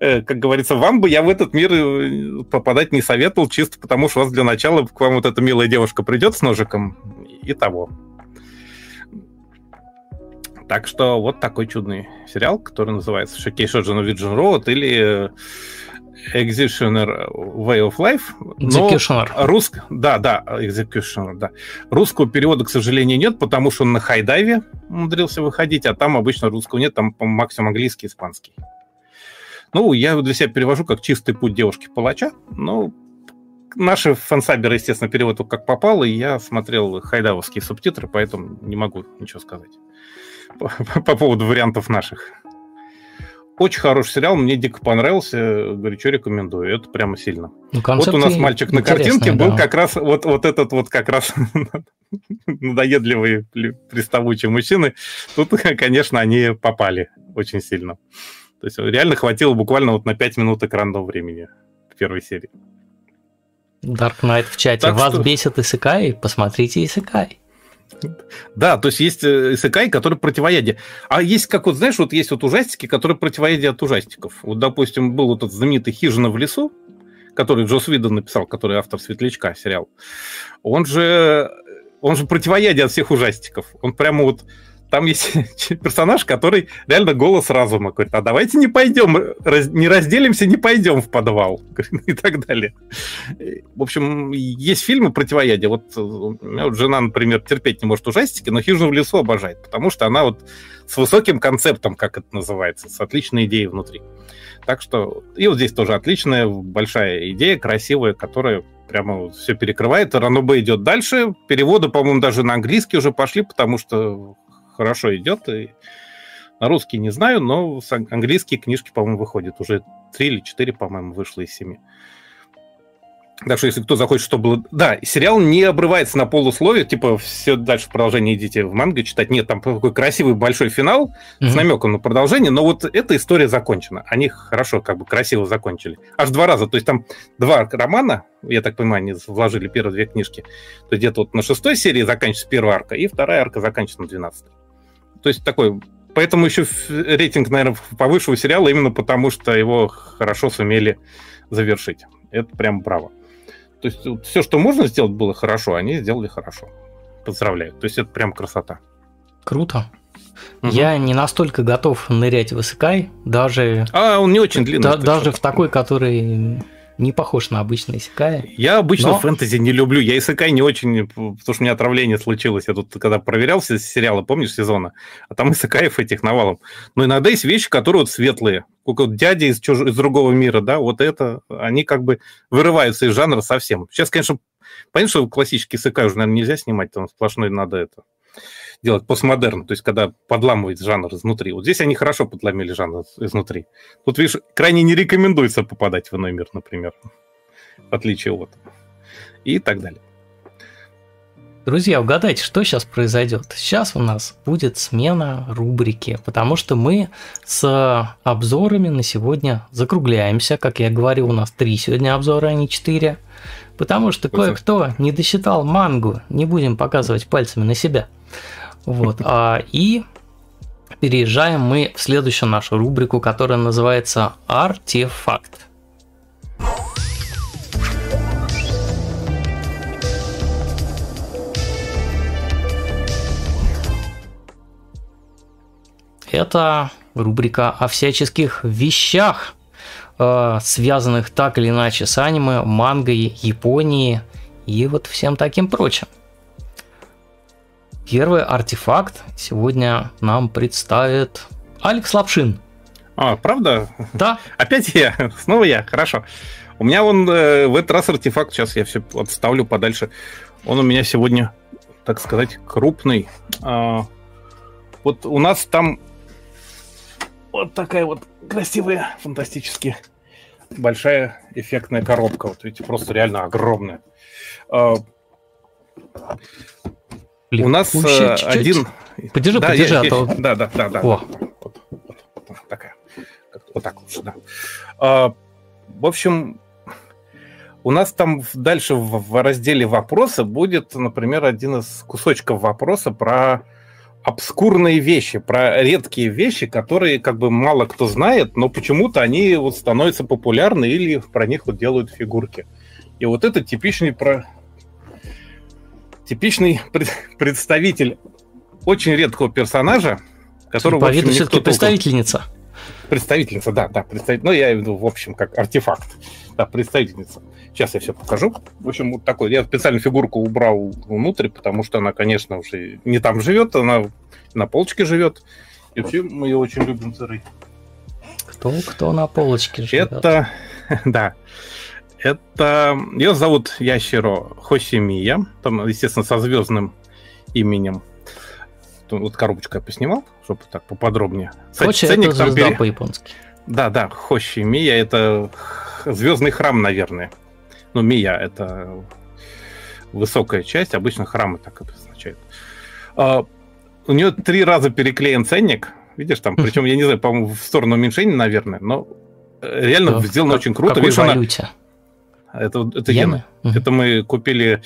э, как говорится, вам бы я в этот мир э, попадать не советовал, чисто потому что у вас для начала к вам вот эта милая девушка придет с ножиком и того. Так что вот такой чудный сериал, который называется Шокей Шоджин Виджин Роуд или Executioner Way of Life. Executioner. Руск... Да, да, Executioner, да. Русского перевода, к сожалению, нет, потому что он на хайдайве умудрился выходить, а там обычно русского нет, там максимум английский, испанский. Ну, я для себя перевожу как чистый путь девушки-палача, но наши фансаберы, естественно, перевод как попало, и я смотрел хайдавовские субтитры, поэтому не могу ничего сказать по, по поводу вариантов наших. Очень хороший сериал, мне дико понравился, горячо рекомендую, это прямо сильно. Ну, вот у нас мальчик на картинке да. был как раз вот, вот этот вот как раз надоедливые приставучие мужчины. Тут, конечно, они попали очень сильно. То есть реально хватило буквально вот на 5 минут экранного времени в первой серии. Dark Knight в чате. Так Вас что... бесит Исыкай? Посмотрите Исыкай. Да, то есть есть э, исекай, который противоядие. А есть, как вот, знаешь, вот есть вот ужастики, которые противоядие от ужастиков. Вот, допустим, был вот этот знаменитый «Хижина в лесу», который Джос Видон написал, который автор «Светлячка» сериал. Он же, он же противоядие от всех ужастиков. Он прямо вот там есть персонаж, который реально голос разума говорит, а давайте не пойдем, раз, не разделимся, не пойдем в подвал и так далее. В общем, есть фильмы противоядия. Вот у меня вот жена, например, терпеть не может ужастики, но «Хижину в лесу» обожает, потому что она вот с высоким концептом, как это называется, с отличной идеей внутри. Так что и вот здесь тоже отличная, большая идея, красивая, которая прямо все перекрывает. Ранобе идет дальше. Переводы, по-моему, даже на английский уже пошли, потому что хорошо идет. И на русский не знаю, но английские книжки, по-моему, выходят. Уже три или четыре, по-моему, вышло из семи. Так что, если кто захочет, чтобы... Да, сериал не обрывается на полусловие, типа, все дальше продолжение идите в манго читать. Нет, там такой красивый большой финал mm-hmm. с намеком на продолжение, но вот эта история закончена. Они хорошо, как бы красиво закончили. Аж два раза. То есть там два романа, я так понимаю, они вложили первые две книжки. То где-то вот на шестой серии заканчивается первая арка, и вторая арка заканчивается на двенадцатой. То есть такой... Поэтому еще рейтинг, наверное, повыше у сериала, именно потому что его хорошо сумели завершить. Это прям браво. То есть вот, все, что можно сделать, было хорошо, они сделали хорошо. Поздравляю. То есть это прям красота. Круто. Угу. Я не настолько готов нырять в Исыкай, даже... А, он не очень длинный. Да, даже в такой, который не похож на обычный Исекай. Я обычно но... фэнтези не люблю. Я Исекай не очень, потому что у меня отравление случилось. Я тут, когда проверял все сериалы, помнишь, сезона, а там Исекаев этих навалом. Но иногда есть вещи, которые вот светлые. Как вот дядя из, чуж... из другого мира, да, вот это, они как бы вырываются из жанра совсем. Сейчас, конечно, понятно, что классический Исекай уже, наверное, нельзя снимать, там сплошной надо это делать постмодерн, то есть когда подламывает жанр изнутри. Вот здесь они хорошо подломили жанр изнутри. Тут, видишь, крайне не рекомендуется попадать в иной мир, например, в отличие от и так далее. Друзья, угадайте, что сейчас произойдет. Сейчас у нас будет смена рубрики, потому что мы с обзорами на сегодня закругляемся. Как я говорил, у нас три сегодня обзора, а не четыре. Потому что кое-кто не досчитал мангу. Не будем показывать пальцами на себя. Вот. А, и переезжаем мы в следующую нашу рубрику, которая называется «Артефакт». Это рубрика о всяческих вещах, связанных так или иначе с аниме, мангой, Японией и вот всем таким прочим. Первый артефакт сегодня нам представит Алекс Лапшин. А, правда? Да. Опять я? Снова я? Хорошо. У меня он э, в этот раз артефакт, сейчас я все отставлю подальше. Он у меня сегодня, так сказать, крупный. А, вот у нас там вот такая вот красивая, фантастически большая эффектная коробка. Вот видите, просто реально огромная. А, у нас э, один... Подержи, да, подержи, я, а то... Да, да, да, да. О. Вот, вот, вот, такая. Вот так лучше, да. А, в общем, у нас там дальше в, в разделе вопроса будет, например, один из кусочков вопроса про обскурные вещи, про редкие вещи, которые как бы мало кто знает, но почему-то они вот становятся популярны или про них вот делают фигурки. И вот это типичный про типичный представитель очень редкого персонажа, которого, в общем, никто представительница. Представительница, да, да, представитель. Ну, я имею в общем, как артефакт. Да, представительница. Сейчас я все покажу. В общем, вот такой. Я специально фигурку убрал внутрь, потому что она, конечно, уже не там живет, она на полочке живет. И вообще мы ее очень любим сырой. Кто, кто на полочке живет? Это, да, это... Ее зовут Ящеро Хосимия. Там, естественно, со звездным именем. Вот коробочку я поснимал, чтобы так поподробнее. Хоши это звезда пере... по-японски. Да, да, Мия это звездный храм, наверное. Ну, Мия это высокая часть, обычно храмы так обозначают. А, у нее три раза переклеен ценник, видишь, там, причем, я не знаю, по-моему, в сторону уменьшения, наверное, но реально да. сделано очень круто. Какой Видишь, валюте? Она это, это иены. Угу. Это мы купили,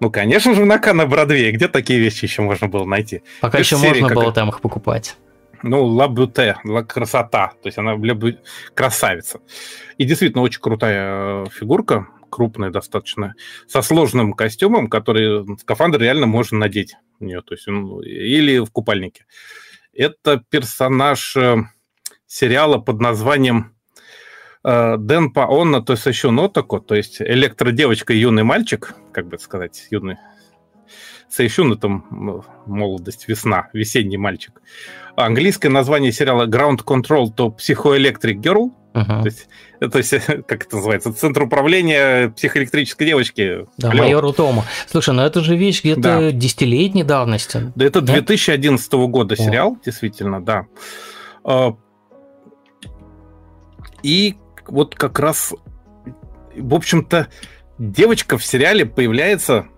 ну, конечно же, на Кана Бродвее. Где такие вещи еще можно было найти? Пока еще серии, можно было там их покупать. Ну, ла бюте, ла красота. То есть она красавица. И действительно очень крутая э, фигурка, крупная достаточно, со сложным костюмом, который скафандр реально можно надеть у нее. То есть, он, или в купальнике. Это персонаж э, сериала под названием Э, Дэн Паонна, то есть еще Нотако, то есть электродевочка и юный мальчик, как бы сказать, юный Сейшун это молодость, весна, весенний мальчик. Английское название сериала Ground Control то Psychoelectric Girl. Uh-huh. То есть, это, как это называется, центр управления психоэлектрической девочки. Да, Алло. майор Утома. Слушай, ну это же вещь где-то да. десятилетней давности. Да, это да? 2011 года сериал, О. действительно, да. А, и вот как раз, в общем-то, девочка в сериале появляется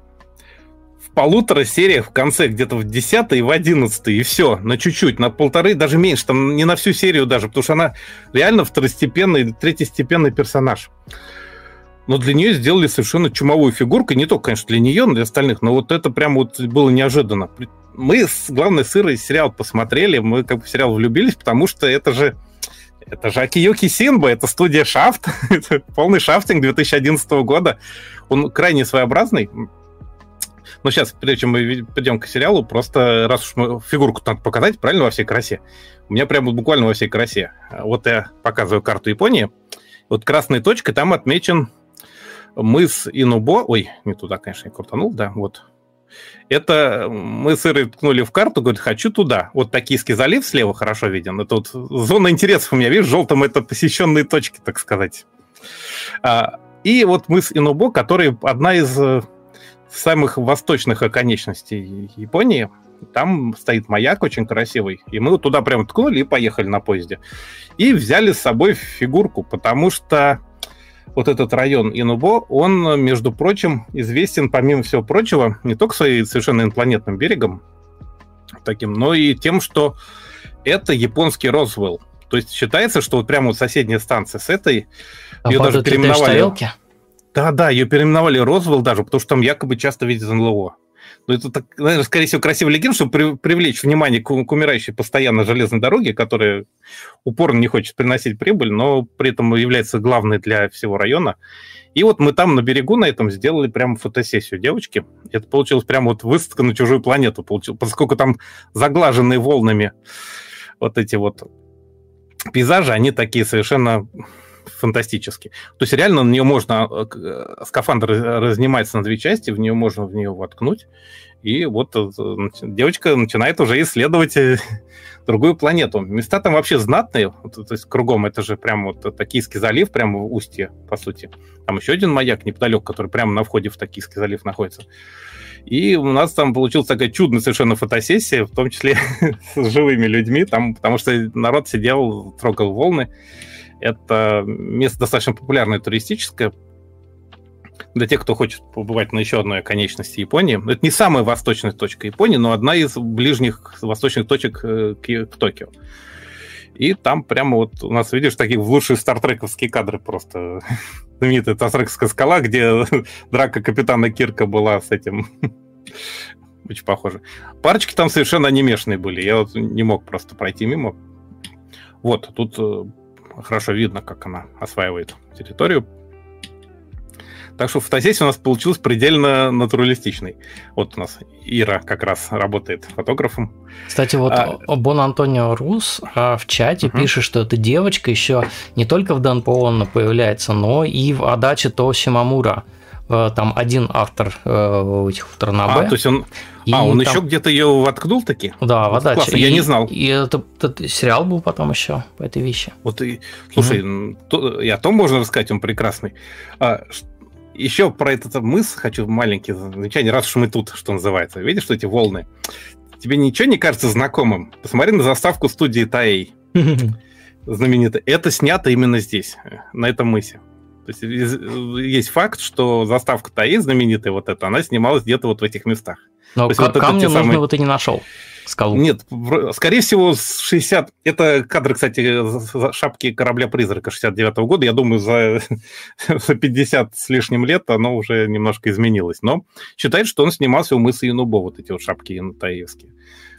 полутора сериях в конце, где-то в 10 и в 11 и все, на чуть-чуть, на полторы, даже меньше, там не на всю серию даже, потому что она реально второстепенный, третьестепенный персонаж. Но для нее сделали совершенно чумовую фигурку, не только, конечно, для нее, но для остальных, но вот это прям вот было неожиданно. Мы, главное, сырый сериал посмотрели, мы как бы в сериал влюбились, потому что это же Это же Акиюки Синба, это студия Шафт, это полный шафтинг 2011 года. Он крайне своеобразный. Но сейчас, прежде чем мы перейдем к сериалу, просто раз уж мы фигурку надо показать, правильно, во всей красе. У меня прямо буквально во всей красе. Вот я показываю карту Японии. Вот красной точкой там отмечен мыс Инубо. Ой, не туда, конечно, я крутанул, да, вот. Это мы с Ирой ткнули в карту, говорит, хочу туда. Вот Токийский залив слева хорошо виден. Это вот зона интересов у меня, видишь, желтым это посещенные точки, так сказать. А, и вот мыс Инубо, который одна из э, самых восточных оконечностей Японии. Там стоит маяк очень красивый. И мы туда прям ткнули и поехали на поезде. И взяли с собой фигурку, потому что вот этот район Инубо, он, между прочим, известен, помимо всего прочего, не только своим совершенно инопланетным берегом, таким, но и тем, что это японский Розвелл. То есть считается, что вот прямо вот соседняя станция с этой, а ее даже переименовали. Да-да, ее переименовали Розвелл даже, потому что там якобы часто видят НЛО. Но это, так, наверное, скорее всего, красивый легенд, чтобы при, привлечь внимание к, к умирающей постоянно железной дороге, которая упорно не хочет приносить прибыль, но при этом является главной для всего района. И вот мы там на берегу на этом сделали прямо фотосессию девочки. Это получилось прямо вот выставка на чужую планету, получилось, поскольку там заглаженные волнами вот эти вот пейзажи, они такие совершенно фантастически. То есть реально на нее можно, э, э, скафандр разнимается на две части, в нее можно в нее воткнуть, и вот э, девочка начинает уже исследовать другую планету. Места там вообще знатные, то есть кругом это же прям вот Токийский залив, прямо в устье, по сути. Там еще один маяк неподалеку, который прямо на входе в Токийский залив находится. И у нас там получилась такая чудная совершенно фотосессия, в том числе с живыми людьми, там, потому что народ сидел, трогал волны. Это место достаточно популярное туристическое. Для тех, кто хочет побывать на еще одной конечности Японии. Это не самая восточная точка Японии, но одна из ближних восточных точек э, к, к Токио. И там прямо вот у нас, видишь, такие лучшие стартрековские кадры просто. Знаменитая Тасрекская скала, где драка капитана Кирка была с этим. Очень похоже. Парочки там совершенно анимешные были. Я вот не мог просто пройти мимо. Вот, тут э, хорошо видно, как она осваивает территорию. Так что фотосессия у нас получилась предельно натуралистичной. Вот у нас Ира как раз работает фотографом. Кстати, вот а... Бон Антонио Рус а, в чате угу. пишет, что эта девочка еще не только в Дан появляется, но и в Адаче Тоси Мамура. Э, там один автор э, этих Тарнабе. А, то есть он, и а, он там... еще где-то ее воткнул таки? Да, вода. Классно, я не знал. И это, это сериал был потом еще по этой вещи. Вот и, слушай, mm-hmm. то, и о том можно рассказать, он прекрасный. А, еще про этот мыс хочу маленький замечание, раз уж мы тут, что называется. Видишь, что эти волны? Тебе ничего не кажется знакомым? Посмотри на заставку студии Таэй. Знаменитая. Это снято именно здесь, на этом мысе. То есть есть факт, что заставка Таи знаменитая вот эта, она снималась где-то вот в этих местах. Но к- вот камня самые... нужного ты не нашел. Скалу. Нет, скорее всего, с 60... Это кадры, кстати, шапки корабля-призрака 69 года. Я думаю, за... за 50 с лишним лет оно уже немножко изменилось. Но считает, что он снимался у мыса Янубо, вот эти вот шапки янутаевские.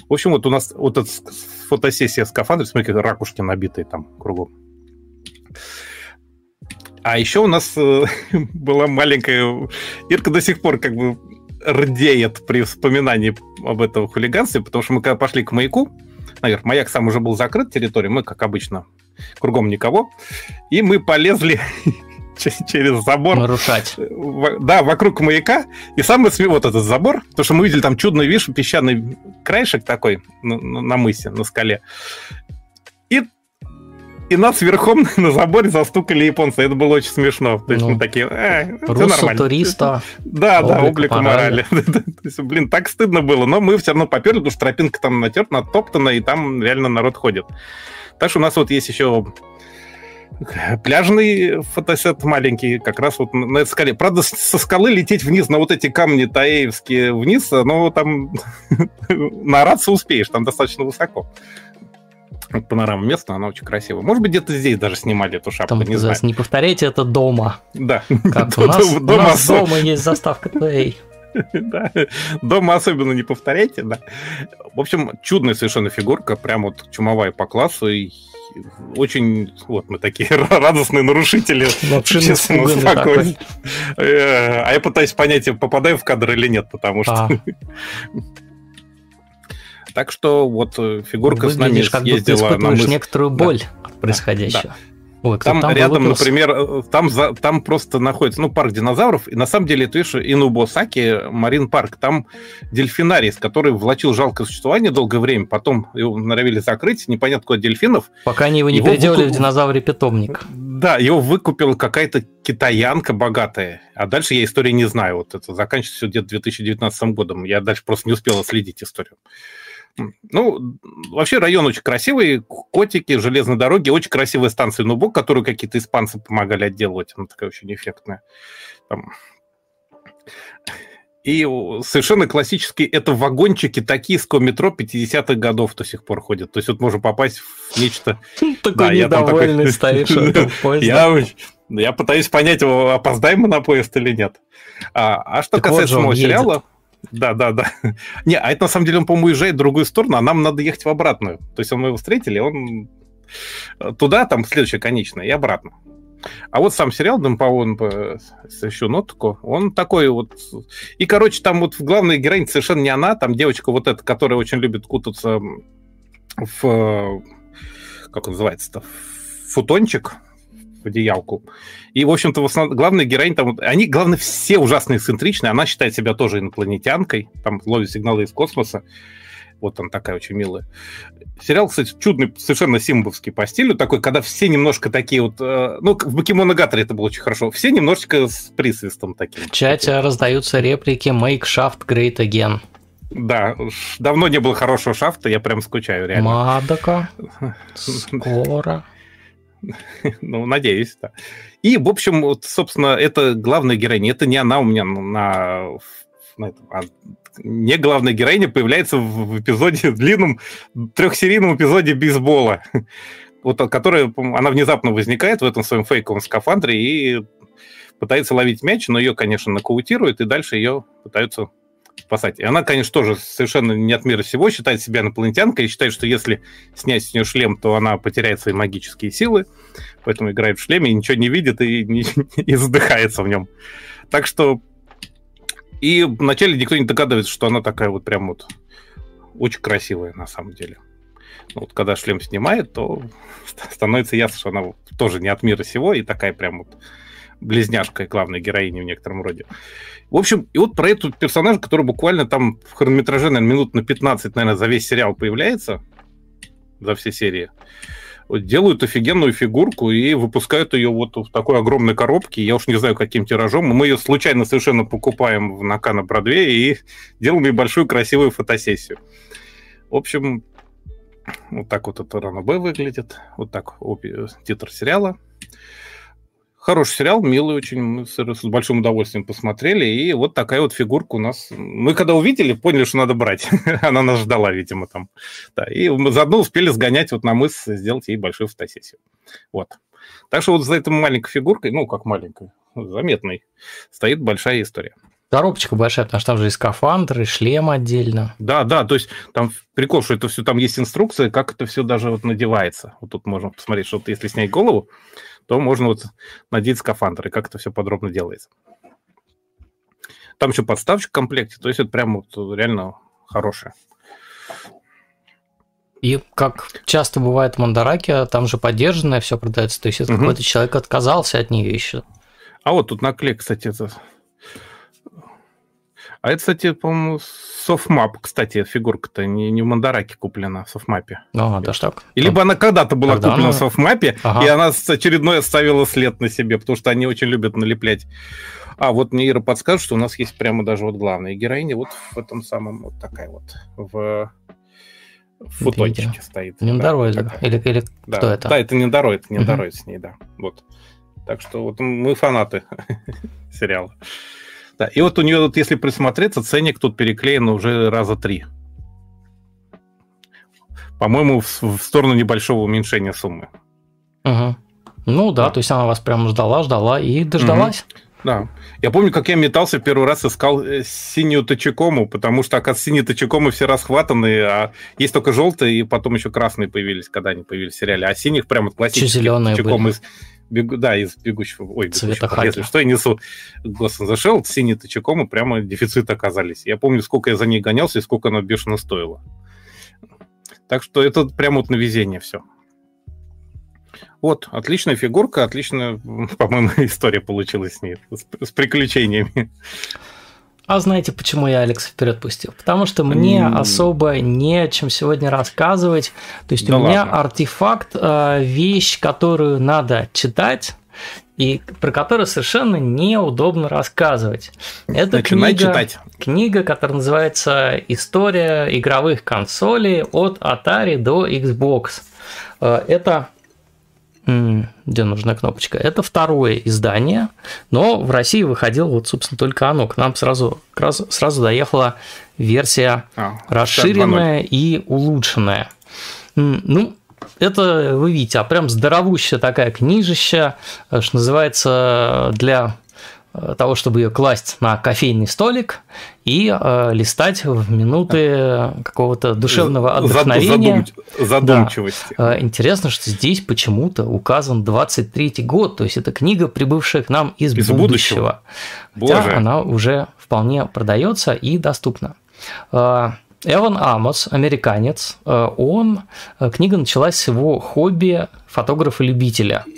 В общем, вот у нас вот эта фотосессия скафандра, смотри, как ракушки набитые там кругом. А еще у нас э, была маленькая... Ирка до сих пор как бы рдеет при вспоминании об этом хулиганстве, потому что мы когда пошли к маяку, наверх, маяк сам уже был закрыт территорией, мы, как обычно, кругом никого, и мы полезли через забор. Нарушать. Да, вокруг маяка. И самый смешной вот этот забор, потому что мы видели там чудный, видишь, песчаный краешек такой на, на мысе, на скале. И нас верхом на заборе застукали японцы. Это было очень смешно. То есть ну, мы такие, э, все нормально. туриста. Да, да, облика морали. То есть, блин, так стыдно было, но мы все равно поперли, потому что тропинка там натерта, натоптана, и там реально народ ходит. Так что у нас вот есть еще пляжный фотосет маленький, как раз вот на этой скале. Правда, со скалы лететь вниз на вот эти камни таевские вниз, но там наораться успеешь, там достаточно высоко панорама места, она очень красивая. Может быть, где-то здесь даже снимали эту шапку, Там, не знаю. Не повторяйте это дома. Да. Как у нас, дома, у нас дома есть заставка Play. Да. Дома особенно не повторяйте, да. В общем, чудная совершенно фигурка, прям вот чумовая по классу. И очень... Вот мы такие радостные нарушители общественного спокойствия. Э, а я пытаюсь понять, попадаю в кадр или нет, потому что... Так что вот э, фигурка с нами съездила на мыс... некоторую боль от происходящего. Да. Ой, там, там рядом, например, э, там, за, там просто находится ну, парк динозавров, и на самом деле, ты видишь, Инубосаки, Марин парк, там дельфинарий, который влачил жалкое существование долгое время, потом его норовили закрыть, непонятно куда дельфинов. Пока они его не его переделали выкуп... в динозавре питомник. Да, его выкупила какая-то китаянка богатая, а дальше я истории не знаю, вот это заканчивается где-то 2019 годом, я дальше просто не успел следить историю. Ну, вообще район очень красивый, котики, железные дороги, очень красивая станция Нубок, которую какие-то испанцы помогали отделывать, она такая очень эффектная. Там. И совершенно классические это вагончики токийского метро 50-х годов до сих пор ходят. То есть вот можно попасть в нечто... Такой да, недовольный стоишь я, я пытаюсь понять, опоздаем мы на поезд или нет. А, а что касается самого сериала... Да, да, да. Не, а это на самом деле он, по-моему, уезжает в другую сторону, а нам надо ехать в обратную. То есть мы его встретили, он туда, там следующая конечная, и обратно. А вот сам сериал Дэмпаон еще нотку, он такой вот... И, короче, там вот главная героиня совершенно не она, там девочка вот эта, которая очень любит кутаться в... Как он называется-то? Футончик, в одеялку. И, в общем-то, в основном, главная героиня там... Они, главное, все ужасно эксцентричные. Она считает себя тоже инопланетянкой. Там ловит сигналы из космоса. Вот он такая очень милая. Сериал, кстати, чудный, совершенно симбовский по стилю. Такой, когда все немножко такие вот... Э, ну, в Покемоногаторе это было очень хорошо. Все немножечко с присвистом таким. В чате таким. раздаются реплики «Make Shaft Great Again». Да, давно не было хорошего шафта, я прям скучаю, реально. Мадока, скоро. ну, надеюсь, да. И, в общем, вот, собственно, это главная героиня. Это не она у меня на, на этом, а не главная героиня появляется в, эпизоде, в длинном трехсерийном эпизоде бейсбола, вот, которая, она внезапно возникает в этом своем фейковом скафандре и пытается ловить мяч, но ее, конечно, нокаутируют, и дальше ее пытаются спасать. И она, конечно, тоже совершенно не от мира всего, считает себя инопланетянкой и считает, что если снять с нее шлем, то она потеряет свои магические силы, поэтому играет в шлеме и ничего не видит и, не, и задыхается в нем. Так что... И вначале никто не догадывается, что она такая вот прям вот очень красивая на самом деле. Вот когда шлем снимает, то становится ясно, что она тоже не от мира сего и такая прям вот близняшка главной героини в некотором роде. В общем, и вот про эту персонажа, который буквально там в хронометраже, наверное, минут на 15, наверное, за весь сериал появляется, за все серии, вот делают офигенную фигурку и выпускают ее вот в такой огромной коробке. Я уж не знаю, каким тиражом. Мы ее случайно совершенно покупаем в Накана Бродвее и делаем ей большую красивую фотосессию. В общем, вот так вот это Рано Б выглядит. Вот так титр сериала. Хороший сериал, милый очень, мы с, с большим удовольствием посмотрели, и вот такая вот фигурка у нас. Мы когда увидели, поняли, что надо брать. Она нас ждала, видимо, там. Да, и мы заодно успели сгонять вот на мыс, сделать ей большую фотосессию. Вот. Так что вот за этой маленькой фигуркой, ну, как маленькой, заметной, стоит большая история. Коробочка большая, потому что там же и скафандр, и шлем отдельно. Да, да, то есть там прикол, что это все, там есть инструкция, как это все даже вот надевается. Вот тут можно посмотреть, что вот если снять голову, то можно вот надеть скафандр, и как это все подробно делается. Там еще подставочка в комплекте, то есть это прям вот реально хорошее. И как часто бывает в Мандараке, там же поддержанное все продается, то есть это угу. какой-то человек отказался от нее еще. А вот тут наклейка, кстати, это а это, кстати, по-моему, Sofmap, кстати, фигурка-то не, не в Мандараке куплена, в Sofmap е. Даже так. И либо она когда-то была Когда куплена она... в Sofmap е, ага. и она очередной оставила след на себе, потому что они очень любят налеплять. А вот мне Ира подскажет, что у нас есть прямо даже вот главная героиня вот в этом самом, вот такая вот, в футончике стоит. Nendoroid, да, или, или да. кто это? Да, это Nendoroid, Nendoroid угу. с ней, да. Вот. Так что вот мы фанаты сериала. Да, и вот у нее, вот, если присмотреться, ценник тут переклеен уже раза три. По-моему, в, в сторону небольшого уменьшения суммы. Угу. Ну да, да, то есть она вас прям ждала, ждала и дождалась. Угу. Да. Я помню, как я метался первый раз, искал э, синюю Тачикому, потому что, оказывается, синие Тачикомы все расхватаны, а есть только желтые, и потом еще красные появились, когда они появились в сериале. А синих прямо классических Тачикомы из, бегу, да, из бегущего... Ой, бегущего, если что, я несу Ghost in the Shell, синие Тачикомы прямо дефицит оказались. Я помню, сколько я за ней гонялся и сколько она бешено стоила. Так что это прямо вот на везение все. Вот, отличная фигурка, отличная, по-моему, история получилась с ней, с, с приключениями. А знаете, почему я Алекс вперед пустил? Потому что мне mm. особо не о чем сегодня рассказывать. То есть да у меня ладно. артефакт, э, вещь, которую надо читать, и про которую совершенно неудобно рассказывать. Это Начинай книга, читать. книга, которая называется «История игровых консолей от Atari до Xbox». Э, это где нужна кнопочка? Это второе издание, но в России выходило вот, собственно, только оно. К нам сразу, сразу доехала версия а, расширенная и улучшенная. Ну, это вы видите, а прям здоровущая такая книжища, э, что называется, для того, чтобы ее класть на кофейный столик и э, листать в минуты какого-то душевного отдохновения. Задум... Задумчивости. Да. Э, интересно, что здесь почему-то указан 23-й год, то есть это книга, прибывшая к нам из, из будущего. будущего. Хотя Боже. она уже вполне продается и доступна. Э, Эван Амос, американец, он, книга началась с его хобби фотографа-любителя –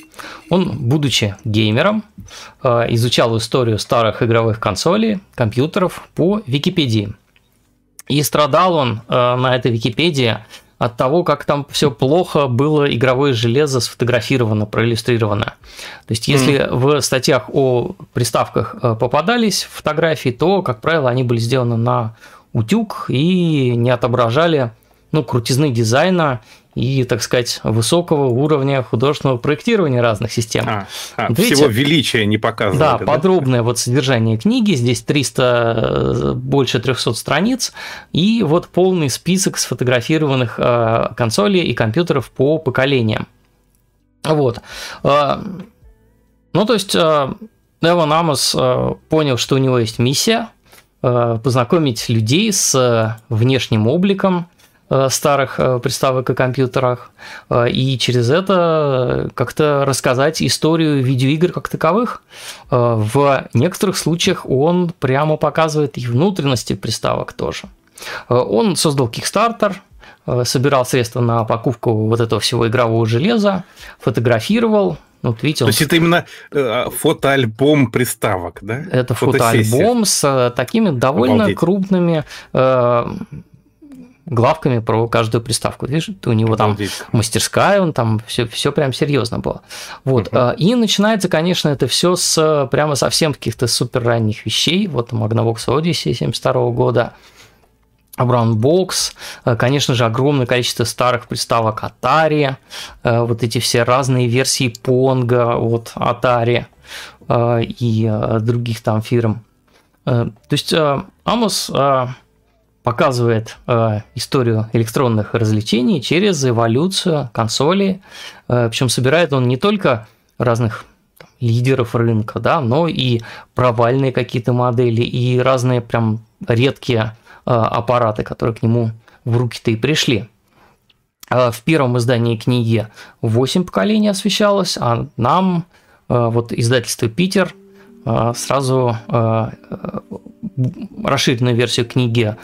он, будучи геймером, э, изучал историю старых игровых консолей, компьютеров по Википедии. И страдал он э, на этой Википедии от того, как там все плохо было игровое железо сфотографировано, проиллюстрировано. То есть, если mm. в статьях о приставках э, попадались фотографии, то, как правило, они были сделаны на утюг и не отображали ну, крутизны дизайна и, так сказать, высокого уровня художественного проектирования разных систем. А, а, Видите, всего величия не показывают. Да, да, подробное вот содержание книги, здесь 300, больше 300 страниц, и вот полный список сфотографированных э, консолей и компьютеров по поколениям. Вот. Э, ну, то есть, э, Эван Амос понял, что у него есть миссия познакомить людей с внешним обликом Э, старых э, приставок и компьютерах, э, и через это как-то рассказать историю видеоигр как таковых. В некоторых случаях он прямо показывает и внутренности приставок тоже. Он создал Kickstarter, собирал средства на покупку вот этого всего игрового железа, фотографировал, вот видите, То есть это именно фотоальбом приставок, да? Это фотоальбом с такими довольно Обалдеть. крупными главками про каждую приставку. Видишь, у него там мастерская, он там все, все прям серьезно было. Вот. Uh-huh. И начинается, конечно, это все с прямо совсем каких-то супер ранних вещей. Вот Magnavox Odyssey 72 года. Box, а, конечно же, огромное количество старых приставок Atari, а, вот эти все разные версии Ponga от Atari и других там фирм. То есть Амос показывает э, историю электронных развлечений через эволюцию консолей. Э, причем собирает он не только разных там, лидеров рынка, да, но и провальные какие-то модели, и разные прям редкие э, аппараты, которые к нему в руки-то и пришли. Э, в первом издании книги 8 поколений освещалось, а нам э, вот издательство Питер э, сразу э, расширенную версию книги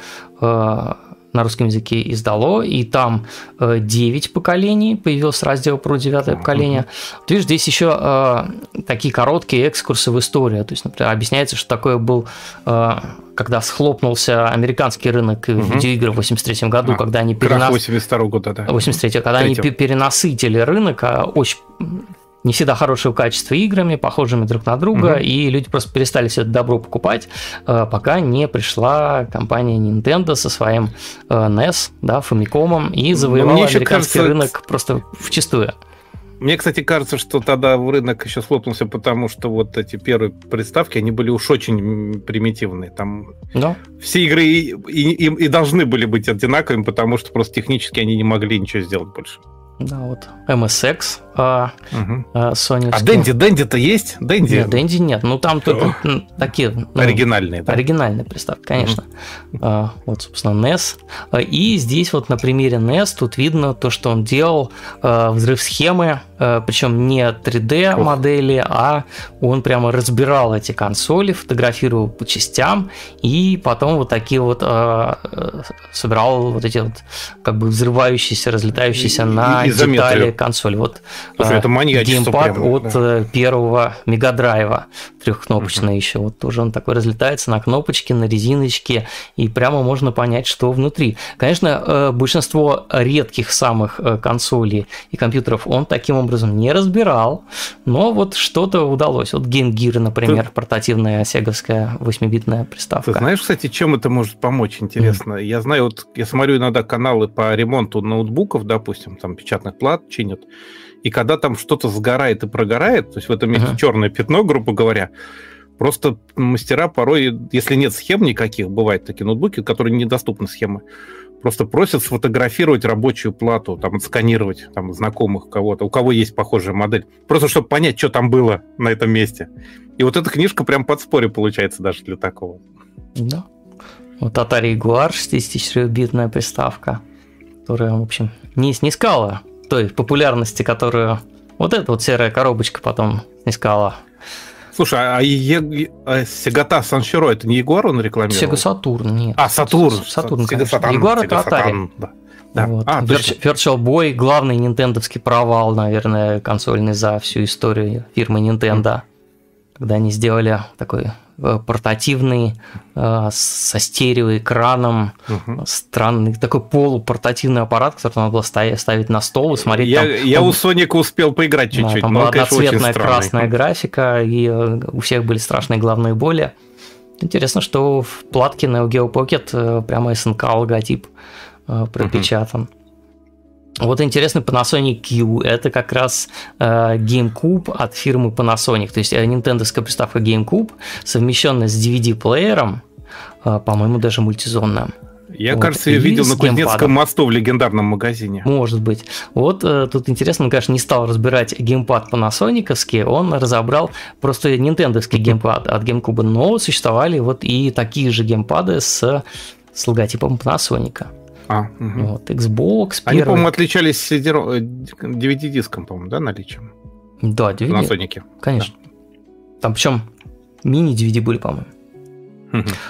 э, на русском языке издало, и там 9 э, поколений, появился раздел про девятое поколение. Ты видишь, здесь еще э, такие короткие экскурсы в историю. То есть, например, объясняется, что такое был, э, когда схлопнулся американский рынок угу. видеоигр в 83 году, а, когда они перенас... 82 года, да. 83 когда 3 они перенасытили рынок, а очень не всегда хорошего качества играми, похожими друг на друга, угу. и люди просто перестали все это добро покупать, э, пока не пришла компания Nintendo со своим э, NES, да, Famicom, и завоевала американский кажется... рынок просто вчистую. Мне, кстати, кажется, что тогда рынок еще слопнулся, потому что вот эти первые приставки, они были уж очень примитивные. Там да. все игры и, и, и должны были быть одинаковыми, потому что просто технически они не могли ничего сделать больше. Да, вот MSX а, угу. а, Sony. А Дэнди, Дэнди-то есть? Дэнди? Нет, Дэнди нет. Ну, там только такие... Ну, оригинальные, да? Оригинальные приставки, конечно. Угу. А, вот, собственно, NES. А, и здесь вот на примере NES тут видно то, что он делал а, взрыв схемы, а, причем не 3D модели, а он прямо разбирал эти консоли, фотографировал по частям и потом вот такие вот а, собирал вот эти вот как бы взрывающиеся, разлетающиеся и, на детали консоли. Вот Слушай, это геймпад прямо, от да. Э, первого Мегадрайва, трехкнопочный uh-huh. еще. Вот тоже он такой разлетается на кнопочки, на резиночки, и прямо можно понять, что внутри. Конечно, э, большинство редких самых э, консолей и компьютеров он таким образом не разбирал, но вот что-то удалось. Вот Game Gear, например, Ты... портативная сеговская 8-битная приставка. Ты знаешь, кстати, чем это может помочь, интересно? Mm. Я знаю, вот я смотрю иногда каналы по ремонту ноутбуков, допустим, там печатных плат чинят, и когда там что-то сгорает и прогорает, то есть в этом месте uh-huh. черное пятно, грубо говоря, просто мастера порой, если нет схем никаких, бывают такие ноутбуки, которые недоступны схемы, просто просят сфотографировать рабочую плату, там, отсканировать там, знакомых кого-то, у кого есть похожая модель, просто чтобы понять, что там было на этом месте. И вот эта книжка прям подспорье получается даже для такого. Да. Вот Atari Jaguar 64-битная приставка, которая, в общем, не снискала той популярности, которую вот эта вот серая коробочка потом искала. Слушай, а, е... а Сегата Санширо это не Егор он рекламировал? Сега Сатурн, нет. А, Сатурн. Сатурн, Сега Сатан, Егор это Atari. Да. Да. Вот. А, Virtual Boy главный нинтендовский провал, наверное, консольный за всю историю фирмы Nintendo. Mm. Когда они сделали такой портативный, э, со стереоэкраном, угу. странный такой полупортативный аппарат, который надо было ставить на стол и смотреть. Я, там, я там, у Соника успел поиграть чуть-чуть. Да, там была одноцветная красная графика, и э, у всех были страшные главные боли. Интересно, что в платке на Geo Pocket прямо СНК логотип пропечатан. Угу. Вот интересный Panasonic Q, это как раз э, GameCube от фирмы Panasonic, то есть э, нинтендовская приставка GameCube, совмещенная с DVD-плеером, э, по-моему, даже мультизонная. Я, вот. кажется, я видел на Кузнецком мосту в легендарном магазине. Может быть. Вот э, тут интересно, он, конечно, не стал разбирать геймпад панасониковский, он разобрал просто нинтендовский геймпад от GameCube, но существовали вот и такие же геймпады с, с логотипом Panasonic. А, угу. Вот, Xbox. Они, по-моему, отличались DVD-диском, по-моему, да, наличием? Да, DVD. На Сонике. Конечно. Да. Там причем мини-DVD были, по-моему.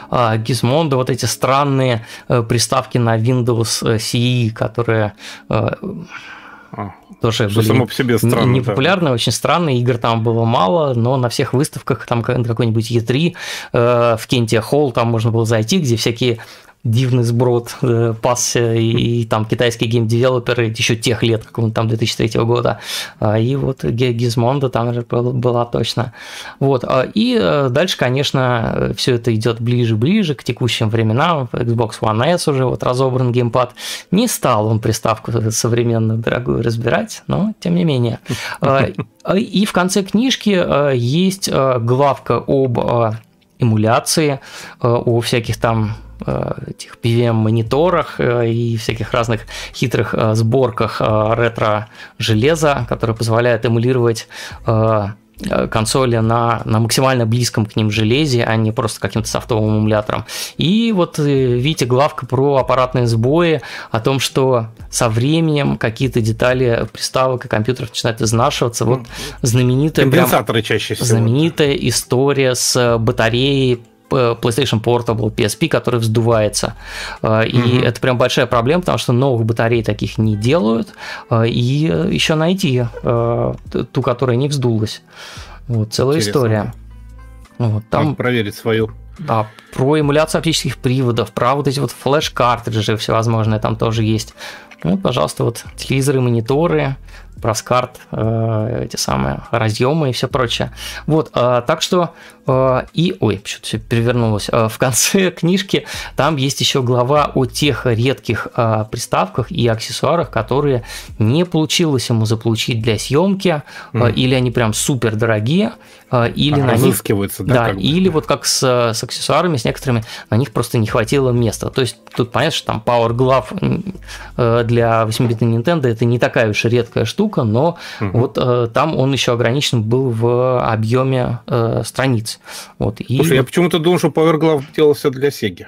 А, Gizmondo, вот эти странные э, приставки на Windows э, CE, которые э, а, тоже были само по себе странно, непопулярны, да. очень странные, игр там было мало, но на всех выставках, там какой-нибудь E3, э, в Кенте Холл, там можно было зайти, где всякие дивный сброд э, пасся, и, и там китайские game developer ы еще тех лет, как там 2003 года, а, и вот Gizmondo там была точно. Вот, а, и э, дальше, конечно, все это идет ближе-ближе к текущим временам, Xbox One S уже вот разобран геймпад, не стал он приставку современную дорогую разбирать, но тем не менее. А, и в конце книжки есть главка об эмуляции, о всяких там Э, этих PVM-мониторах э, и всяких разных хитрых э, сборках ретро-железа, которые позволяют эмулировать консоли на, на максимально близком к ним железе, а не просто каким-то софтовым эмулятором. И вот видите главка про аппаратные сбои, о том, что со временем какие-то детали приставок и компьютеров начинают изнашиваться. Вот знаменитая, Конденсаторы прям, чаще всего. знаменитая история с батареей PlayStation Portable, PSP, который вздувается. А, и mm-hmm. это прям большая проблема, потому что новых батарей таких не делают. А, и еще найти а, ту, которая не вздулась. Вот, целая Интересно. история. Вот, там... Надо проверить свою. Да, про эмуляцию оптических приводов, про вот эти вот флеш-картриджи всевозможные там тоже есть. Ну, пожалуйста, вот телевизоры, мониторы, про скарт, э, эти самые разъемы и все прочее. Вот, э, так что э, и, ой, что-то все перевернулось. Э, в конце книжки там есть еще глава о тех редких э, приставках и аксессуарах, которые не получилось ему заполучить для съемки, mm. или они прям супер дорогие, или а, на них, да, да или вот как с, с аксессуарами, с некоторыми, на них просто не хватило места. То есть тут понятно, что там Power Glove для 8-битной Nintendo это не такая уж редкая штука, но угу. вот э, там он еще ограничен был в объеме э, страниц. Вот, и... Слушай, я почему-то думал, что Power Glove делался для Sega.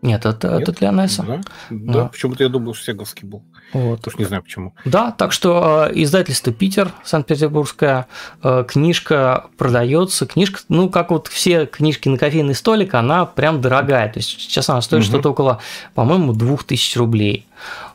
Нет, это, Нет? это для NES. Да, да, да. почему-то я думал, что сеговский был. Вот. Уж не знаю почему. Да, так что э, издательство Питер, Санкт-Петербургская, э, книжка продается. Книжка, ну, как вот все книжки на кофейный столик, она прям дорогая. То есть сейчас она стоит угу. что-то около, по-моему, 2000 рублей.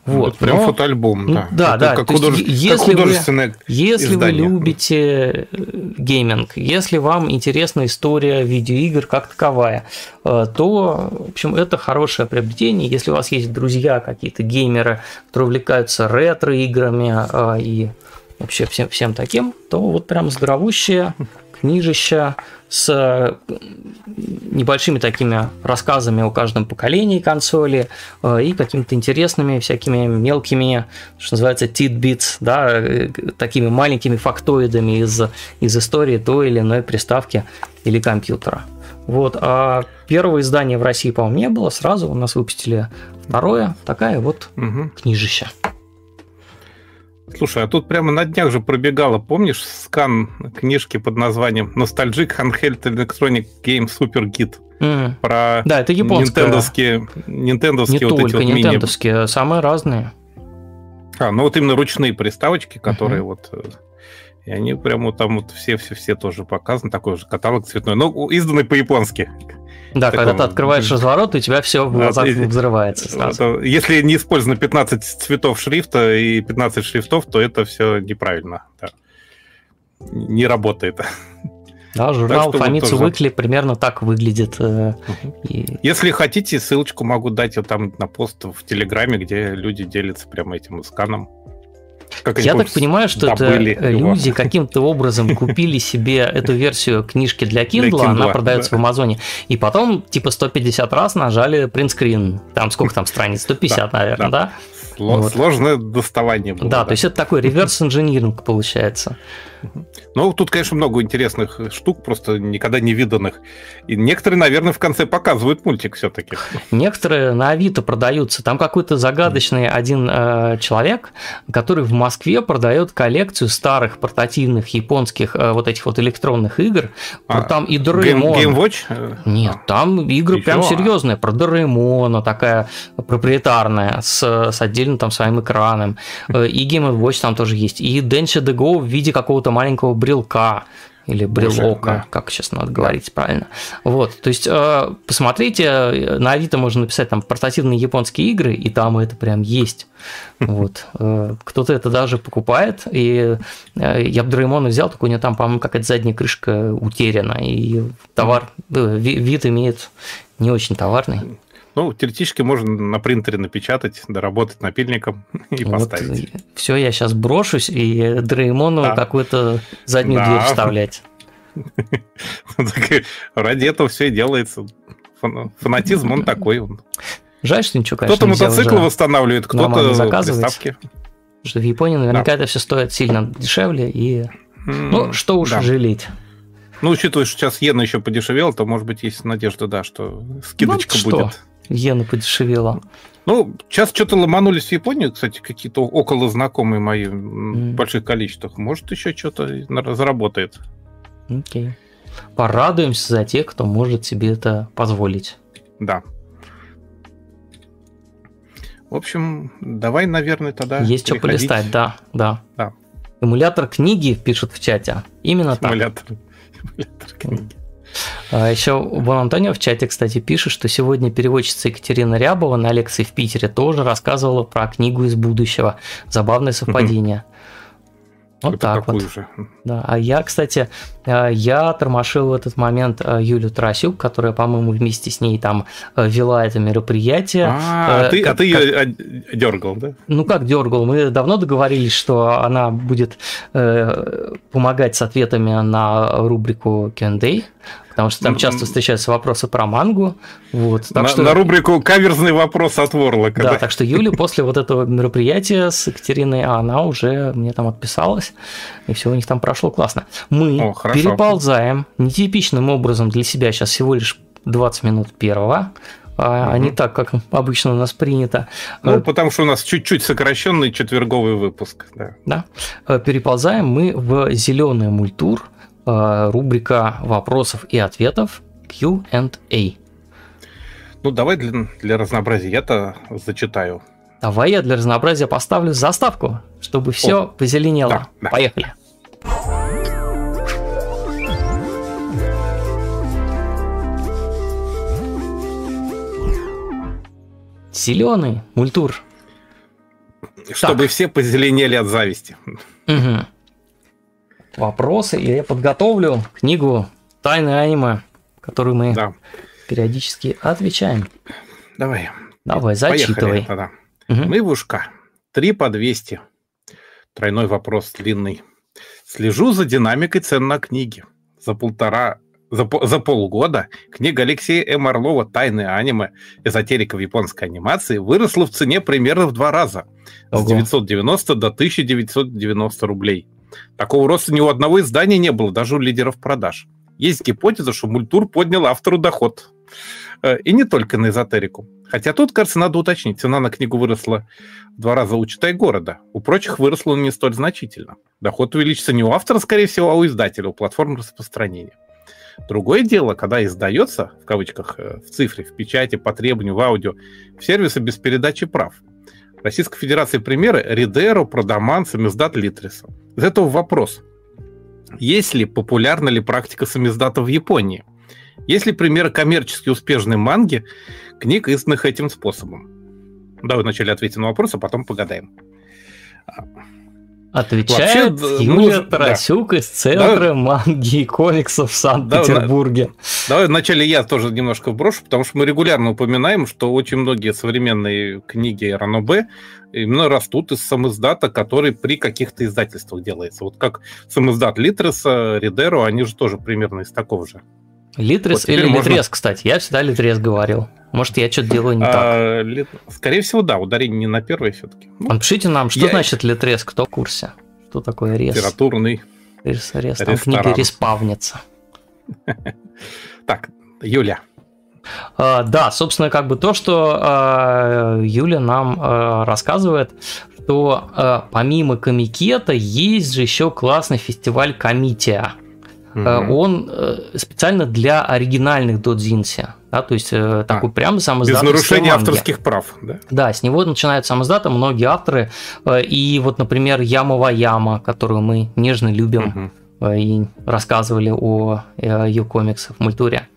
Вот, это прям но... фотоальбом, да. Да, это да. Как, худож... если как художественное вы, Если издание. вы любите э, гейминг, если вам интересна история видеоигр как таковая, э, то, в общем, это хорошее приобретение. Если у вас есть друзья какие-то геймеры, которые увлекаются ретро-играми э, и вообще всем, всем таким, то вот прям здоровущее книжища с э, небольшими такими рассказами о каждом поколении консоли э, и какими-то интересными всякими мелкими, что называется, tidbits, да, э, такими маленькими фактоидами из, из истории той или иной приставки или компьютера. Вот, а первого издания в России, по-моему, не было. Сразу у нас выпустили второе. Такая вот угу. книжища. Слушай, а тут прямо на днях же пробегала, помнишь, скан книжки под названием Nostalgic Handheld Electronic Game Super Git? Mm. Про да, это японская. Нинтендовские, нинтендовские Не вот только эти вот нинтендовские, мини... самые разные. А, ну вот именно ручные приставочки, которые uh-huh. вот... Э, и они прямо там вот все-все-все тоже показаны, такой же каталог цветной, но изданный по-японски. Да, таком... когда ты открываешь разворот, у тебя все в глазах да, взрывается сразу. Если не использовано 15 цветов шрифта и 15 шрифтов, то это все неправильно. Да. Не работает. Да, журнал Фомицу Выкли примерно так выглядит. И... Если хотите, ссылочку могу дать вот там на пост в Телеграме, где люди делятся прямо этим сканом. Как Я так понимаю, что это люди каким-то образом купили себе эту версию книжки для Kindle, для Kindle она продается да. в Амазоне, и потом типа 150 раз нажали принтскрин. Там сколько там страниц? 150, да, наверное, да? да? Вот. Сложное доставание было. Да, да, то есть это такой реверс-инжиниринг получается. Ну, тут, конечно, много интересных штук, просто никогда не виданных. И некоторые, наверное, в конце показывают мультик все-таки. Некоторые на Авито продаются. Там какой-то загадочный один э, человек, который в Москве продает коллекцию старых портативных японских э, вот этих вот электронных игр. А, там и Дораэмон. Game, Game Watch? Нет, там игры Еще? прям серьезные. Про Дораэмона такая проприетарная с, с отдельным там своим экраном. Э, и Game Watch там тоже есть. И de Go в виде какого-то маленького брелка или брелока, да. как сейчас надо говорить да. правильно. Вот, то есть э, посмотрите, на Авито можно написать там портативные японские игры, и там это прям есть. Вот, э, кто-то это даже покупает, и э, я бы Дреймона взял, только у него там, по-моему, какая-то задняя крышка утеряна, и товар, вид имеет не очень товарный. Ну, теоретически можно на принтере напечатать, доработать напильником и вот поставить. Все, я сейчас брошусь и Дреймону да. какую-то заднюю да. дверь вставлять. Ради этого все и делается. Фанатизм, он такой. Жаль, что ничего, конечно, Кто-то мотоциклы восстанавливает, кто-то приставки. Что в Японии наверняка да. это все стоит сильно дешевле, и ну, что уж да. жалеть. Ну, учитывая, что сейчас иена еще подешевела, то, может быть, есть надежда, да, что скидочка ну, будет. Что? Иена подешевела. Ну, сейчас что-то ломанулись в Японию, кстати, какие-то около знакомые мои mm. в больших количествах. Может, еще что-то заработает. Окей. Okay. Порадуемся за тех, кто может себе это позволить. Да. В общем, давай, наверное, тогда. Есть что полистать, да, да. Да. Эмулятор книги пишут в чате. Именно Эмулятор. так. Эмулятор книги. А еще Вон Антонио в чате, кстати, пишет, что сегодня переводчица Екатерина Рябова на лекции в Питере тоже рассказывала про книгу из будущего. Забавное совпадение. Вот так вот. Же. Да. А я, кстати, э, я тормошил в этот момент э, Юлю Тарасюк, которая, по-моему, вместе с ней там э, вела это мероприятие. А, а ты, как, а ты ее как... дергал, да? Ну как дергал? Мы давно договорились, что она будет э, помогать с ответами на рубрику Q&A потому что там часто встречаются вопросы про мангу. Вот, так на, что... на рубрику «Каверзный вопрос от Ворлока». Да, да, так что Юля после вот этого мероприятия с Екатериной, она уже мне там отписалась, и все у них там прошло классно. Мы О, переползаем нетипичным образом для себя сейчас всего лишь 20 минут первого, а, угу. а не так, как обычно у нас принято. Ну, потому что у нас чуть-чуть сокращенный четверговый выпуск. Да. да. Э, переползаем мы в зеленый мультур, Э, рубрика вопросов и ответов Q&A. Ну, давай для, для разнообразия я-то зачитаю. Давай я для разнообразия поставлю заставку, чтобы все О, позеленело. Да, да. Поехали. Зеленый мультур. Чтобы так. все позеленели от зависти. Угу вопросы, и я подготовлю книгу «Тайны аниме», которую мы да. периодически отвечаем. Давай. Давай, зачитывай. Поехали, угу. Мы в ушка. Три по 200. Тройной вопрос длинный. Слежу за динамикой цен на книги. За полтора за, за полгода книга Алексея М. Орлова «Тайны аниме. Эзотерика в японской анимации» выросла в цене примерно в два раза. Ого. С 990 до 1990 рублей. Такого роста ни у одного издания не было, даже у лидеров продаж. Есть гипотеза, что мультур поднял автору доход. Э, и не только на эзотерику. Хотя тут, кажется, надо уточнить. Цена на книгу выросла в два раза у читай города. У прочих выросла не столь значительно. Доход увеличится не у автора, скорее всего, а у издателя, у платформ распространения. Другое дело, когда издается, в кавычках, э, в цифре, в печати, по требованию, в аудио, в сервисы без передачи прав – Российской Федерации примеры Ридеро, Продаман, Самиздат, Литриса. Из этого вопрос. Есть ли, популярна ли практика самиздата в Японии? Есть ли примеры коммерчески успешной манги, книг, изданных этим способом? Давай вначале ответим на вопрос, а потом погадаем. Отвечает Вообще, Юлия ну, Тарасюк да. из Центра да. манги и комиксов в Санкт-Петербурге. Да, давай вначале я тоже немножко вброшу, потому что мы регулярно упоминаем, что очень многие современные книги РНОБ именно растут из самоиздата, который при каких-то издательствах делается. Вот как самоиздат Литреса, Ридеро, они же тоже примерно из такого же. Литрес вот или можно... Литрес, кстати. Я всегда Литрес говорил. Может, я что-то делаю не а, так. Скорее всего, да, ударение не на первое все-таки. Ну, Напишите нам, что я... значит Литрес, кто в курсе? Что такое рез? Литературный рез, рез. Там книга респавнится. Так, Юля. Uh, да, собственно, как бы то, что uh, Юля нам uh, рассказывает, что помимо комикета есть же еще классный фестиваль Комития. Угу. Он э, специально для оригинальных додзинси. Да, то есть э, такой а, прям сам Без нарушения авторских прав, да? Да, с него начинают сам многие авторы. И вот, например, Ямова Яма, которую мы нежно любим. Угу. И рассказывали о ее комиксах в мультуре.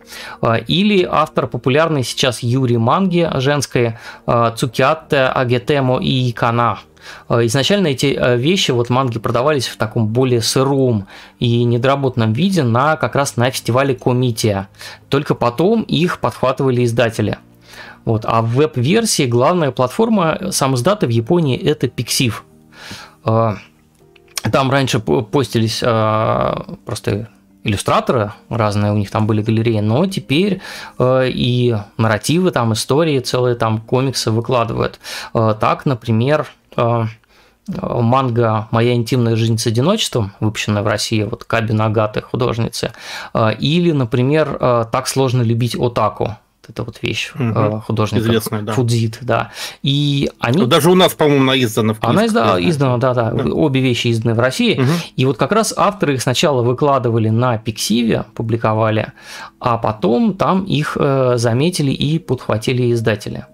Или автор популярный сейчас Юрий Манги женской Цукиатте Агетемо и Икана. Э, изначально эти э, вещи, вот манги продавались в таком более сыром и недоработанном виде на как раз на фестивале Комития. Только потом их подхватывали издатели. Вот. А в веб-версии главная платформа самоздата в Японии это Pixiv. Э, там раньше постились просто иллюстраторы разные, у них там были галереи, но теперь э, и нарративы, там истории, целые там комиксы выкладывают. Э, так, например, манга «Моя интимная жизнь с одиночеством», выпущенная в России, вот Каби Нагаты, художницы, э, или, например, э, «Так сложно любить Отаку», это вот вещь угу. художника Известная, да. Фудзит, да. И они... Ну, даже у нас, по-моему, она издана в Она издана, издана да, да, да. Обе вещи изданы в России. Угу. И вот как раз авторы их сначала выкладывали на Пиксиве, публиковали, а потом там их заметили и подхватили издатели.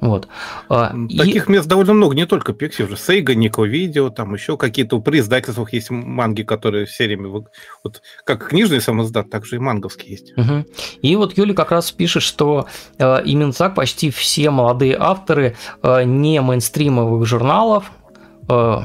Вот. А, таких и... мест довольно много, не только Pixie, уже Сейга, Нико Видео, там еще какие-то при издательствах есть манги, которые сериями, вот как книжный самоздат, так же и манговские есть. Угу. И вот Юля как раз пишет, что э, именно так почти все молодые авторы э, не мейнстримовых журналов э,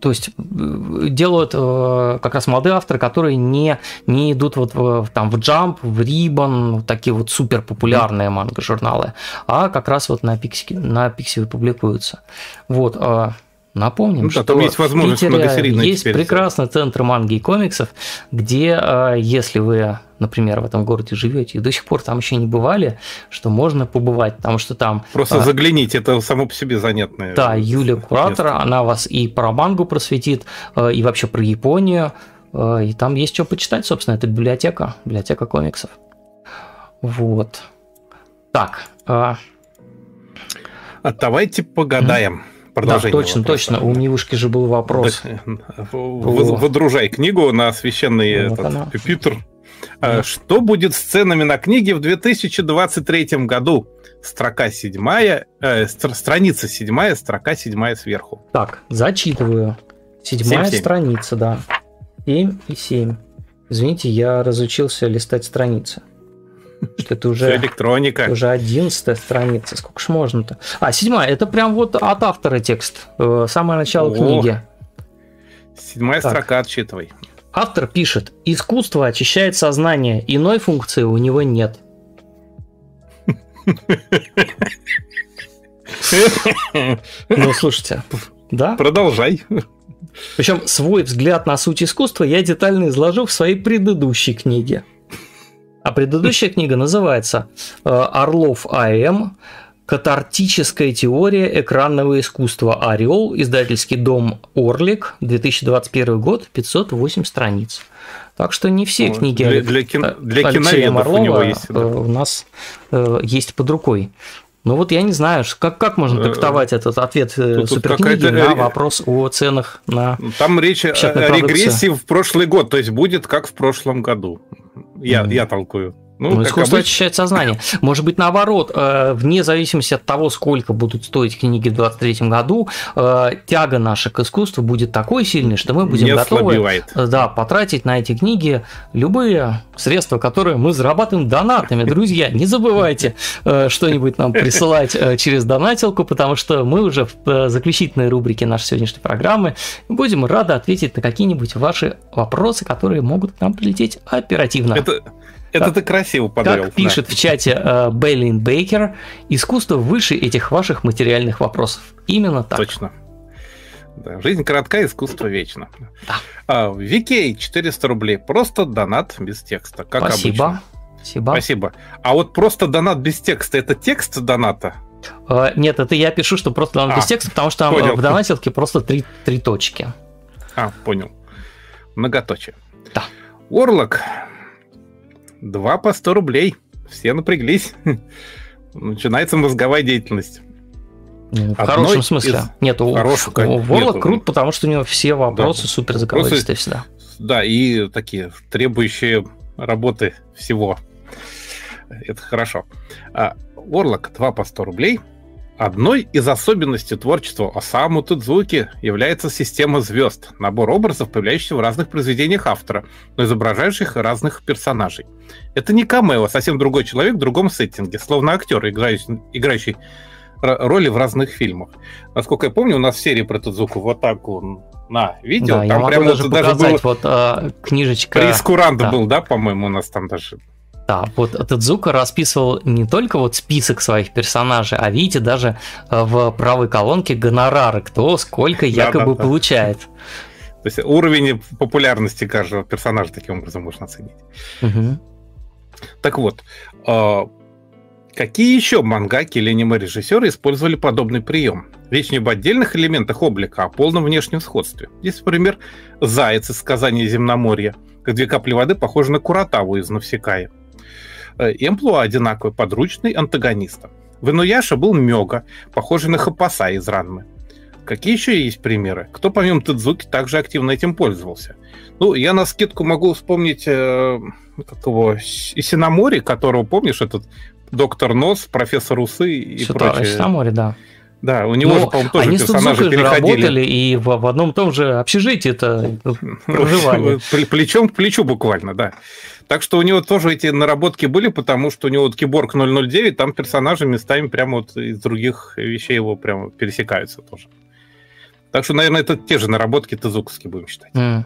то есть э, делают э, как раз молодые авторы, которые не, не идут вот в, там в Jump, в Ribbon, такие вот супер популярные манго-журналы, а как раз вот на Пикси, на Пикси публикуются. Вот, э, Напомним, ну, что там есть возможность в Питере есть прекрасный центр манги и комиксов, где, если вы, например, в этом городе живете и до сих пор там еще не бывали, что можно побывать, потому что там... Просто а, загляните, это само по себе занятное. Да, Юля Куратор, она вас и про мангу просветит, и вообще про Японию, и там есть что почитать, собственно, это библиотека, библиотека комиксов. Вот. Так. А давайте погадаем. Mm-hmm продолжение. Да, точно, вопроса. точно. У Милушки же был вопрос. Так, Выдружай книгу на священный вот этот, пюпитр. Да. Что будет с ценами на книги в 2023 году? Строка седьмая, э, страница седьмая, строка седьмая сверху. Так, зачитываю. Седьмая 7, страница, да. 7 и 7. Извините, я разучился листать страницы. Что это уже... электроника. Уже одиннадцатая страница. Сколько ж можно-то? А, седьмая. Это прям вот от автора текст. Э, самое начало О, книги. Седьмая так. строка отчитывай. Автор пишет, искусство очищает сознание, иной функции у него нет. Ну, слушайте, да? Продолжай. Причем свой взгляд на суть искусства я детально изложил в своей предыдущей книге. А предыдущая книга называется э, «Орлов А.М. Катартическая теория экранного искусства «Орел», издательский дом «Орлик», 2021 год, 508 страниц. Так что не все книги для, для, кино, для Алексея Орлова у, него есть, да. Э, у нас э, есть под рукой. Ну вот я не знаю, как, как можно трактовать этот ответ тут, суперкниги тут на вопрос о ценах на Там речь о регрессии в прошлый год, то есть будет как в прошлом году. Я, mm. я толкую. Ну, ну искусство обычно. очищает сознание. Может быть, наоборот, э, вне зависимости от того, сколько будут стоить книги в 2023 году, э, тяга наша к искусству будет такой сильной, что мы будем Не готовы э, да, потратить на эти книги любые средства, которые мы зарабатываем донатами. Друзья, не забывайте что-нибудь нам присылать через донатилку, потому что мы уже в заключительной рубрике нашей сегодняшней программы будем рады ответить на какие-нибудь ваши вопросы, которые могут к нам прилететь оперативно. Это, это ты красиво подвел. Как пишет да. в чате э, Бейлин Бейкер, искусство выше этих ваших материальных вопросов. Именно так. Точно. Да, жизнь коротка, искусство вечно. Да. А, Викей 400 рублей. Просто донат без текста, как Спасибо. обычно. Спасибо. Спасибо. А вот просто донат без текста это текст доната? Uh, нет, это я пишу, что просто донат а, без текста, потому что там понял. в донатилке просто три, три точки. А, понял. Многоточие. Да. Орлок Два по 100 рублей. Все напряглись. Начинается мозговая деятельность. В Одной хорошем смысле. Из... Нет, у, у Ворла крут, потому что у него все вопросы да. супер заковыристые всегда. Да, и такие требующие работы всего. Это хорошо. А, Орлок 2 по 100 рублей – Одной из особенностей творчества Осаму Тудзуки является система звезд, набор образов, появляющихся в разных произведениях автора, но изображающих разных персонажей. Это не камео, совсем другой человек в другом сеттинге, словно актер, играющий, играющий роли в разных фильмах. Насколько я помню, у нас в серии про Тудзуку вот так он на видео. Да, там я прямо даже, даже было... вот а, книжечка. Прескурант да. был, да, по-моему, у нас там даже да, вот Тедзука расписывал не только вот список своих персонажей, а видите, даже э, в правой колонке гонорары, кто сколько якобы да, да, получает. То есть уровень популярности каждого персонажа таким образом можно оценить. Угу. Так вот, э, какие еще мангаки или аниме-режиссеры использовали подобный прием? Речь не об отдельных элементах облика, а о полном внешнем сходстве. Здесь, например, заяц из сказания Земноморья, как две капли воды похожи на Куратаву из Навсекая. Э, и амплуа одинаковый, подручный антагониста. В Инуяша был Мёга, похожий на Хапаса из Ранмы. Какие еще есть примеры? Кто помимо Тедзуки также активно этим пользовался? Ну, я на скидку могу вспомнить э, как его, Исинамори, которого, помнишь, этот доктор Нос, профессор Усы и Что прочее. Исинамори, да. Да, у него ну, же, по-моему, тоже они персонажи с переходили. работали и в, в одном том же общежитии это проживали. Плечом к плечу буквально, да. Так что у него тоже эти наработки были, потому что у него вот Киборг 009, там персонажи местами прямо вот из других вещей его прямо пересекаются тоже. Так что, наверное, это те же наработки Тезуковские будем считать. Mm.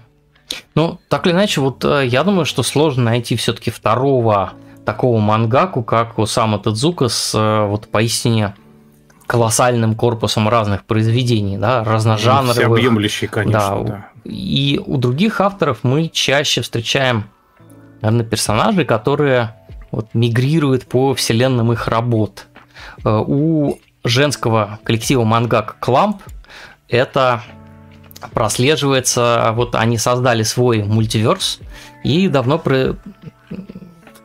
Ну, так или иначе, вот э, я думаю, что сложно найти все-таки второго такого мангаку, как Осама Тедзука с э, вот поистине колоссальным корпусом разных произведений, да, разножанровых. Всеобъемлющий, конечно, да. да. И у других авторов мы чаще встречаем, наверное, персонажей, которые вот мигрируют по вселенным их работ. Э, у женского коллектива мангак Кламп это прослеживается, вот они создали свой мультиверс и давно про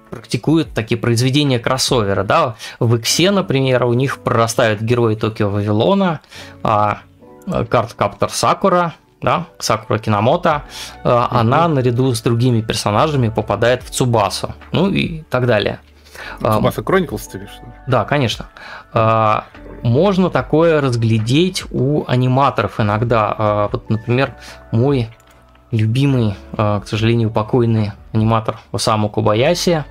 практикуют такие произведения кроссовера. Да? В Иксе, например, у них прорастают герои Токио Вавилона, а, Карт Каптор Сакура, да, Сакура Кинамото, mm-hmm. она наряду с другими персонажами попадает в Цубасу, ну и так далее. Цубаса Chronicles ты видишь? Да, конечно. А, можно такое разглядеть у аниматоров иногда. Вот, например, мой любимый, к сожалению, покойный аниматор Осаму Кубаяси,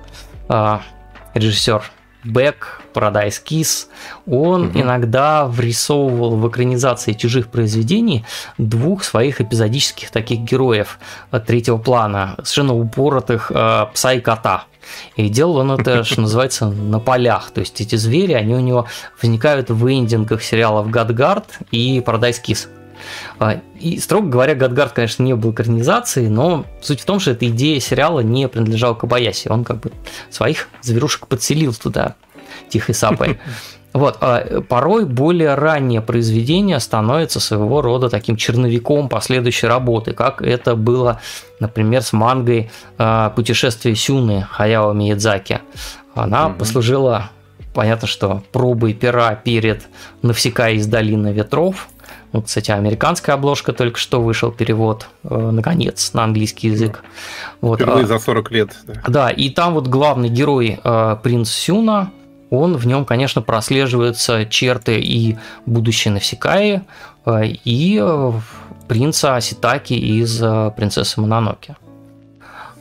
режиссер Бэк, Paradise Kiss, он угу. иногда врисовывал в экранизации чужих произведений двух своих эпизодических таких героев третьего плана, совершенно упоротых э, пса и кота. И делал он это, что называется, на полях. То есть эти звери, они у него возникают в эндингах сериалов «Гадгард» и «Paradise Kiss». А, и, строго говоря, Гадгард, конечно, не был экранизацией, но суть в том, что эта идея сериала не принадлежала Кабаяси. Он как бы своих зверушек подселил туда тихой сапой. Вот, а порой более раннее произведение становится своего рода таким черновиком последующей работы, как это было, например, с мангой а, «Путешествие Сюны» Хаяо Миядзаки. Она mm-hmm. послужила, понятно, что пробой пера перед «Навсекая из долины ветров», вот, кстати, американская обложка только что вышел перевод, э, наконец, на английский язык. Вот, Впервые а, за 40 лет. Да. да, и там вот главный герой э, принц Сюна, он в нем, конечно, прослеживаются черты и будущей Навсекаи, э, и э, принца Аситаки из э, «Принцессы Мононоки».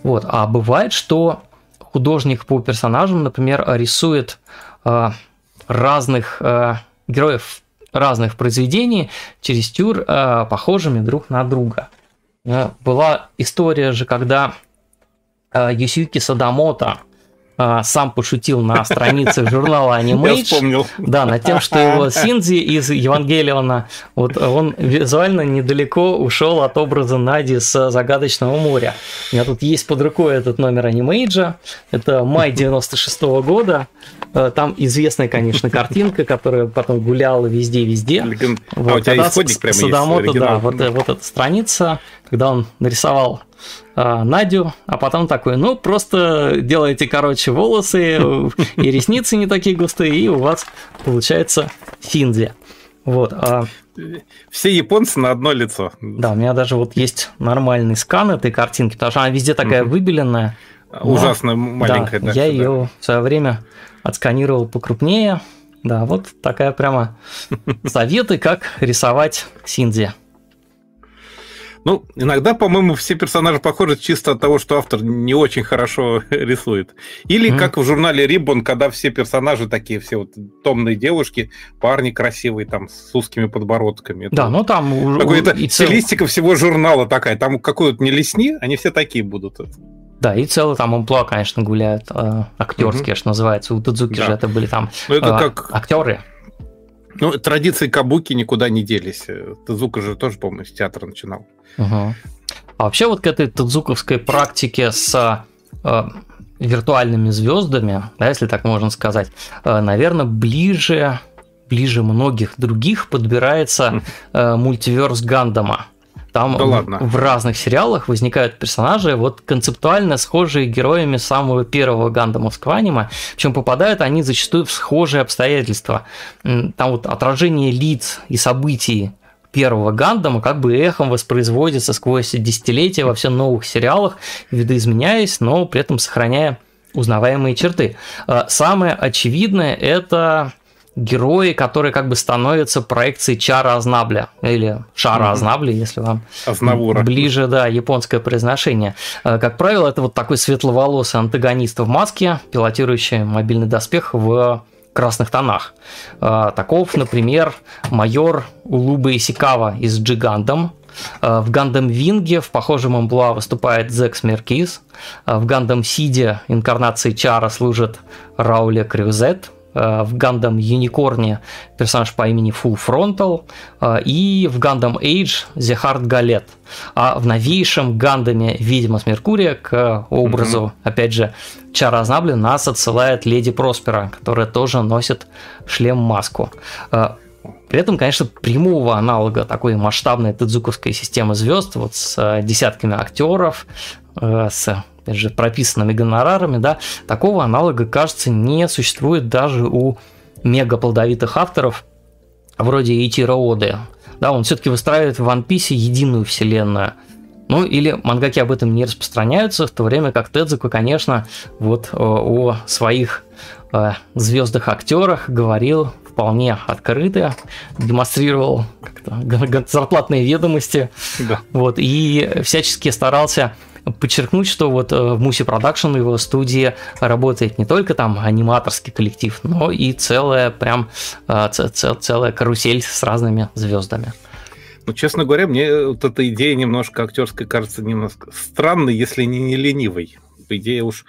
Вот. А бывает, что художник по персонажам, например, рисует разных героев разных произведений, чересчур похожими друг на друга. Была история же, когда Юсюки Садамото сам пошутил на странице журнала Animage. Я вспомнил. Да, над тем, что его Синзи из Евангелиона, вот он визуально недалеко ушел от образа Нади с Загадочного моря. У меня тут есть под рукой этот номер Animage. Это май 96 -го года. Э, там известная, конечно, картинка, которая потом гуляла везде-везде. Вот, а у тебя исходник прямо Садамото, есть? Да, вот, вот эта страница, когда он нарисовал а, Надю, а потом такой, ну, просто делайте короче волосы и ресницы не такие густые, и у вас получается Синзи. Вот. А... Все японцы на одно лицо. Да, у меня даже вот есть нормальный скан этой картинки, потому что она везде такая выбеленная. Ужасно маленькая. Да, да я ее в свое время отсканировал покрупнее. Да, вот такая прямо советы, как рисовать Синзи. Ну, иногда, по-моему, все персонажи похожи чисто от того, что автор не очень хорошо рисует. Или mm-hmm. как в журнале Ribbon, когда все персонажи такие, все вот томные девушки, парни красивые, там, с узкими подбородками. Да, ну там... Такой, это стилистика всего журнала такая. Там какой-то не лесни, они все такие будут. Да, и целый там амплуа, конечно, гуляют э, актерские, угу. что называется. У Тадзуки да. же это были там ну, это э, как... актеры. Ну, традиции кабуки никуда не делись. Тадзука же тоже, по-моему, с театра начинал. Угу. А вообще вот к этой тадзуковской практике с э, виртуальными звездами, да, если так можно сказать, э, наверное, ближе, ближе многих других подбирается э, мультиверс Гандама. Там да ладно. в разных сериалах возникают персонажи, вот концептуально схожие героями самого первого гандамовского аниме, причем попадают они зачастую в схожие обстоятельства. Там вот отражение лиц и событий первого Гандама как бы эхом воспроизводится сквозь десятилетия во все новых сериалах, видоизменяясь, но при этом сохраняя узнаваемые черты. А, самое очевидное – это герои, которые как бы становятся проекцией Чара Азнабля или Шара Азнабля, если вам Азнавура. ближе, да, японское произношение. А, как правило, это вот такой светловолосый антагонист в маске, пилотирующий мобильный доспех в красных тонах. Таков, например, майор Улуба Исикава из Джигандам. В Гандам Винге в похожем амплуа выступает Зекс Меркис. В Гандам Сиде инкарнации Чара служит Рауле Крюзет. Э, в Гандам Юникорне персонаж по имени Full Frontal э, и в Гандам Age Зехард Галет. А в новейшем Гандаме Видимо с Меркурия к образу, mm-hmm. опять же, Чара Азнабли нас отсылает Леди Проспера, которая тоже носит шлем-маску. Э, при этом, конечно, прямого аналога такой масштабной тедзуковской системы звезд, вот с десятками актеров, с опять же, прописанными гонорарами, да, такого аналога, кажется, не существует даже у мегаплодовитых авторов вроде Итира Оды. Да, он все-таки выстраивает в One Piece единую вселенную. Ну, или мангаки об этом не распространяются, в то время как Тедзука, конечно, вот о, о своих э, звездных актерах говорил вполне открыто, демонстрировал зарплатные ведомости, да. вот, и всячески старался подчеркнуть, что вот э, в Mushi Production его студии работает не только там аниматорский коллектив, но и целая прям э, целая карусель с разными звездами. Ну, честно говоря, мне вот эта идея немножко актерская кажется немножко странной, если не, не ленивой. По идее уж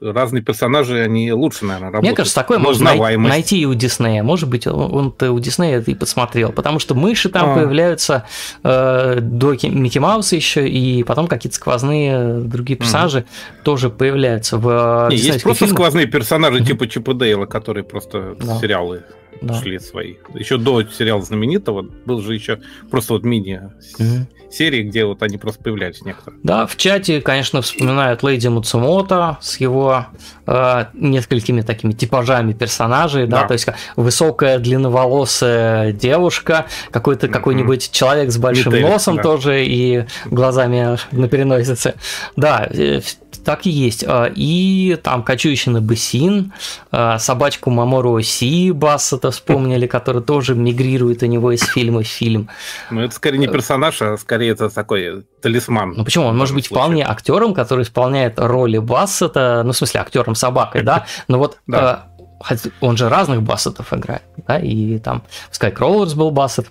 разные персонажи, они лучше, наверное, работают. Мне кажется, такое можно найти и у Диснея. Может быть, он-то у Диснея это и подсмотрел. Потому что мыши там а. появляются э, до Микки Мауса еще, и потом какие-то сквозные другие персонажи mm. тоже появляются в Не, Есть просто фильмах. сквозные персонажи типа Чипа Дейла, которые просто да. сериалы да. шли свои. Еще до сериала знаменитого был же еще просто вот мини mm серии, где вот они просто появлялись некоторые. Да, в чате, конечно, вспоминают Лейди Муцумото с его э, несколькими такими типажами персонажей, да, да то есть высокая длинноволосая девушка, какой-то mm-hmm. какой-нибудь человек с большим Метелик, носом да. тоже и глазами на переносице. Да, э, так и есть. А, и там кочующий Бассин, а, собачку Мамору Си Бассета вспомнили, который тоже мигрирует у него из фильма в фильм. Ну, это скорее не э, персонаж, а скорее это такой талисман. Ну почему? Он может быть случае. вполне актером, который исполняет роли Бассета, ну, в смысле, актером собакой, да? Но вот. Э, он же разных Бассетов играет, да, и там в Skycrawlers был Бассет.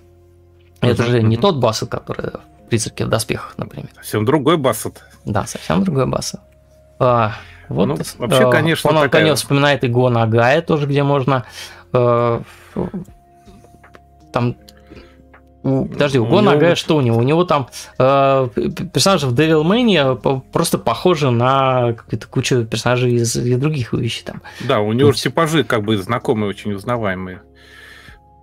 Это же не тот Бассет, который в «Призраке в доспехах», например. Совсем другой Бассет. Да, совсем другой Бассет. А, вот, ну, вообще, конечно, он такая... вспоминает и Го Нагая тоже, где можно э, там Подожди, у Го Нагая что у него? У него там э, персонажи в Devil May просто похожи на какую-то кучу персонажей из, из других вещей там. Да, у него же типажи как бы знакомые, очень узнаваемые.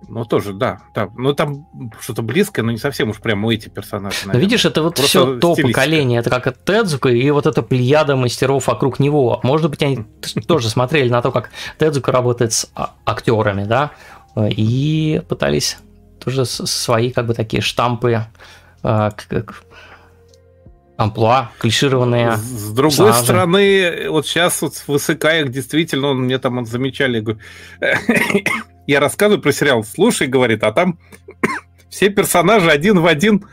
Ну, тоже, да. да. Ну, там что-то близкое, но не совсем уж прямо эти персонажи. Наверное. Но видишь, это вот все то поколение. Это как Тедзука и вот эта плеяда мастеров вокруг него. Может быть, они тоже смотрели на то, как Тедзука работает с а, актерами, да, и пытались тоже свои как бы такие штампы а, амплуа, клишированные. С другой персонажи. стороны, вот сейчас вот в Исыкаях действительно, он мне там он замечали, я рассказываю про сериал, слушай, говорит, а там все персонажи один в один,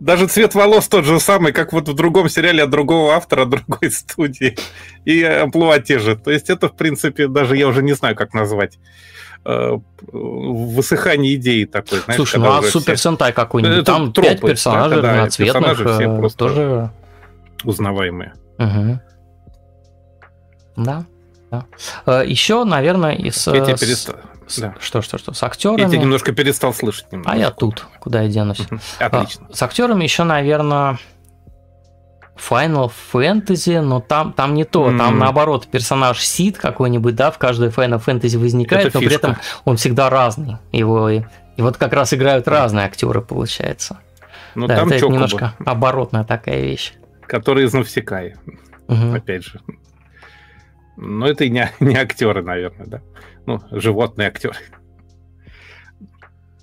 даже цвет волос тот же самый, как вот в другом сериале от другого автора, другой студии, и амплуа те же. То есть это, в принципе, даже я уже не знаю, как назвать э, высыхание идеи такой. Знаешь, Слушай, ну а Супер Сентай какой-нибудь, там тропы, пять персонажей да, разноцветных, персонажи все э, просто тоже узнаваемые. Угу. Да. да. Э, Еще, наверное, из... Я тебя перестал. Да. Что, что, что, с актерами. Я тебя немножко перестал слышать. Немножко. А я тут, куда я денусь. Отлично. А, с актерами еще, наверное, Final Fantasy, но там, там не то, mm. там наоборот персонаж Сид какой-нибудь, да, в каждой Final Fantasy возникает, Это но фишка. при этом он всегда разный. Его и, и вот как раз играют разные актеры, получается. Ну, да, там это немножко оборотная такая вещь. Который из Навсекая, угу. опять же. Но это и не, не актеры, наверное, да ну, животные актеры.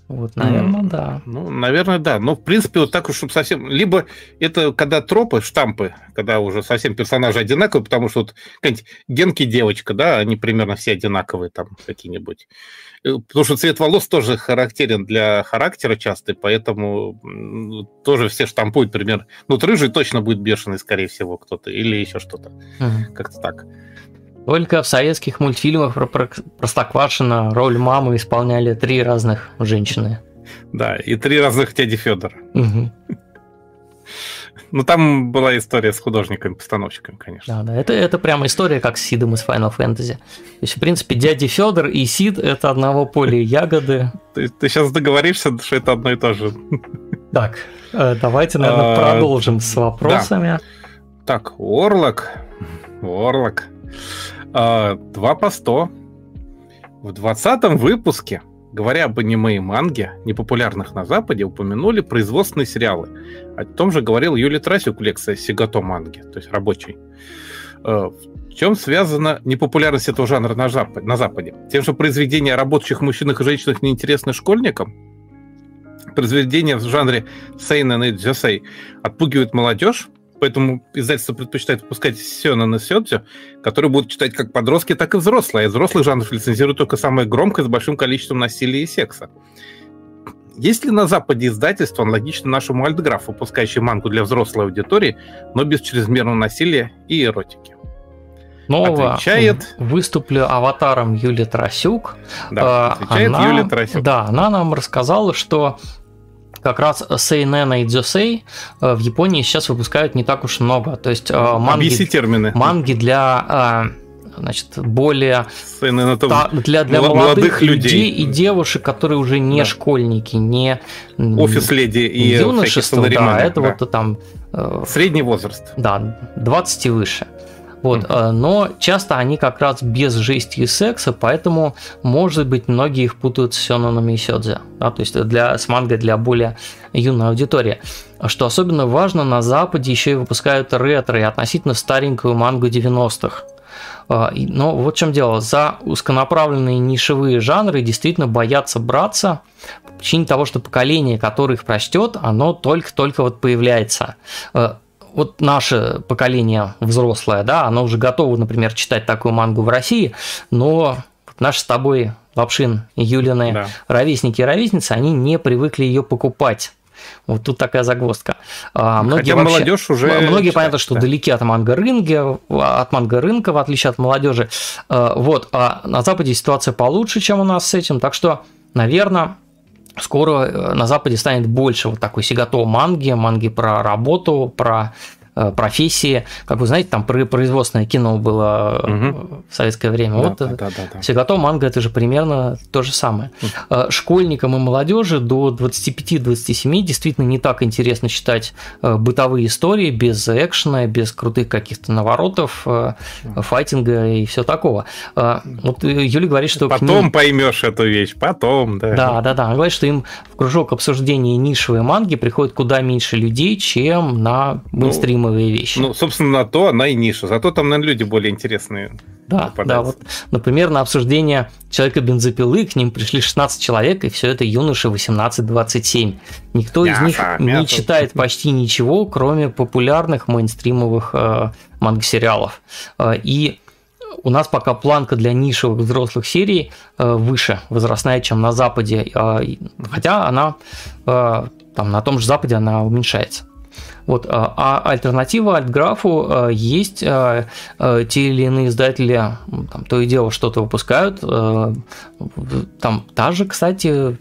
Вот, наверное, mm, да. Ну, наверное, да. Но, в принципе, вот так уж, чтобы совсем... Либо это когда тропы, штампы, когда уже совсем персонажи одинаковые, потому что вот какая-нибудь Генки девочка, да, они примерно все одинаковые там какие-нибудь. Э, потому что цвет волос тоже характерен для характера часто, поэтому тоже все штампуют примерно. Ну, вот рыжий точно будет бешеный, скорее всего, кто-то, или еще что-то. Mm. Как-то так. Только в советских мультфильмах про Простоквашино роль мамы исполняли три разных женщины. Да, и три разных дяди Федора. Угу. Ну, там была история с художниками-постановщиками, конечно. Да, да, это, это прямо история, как с Сидом из Final Fantasy. То есть, в принципе, дядя Федор и Сид – это одного поля ягоды. Ты, ты сейчас договоришься, что это одно и то же. Так, э, давайте, наверное, а, продолжим с вопросами. Так, Орлок. Орлок. А, два по сто. В двадцатом выпуске – Говоря об аниме и манге, непопулярных на Западе, упомянули производственные сериалы. О том же говорил Юлий Трасюк в лекции «Сигато манги», то есть рабочий. Э, в чем связана непопулярность этого жанра на, Западе, на Западе? Тем, что произведения о работающих мужчинах и женщинах неинтересны школьникам? Произведения в жанре сейнен и джасей отпугивают молодежь? Поэтому издательство предпочитает выпускать Сёнэн и Сёдзю, которые будут читать как подростки, так и взрослые. А из взрослых жанров лицензируют только самое громкое с большим количеством насилия и секса. Есть ли на Западе издательство, аналогично нашему Альтграфу, выпускающее мангу для взрослой аудитории, но без чрезмерного насилия и эротики? Снова отвечает... выступлю аватаром Юлия Тарасюк. Да, а, отвечает она, Юлия Тарасюк. Да, она нам рассказала, что как раз Сейнена и Дзюсей э, в Японии сейчас выпускают не так уж много. То есть э, манги, термины. манги для э, значит, более та, для, для молодых, молодых людей. людей и девушек, которые уже не да. школьники, не офис-леди и юношество, да, это да. вот там средний возраст. Да, 20 и выше. Вот, mm-hmm. но часто они как раз без жести и секса, поэтому, может быть, многие их путают с сёнонами и сёдзе. Да, то есть для, с манго для более юной аудитории. Что особенно важно, на Западе еще и выпускают ретро и относительно старенькую мангу 90-х. А, но вот в чем дело. За узконаправленные нишевые жанры действительно боятся браться по причине того, что поколение, которое их прочтет, оно только-только вот появляется. Вот наше поколение взрослое, да, оно уже готово, например, читать такую мангу в России, но наши с тобой Лапшин и Юлины да. ровесники и ровесницы, они не привыкли ее покупать. Вот тут такая загвоздка. А, многие Хотя вообще, молодежь уже многие читает, понятно, что да. далеки от манго рынка, от манго рынка в отличие от молодежи. А, вот, а на Западе ситуация получше, чем у нас с этим, так что, наверное, скоро э, на Западе станет больше вот такой сигато манги, манги про работу, про профессии. Как вы знаете, там производственное кино было угу. в советское время. Да, вот да, да, да. Сигато манга это же примерно то же самое. Угу. Школьникам и молодежи до 25-27 действительно не так интересно читать бытовые истории без экшена, без крутых каких-то наворотов, файтинга и все такого. Вот Юля говорит, что потом ним... поймешь эту вещь, потом, да. Да, да, да. Она говорит, что им в кружок обсуждения нишевой манги приходит куда меньше людей, чем на мейнстрим необходимые вещи. Ну, собственно, на то она и ниша. Зато там, наверное, люди более интересные. Да, попадаются. да, вот, например, на обсуждение человека бензопилы к ним пришли 16 человек, и все это юноши 18-27. Никто мясо, из них мясо. не читает почти ничего, кроме популярных мейнстримовых э, манго-сериалов. Э, и у нас пока планка для нишевых взрослых серий э, выше, возрастная, чем на Западе, э, хотя она там на том же Западе она уменьшается. Вот, а, а альтернатива альтграфу а, есть а, те или иные издатели, там, то и дело что-то выпускают. Там та же, кстати,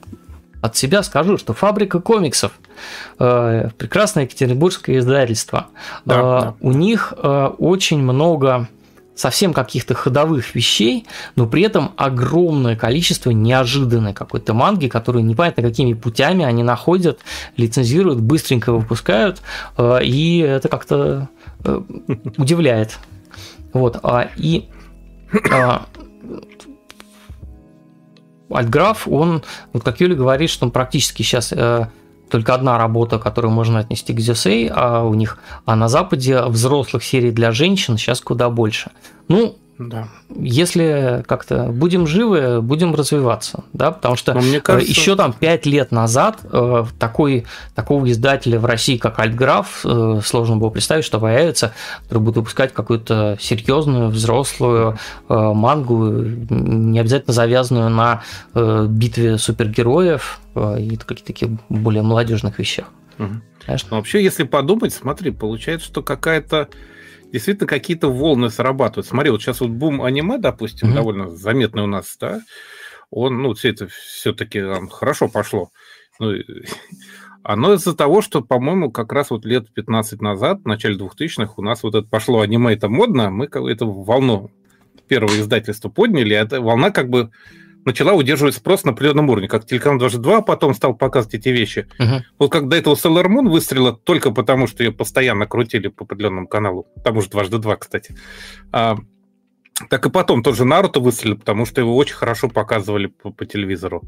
от себя скажу, что фабрика комиксов, прекрасное екатеринбургское издательство, да, да. у них очень много совсем каких-то ходовых вещей, но при этом огромное количество неожиданной какой-то манги, которую непонятно какими путями они находят, лицензируют, быстренько выпускают, э, и это как-то э, удивляет. Вот, а, и а, Альтграф, он, вот как Юля говорит, что он практически сейчас э, только одна работа, которую можно отнести к Зюсей, а у них, а на Западе взрослых серий для женщин сейчас куда больше. Ну, да. Если как-то будем живы, будем развиваться, да, потому что мне кажется... еще там пять лет назад э, такой, такого издателя в России, как Альтграф, э, сложно было представить, что появится, который будет выпускать какую-то серьезную взрослую э, мангу, не обязательно завязанную на битве супергероев и каких-то таких более молодежных вещах. Угу. Но вообще, если подумать, смотри, получается, что какая-то действительно какие-то волны срабатывают. Смотри, вот сейчас вот бум аниме, допустим, mm-hmm. довольно заметный у нас, да, он, ну, все это все-таки хорошо пошло. Ну, оно из-за того, что, по-моему, как раз вот лет 15 назад, в начале 2000-х, у нас вот это пошло аниме, это модно, мы эту волну первого издательства подняли, эта волна как бы начала удерживать спрос на определенном уровне, как телеканал 22 потом стал показывать эти вещи. Uh-huh. Вот когда этого Sailor Moon выстрелила только потому, что ее постоянно крутили по определенному каналу, тому же дважды два, кстати, а, так и потом тоже Наруто выстрелил, потому что его очень хорошо показывали по, по телевизору.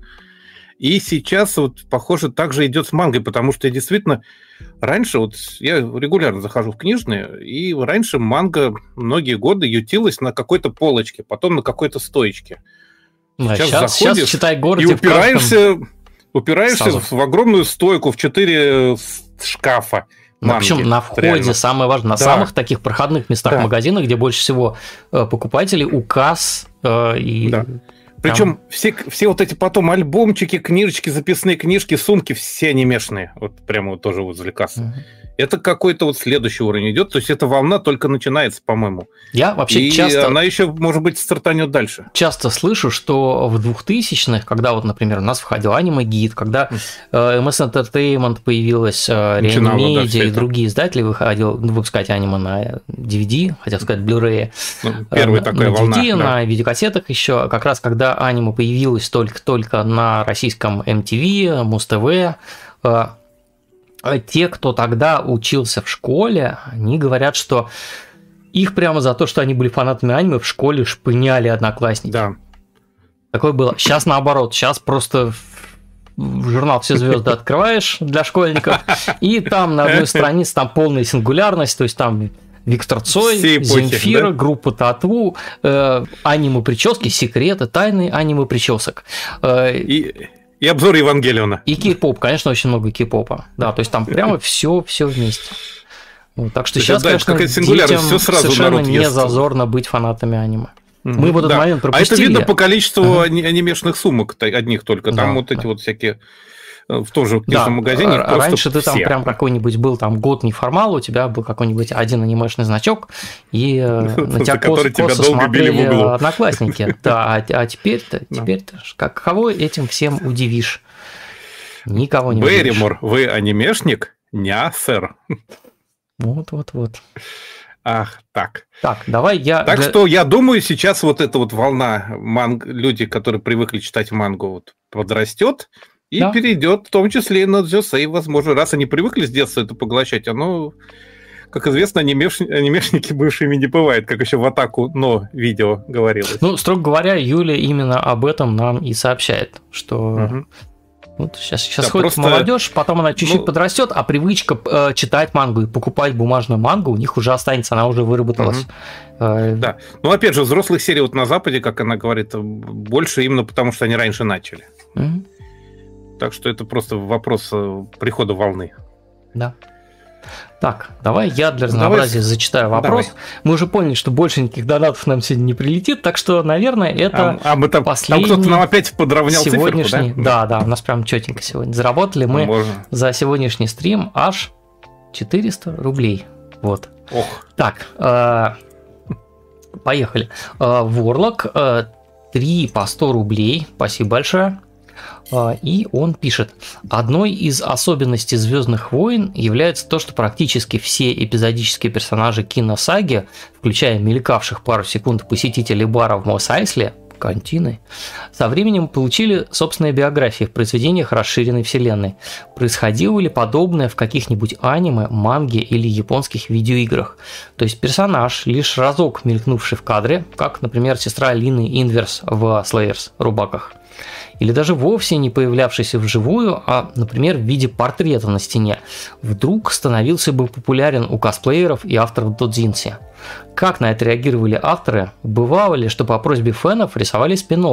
И сейчас вот, похоже, так же идет с мангой, потому что действительно раньше, вот я регулярно захожу в книжные, и раньше манга многие годы ютилась на какой-то полочке, потом на какой-то стоечке. Да, сейчас, сейчас заходишь сейчас, читай город и упираешься, упираешься в, в огромную стойку, в четыре шкафа. Ну, причем на входе, реально. самое важное, на да. самых таких проходных местах да. магазина, где больше всего э, покупателей, указ э, и да. Причем Там... все, все вот эти потом альбомчики, книжечки, записные книжки, сумки, все анимешные. Вот прямо вот тоже возле кассы. Угу. Это какой-то вот следующий уровень идет. То есть эта волна только начинается, по-моему. Я вообще и часто... она еще, может быть, стартанет дальше. Часто слышу, что в 2000-х, когда вот, например, у нас входил аниме-гид, когда э, MS Entertainment появилась, э, Реанимедиа да, и другие издатели выходил ну, выпускать аниме на DVD, хотел сказать, Blu-ray. Ну, первая э, такая на DVD, волна. Да. На видеокассетах еще. Как раз когда аниме появилось только-только на российском MTV, Муз-ТВ, те, кто тогда учился в школе, они говорят, что их прямо за то, что они были фанатами аниме, в школе шпыняли одноклассники. Да. Такое было. Сейчас наоборот, сейчас просто журнал «Все звезды» открываешь для школьников, и там на одной странице там полная сингулярность, то есть там Виктор Цой, эпохи, Земфира, да? группа Тату, э, аниме-прически, секреты, тайны аниме-причесок. Э, и и обзор Евангелиона. И кей-поп, конечно, очень много кей-попа. Да, то есть там прямо все, все вместе. Вот, так что сейчас, да, конечно, детям все сразу совершенно не ест. зазорно быть фанатами аниме. Мы в этот да. момент пропустили. А это видно по количеству uh анимешных сумок одних только. Там да, вот эти да. вот всякие в том же книжном да. магазине. Раньше ты там прям какой-нибудь был там год неформал, у тебя был какой-нибудь один анимешный значок, и э, на тебя косо, косо смотрели одноклассники. Да, а, а теперь-то, теперь-то, как, кого этим всем удивишь? Никого не Берримор, вы анимешник? Не, сэр. Вот-вот-вот. Ах, так. Так, давай я... Так для... что я думаю, сейчас вот эта вот волна манг... люди, которые привыкли читать мангу, вот подрастет, и да. перейдет в том числе и на Джосей, возможно. Раз они привыкли с детства это поглощать, оно, как известно, анимеш... анимешники бывшими не бывает, как еще в атаку, но видео говорилось. Ну, строго говоря, Юля именно об этом нам и сообщает, что угу. Вот сейчас, сейчас да, ходит просто... молодежь, потом она чуть-чуть ну... подрастет, а привычка э, читать мангу и покупать бумажную мангу у них уже останется, она уже выработалась. Угу. Э... Да. Ну, опять же, взрослых серий вот на Западе, как она говорит, больше именно потому, что они раньше начали. Угу. Так что это просто вопрос э, прихода волны. Да. Так, давай я для разнообразия давай. зачитаю вопрос. Давай. Мы уже поняли, что больше никаких донатов нам сегодня не прилетит, так что, наверное, это а, а мы там, последний... Там кто-то нам опять подровнял сегодняшний, циферку, да? Да, да, у нас прям четенько сегодня. Заработали мы Можно. за сегодняшний стрим аж 400 рублей. Вот. Ох. Так, э, поехали. Э, Ворлок, э, 3 по 100 рублей. Спасибо большое. А, и он пишет, одной из особенностей Звездных войн является то, что практически все эпизодические персонажи киносаги, включая мелькавших пару секунд посетителей бара в Мос-Айсле, Кантины, со временем получили собственные биографии в произведениях расширенной вселенной. Происходило ли подобное в каких-нибудь аниме, манге или японских видеоиграх? То есть персонаж, лишь разок мелькнувший в кадре, как, например, сестра Лины Инверс в Slayers рубаках – или даже вовсе не появлявшийся вживую, а, например, в виде портрета на стене, вдруг становился бы популярен у косплееров и авторов додзинси. Как на это реагировали авторы? Бывало ли, что по просьбе фенов рисовали спин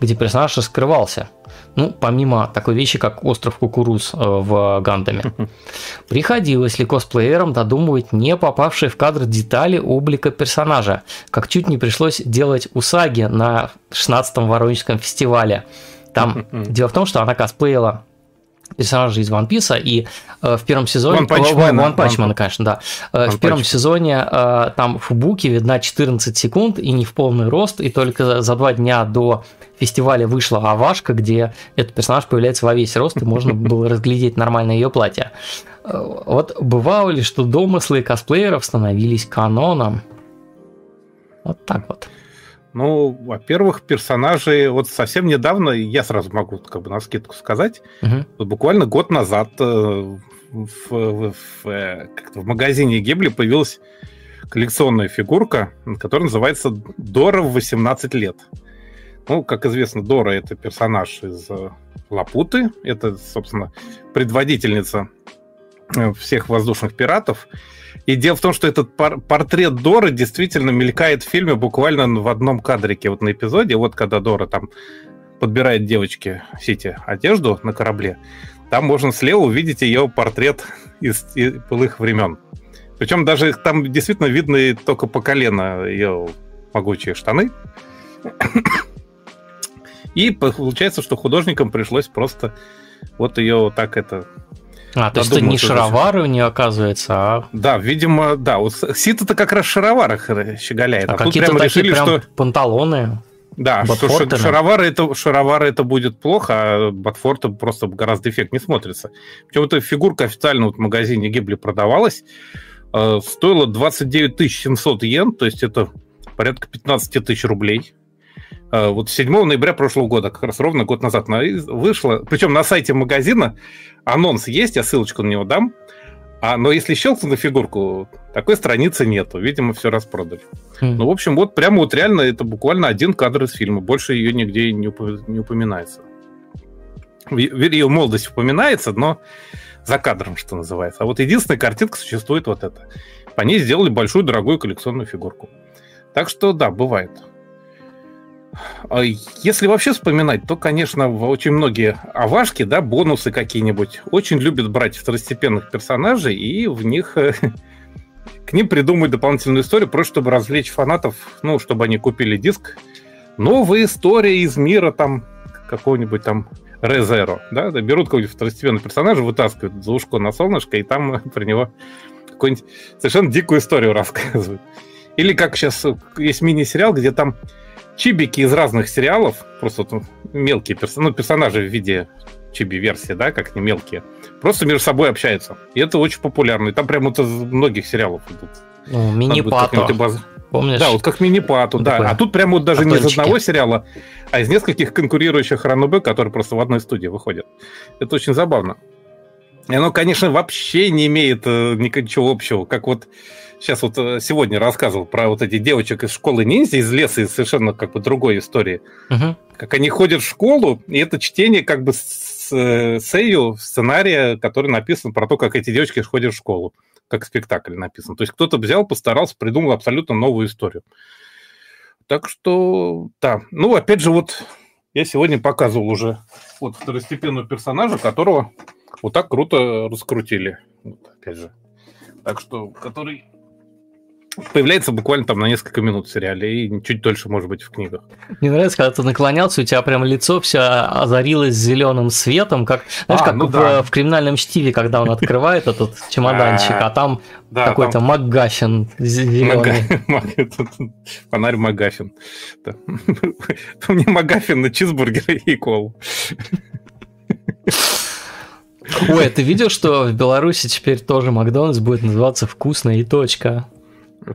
где персонаж раскрывался? Ну, помимо такой вещи, как остров кукуруз э, в Гандаме. Приходилось ли косплеерам додумывать не попавшие в кадр детали облика персонажа, как чуть не пришлось делать Усаги на 16-м Воронежском фестивале. Там дело в том, что она косплеила персонажей из One Piece, и э, в первом сезоне... One Punch Man, One Punch Man, конечно, да. Э, в первом сезоне э, там Фубуки видна 14 секунд и не в полный рост, и только за два дня до фестиваля вышла Авашка, где этот персонаж появляется во весь рост, и можно было разглядеть нормально ее платье. Э, вот бывало ли, что домыслы косплееров становились каноном? Вот так вот. Ну, во-первых, персонажи вот совсем недавно, я сразу могу как бы на скидку сказать, угу. вот буквально год назад э, в, в, в, э, в магазине Гебли появилась коллекционная фигурка, которая называется Дора в 18 лет. Ну, как известно, Дора это персонаж из э, Лапуты, это, собственно, предводительница всех воздушных пиратов. И дело в том, что этот пор- портрет Доры действительно мелькает в фильме буквально в одном кадрике, вот на эпизоде, вот когда Дора там подбирает девочке Сити одежду на корабле, там можно слева увидеть ее портрет из, из былых времен. Причем даже там действительно видно только по колено ее могучие штаны. И получается, что художникам пришлось просто вот ее вот так это а, то есть это не шаровары у нее, оказывается, а... Да, видимо, да. Вот Сит-то как раз в шароварах щеголяет. А, а какие-то такие решили, прям что... панталоны. Да, Ботфортены. что шаровары это, шаровары это будет плохо, а Ботфорты просто гораздо эффектнее смотрится. Причем эта фигурка официально вот в магазине Гибли продавалась, э, стоила 29 700 йен, то есть это порядка 15 тысяч рублей. Э, вот 7 ноября прошлого года, как раз ровно год назад вышла. Причем на сайте магазина анонс есть, я ссылочку на него дам. А, но если щелкнуть на фигурку, такой страницы нету. Видимо, все распродали. Mm. Ну, в общем, вот прямо вот реально это буквально один кадр из фильма. Больше ее нигде не, уп- не упоминается. Ее молодость упоминается, но за кадром, что называется. А вот единственная картинка существует вот эта. По ней сделали большую дорогую коллекционную фигурку. Так что да, бывает. А если вообще вспоминать, то, конечно, очень многие авашки, да, бонусы какие-нибудь, очень любят брать второстепенных персонажей и в них э, к ним придумывают дополнительную историю, просто чтобы развлечь фанатов, ну, чтобы они купили диск. Новая история из мира там какого-нибудь там Резеро, да, берут какого-нибудь второстепенного персонажа, вытаскивают за ушко на солнышко, и там про него какую-нибудь совершенно дикую историю рассказывают. Или как сейчас есть мини-сериал, где там чибики из разных сериалов, просто вот мелкие перс... ну, персонажи в виде чиби-версии, да, как не мелкие, просто между собой общаются. И это очень популярно. И там прямо вот из многих сериалов идут. Ну, мини-пато. Баз... Помнишь? Да, вот как мини-пату, да. Такой. А тут прямо вот даже Батончики. не из одного сериала, а из нескольких конкурирующих ранобе, которые просто в одной студии выходят. Это очень забавно. И оно, конечно, вообще не имеет э, ничего общего. Как вот сейчас вот э, сегодня рассказывал про вот эти девочек из школы ниндзя, из леса, из совершенно как бы другой истории. Угу. Как они ходят в школу, и это чтение как бы с, э, с Эйю сценария, который написан про то, как эти девочки ходят в школу. Как спектакль написан. То есть кто-то взял, постарался, придумал абсолютно новую историю. Так что, да. Ну, опять же, вот я сегодня показывал уже вот второстепенного персонажа, которого вот так круто раскрутили. Вот, опять же. Так что, который появляется буквально там на несколько минут в сериале и чуть дольше, может быть, в книгах. Мне нравится, когда ты наклонялся, у тебя прям лицо все озарилось зеленым светом, как, знаешь, а, как ну в, да. в криминальном чтиве, когда он открывает этот чемоданчик, а там какой-то МакГаффин зеленый. Фонарь МакГаффин. Мне МакГаффин на чизбургер и колу. Ой, а ты видел, что в Беларуси теперь тоже Макдональдс будет называться «Вкусно и точка»?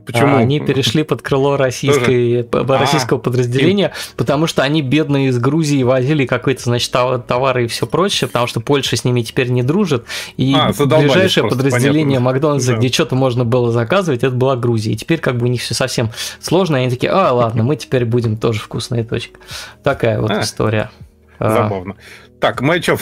Почему? А, они перешли под крыло российской, российского а, подразделения, им... потому что они бедные из Грузии возили какой-то, значит, товары и все прочее, потому что Польша с ними теперь не дружит. И а, ближайшее подразделение понятно. Макдональдса, да. где что-то можно было заказывать, это была Грузия. И теперь как бы у них все совсем сложно, и они такие, а, ладно, мы теперь будем тоже вкусная точка. Такая вот а, история. Забавно. Так, мы о чем?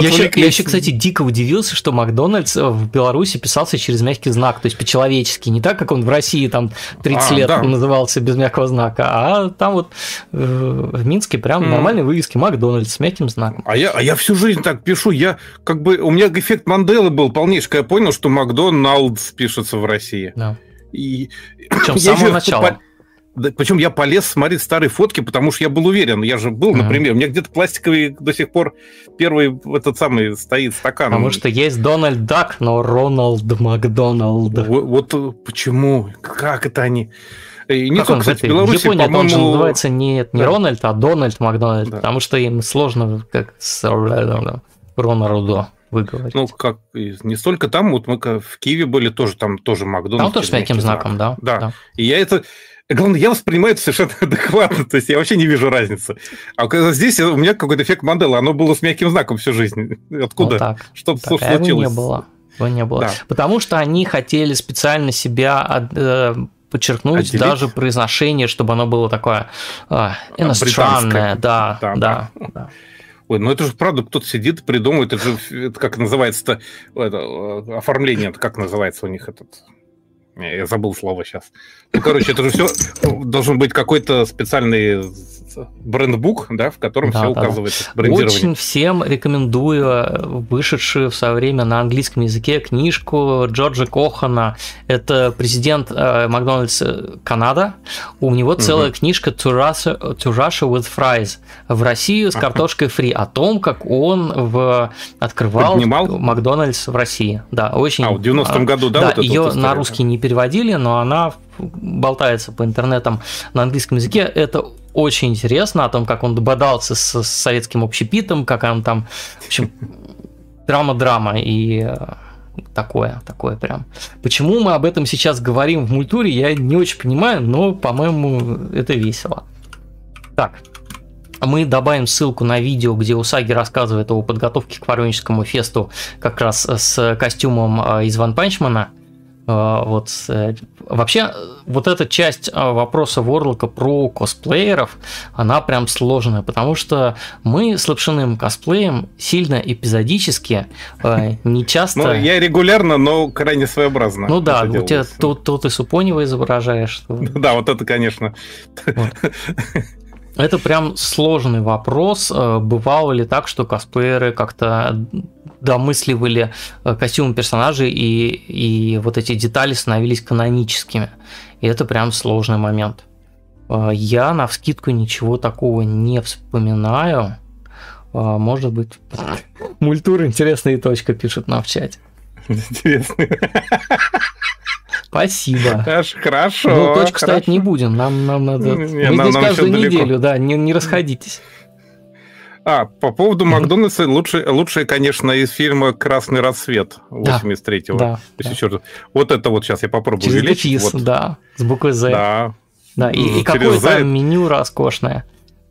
Я еще, я еще, кстати, дико удивился, что Макдональдс в Беларуси писался через мягкий знак, то есть по-человечески, не так, как он в России там 30 а, лет да. назывался без мягкого знака, а там вот э, в Минске прям mm. нормальные вывески Макдональдс с мягким знаком. А я, а я всю жизнь так пишу, я как бы, у меня эффект Манделы был полнейший, я понял, что Макдональдс пишется в России. Да. И... Причем с самого начала. Да, причем я полез смотреть старые фотки, потому что я был уверен. Я же был, например, у меня где-то пластиковый до сих пор первый этот самый стоит стакан. Потому что есть Дональд Дак, но Роналд Макдоналд. Вот, вот почему? Как это они? И не как только, он, кстати, в Беларуси, Япония, по-моему... он же называется не, не да. Рональд, а Дональд Макдональд, да. потому что им сложно как с Рональдо выговорить. Ну, как не столько там, вот мы в Киеве были тоже, там тоже Макдональдс. Там тоже с мягким знаком, да. Да. да. И я это... Главное, я воспринимаю это совершенно адекватно, то есть я вообще не вижу разницы. А когда здесь у меня какой-то эффект Мандела, оно было с мягким знаком всю жизнь. Откуда? Вот так. Что так, случилось? не было. Его не было. Да. Потому что они хотели специально себя э, подчеркнуть Отделить? даже произношение, чтобы оно было такое э, иностранное. Да, да, да, да. Ой, ну это же правда, кто-то сидит, придумывает, это же, это как называется-то, это, э, оформление, это как называется у них этот, я забыл слово сейчас. Ну, короче, это же все должен быть какой-то специальный брендбук, да, в котором да, все да, указывается. Да. Очень всем рекомендую вышедшую в свое время на английском языке книжку Джорджа Кохана. Это президент э, Макдональдс Канада. У него целая угу. книжка to Russia, to Russia with Fries в Россию с картошкой фри о том, как он в, открывал Поднимал? Макдональдс в России. Да, очень. А, в 90-м году, да? Да, вот ее вот на русский не переводили, но она болтается по интернетам на английском языке. Это очень интересно о том, как он бодался с, с советским общепитом, как он там, в общем, драма-драма и э, такое, такое прям. Почему мы об этом сейчас говорим в мультуре, я не очень понимаю, но, по-моему, это весело. Так, мы добавим ссылку на видео, где Усаги рассказывает о подготовке к Воронежскому фесту как раз с костюмом э, из Ван Панчмана – вот э, вообще вот эта часть а, вопроса Ворлока про косплееров, она прям сложная, потому что мы с лапшиным косплеем сильно эпизодически, а, не часто. Ну, я регулярно, но крайне своеобразно. Ну да, у тебя тут, тут и Супонева изображаешь. Да, вот это, конечно. Это прям сложный вопрос. Бывало ли так, что косплееры как-то домысливали э, костюмы персонажей, и, и вот эти детали становились каноническими. И это прям сложный момент. Э, я на вскидку ничего такого не вспоминаю. Э, может быть, мультура интересная точка пишет нам в чате. Интересно. Спасибо. Хорошо. Ну, точку ставить не будем. Нам, нам надо. Не, Мы нам, здесь нам каждую неделю, да, не, не расходитесь. А, по поводу Макдональдса, лучше, лучшее, конечно, из фильма «Красный рассвет» 83-го. Да, да. Вот это вот сейчас я попробую Через увеличить. Дефис, вот. да, с буквой «З». Да. Да, и, и какое там меню роскошное.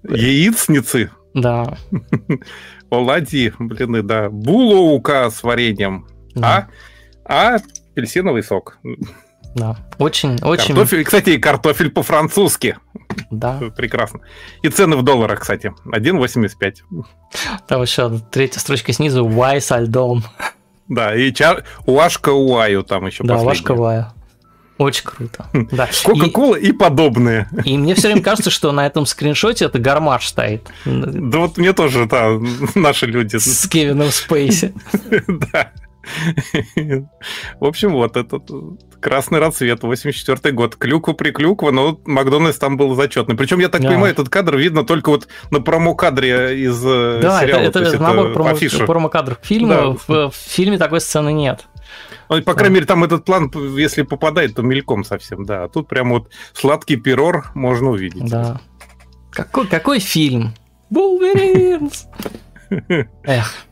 Яичницы. Да. Оладьи, блин, да. Булоука с вареньем. Да. А, а апельсиновый сок. Да, очень, очень... Картофель, кстати, картофель по-французски. Да. Прекрасно. И цены в долларах, кстати. 1,85. Там еще третья строчка снизу. Уай со льдом. Да, и чар... Уашка Уаю там еще Да, Уашка Уаю. Очень круто. Да. Кока-кола и, и подобные. И мне все время кажется, что на этом скриншоте это гармаш стоит. Да вот мне тоже, да, наши люди. С Кевином Спейси. Да. В общем, вот этот красный рассвет, 84 год. Клюква приклюква, но Макдональдс там был зачетный. Причем, я так да. понимаю, этот кадр видно только вот на промо-кадре из э, да, сериала. Да, это, это, это промо, промо-кадр фильма. Да. В, в фильме такой сцены нет. Ну, по крайней мере, там этот план, если попадает, то мельком совсем, да. А тут прям вот сладкий пирор можно увидеть. Да. Какой, какой фильм? Булверинс! Эх.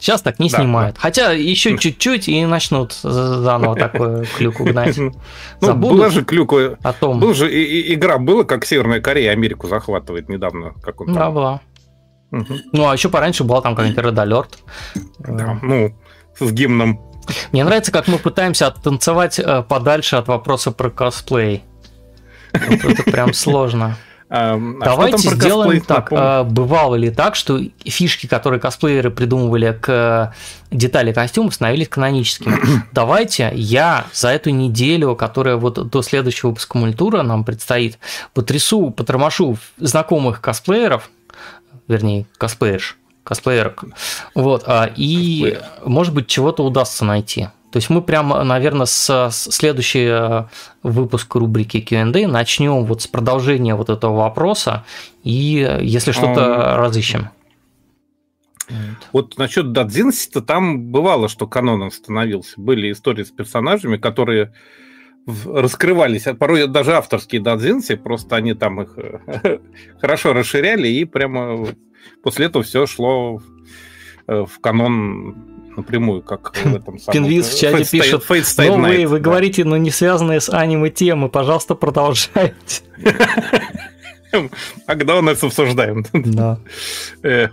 Сейчас так не да, снимают. Да. Хотя еще чуть-чуть и начнут заново такую клюку гнать. Ну, была же клюка. О том. Был же игра была, как Северная Корея Америку захватывает недавно. Как он. Да, была. Ну, а еще пораньше была там какой-нибудь Red Alert. Да, ну, с гимном. Мне нравится, как мы пытаемся танцевать э, подальше от вопроса про косплей. Это прям сложно. А Давайте сделаем так. А, бывало ли так, что фишки, которые косплееры придумывали к детали костюмов, становились каноническими? Давайте я за эту неделю, которая вот до следующего выпуска мультура нам предстоит, потрясу, потормошу знакомых косплееров, вернее, косплеерш, косплеерок. Вот, а, и, может быть, чего-то удастся найти. То есть мы прямо, наверное, с, следующий э, выпуск рубрики Q&A начнем вот с продолжения вот этого вопроса и если что-то разыщем. Вот насчет Дадзинси-то там бывало, что каноном становился. Были истории с персонажами, которые раскрывались, а порой даже авторские дадзинси, просто они там их хорошо расширяли, и прямо после этого все шло в, э, в канон напрямую, как в этом самом... Пинвиз в чате Fate пишет, Fate Stay ну вы, вы да. говорите, но не связанные с аниме темы, пожалуйста, продолжайте. А когда у нас обсуждаем? Да. Э,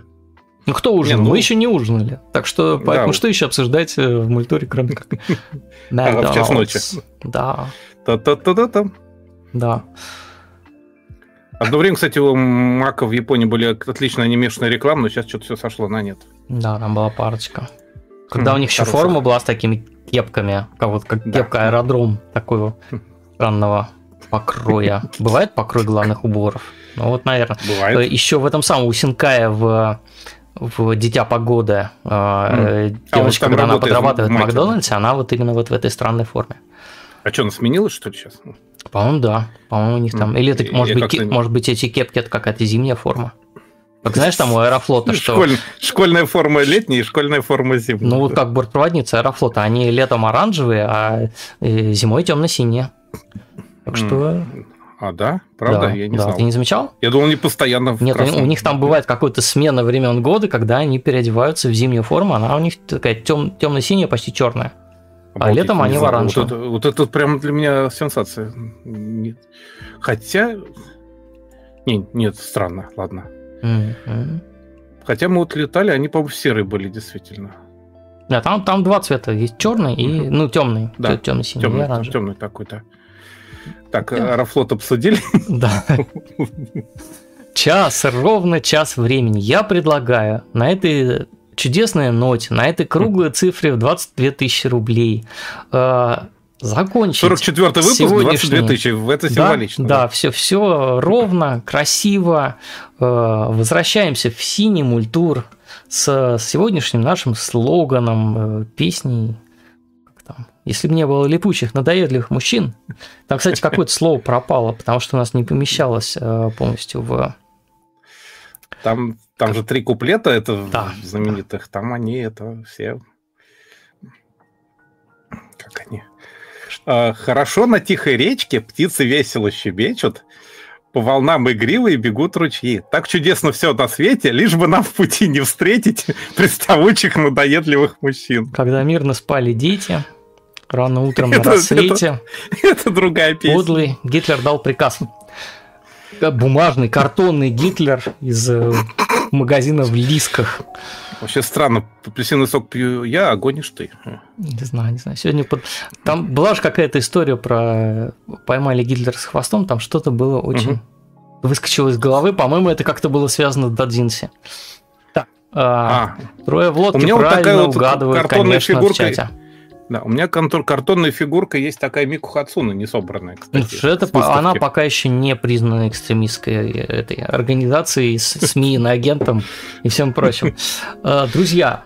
ну кто ужинал? ну... Мы еще не ужинали. Так что, поэтому да. что еще обсуждать э, в мультуре, кроме как... А, в час ночи. Да. Та-та-та-та-та. Да. Одно время, кстати, у Мака в Японии были отлично анимешные рекламы, но сейчас что-то все сошло на нет. Да, там была парочка. Когда у них еще форма была с такими кепками, как вот как кепка аэродром такого странного покроя. Бывает покрой главных уборов? Ну вот, наверное. Бывает. Еще в этом самом у Синкая в в «Дитя погоды» mm. девочка, а когда она подрабатывает в Макдональдсе, она вот именно вот в этой странной форме. А что, она сменилась, что ли, сейчас? По-моему, да. По-моему, у них там... Или это, может, быть, может быть, эти кепки – это какая-то зимняя форма. Как знаешь, там у Аэрофлота, что... Школь... Школьная форма летняя и школьная форма зимняя. Ну, вот как бортпроводницы Аэрофлота. Они летом оранжевые, а э, зимой темно-синие. Так что... А, да? Правда? Да, я не да. знал. Ты не замечал? Я думал, они постоянно в Нет, красном. у них там бывает какая-то смена времен года, когда они переодеваются в зимнюю форму. Она у них такая тем, темно-синяя, почти черная. А летом они в оранжевом. Вот это, вот это прям для меня сенсация. Нет. Хотя... Не, нет, странно, ладно. Mm-hmm. Хотя мы вот летали, они, по-моему, серые были, действительно. Да, там, там два цвета. Есть черный и, ну, темный. Да, темно-синий темный, оранжевый. Темный такой-то. Так, да. Аэрофлот обсудили? Да. Час, ровно час времени. Я предлагаю на этой чудесной ноте, на этой круглой цифре в 22 тысячи рублей э, закончить 44 выпуск, 22 тысячи, это символично. Да, да, да, все, все ровно, красиво. Э, возвращаемся в синий мультур с сегодняшним нашим слоганом, э, песней если бы не было липучих, надоедливых мужчин. Там, кстати, какое-то слово пропало, потому что у нас не помещалось э, полностью в... Там, там же три куплета это да, знаменитых. Да. Там они это все... Как они? А, Хорошо на тихой речке птицы весело щебечут, по волнам игривые бегут ручьи. Так чудесно все на свете, лишь бы нам в пути не встретить приставучих надоедливых мужчин. Когда мирно спали дети, Рано утром на рассвете. Это, это другая песня. Подлый Гитлер дал приказ. Бумажный, картонный Гитлер из э, магазина в Лисках. Вообще странно, апельсиновый сок пью я, а гонишь ты. Не знаю, не знаю. Сегодня под... там была же какая-то история про поймали Гитлера с хвостом, там что-то было очень угу. выскочило из головы. По-моему, это как-то было связано с Дадзинси. Так. А, а. Трое в лодке правильно вот такая вот угадывают, конечно, фигурка... в чате. Да, у меня контур, картонная фигурка есть такая Мику Хацуна, не собранная, кстати. Ну, это, она пока еще не признана экстремистской этой организацией, СМИ, агентом и всем прочим. А, друзья,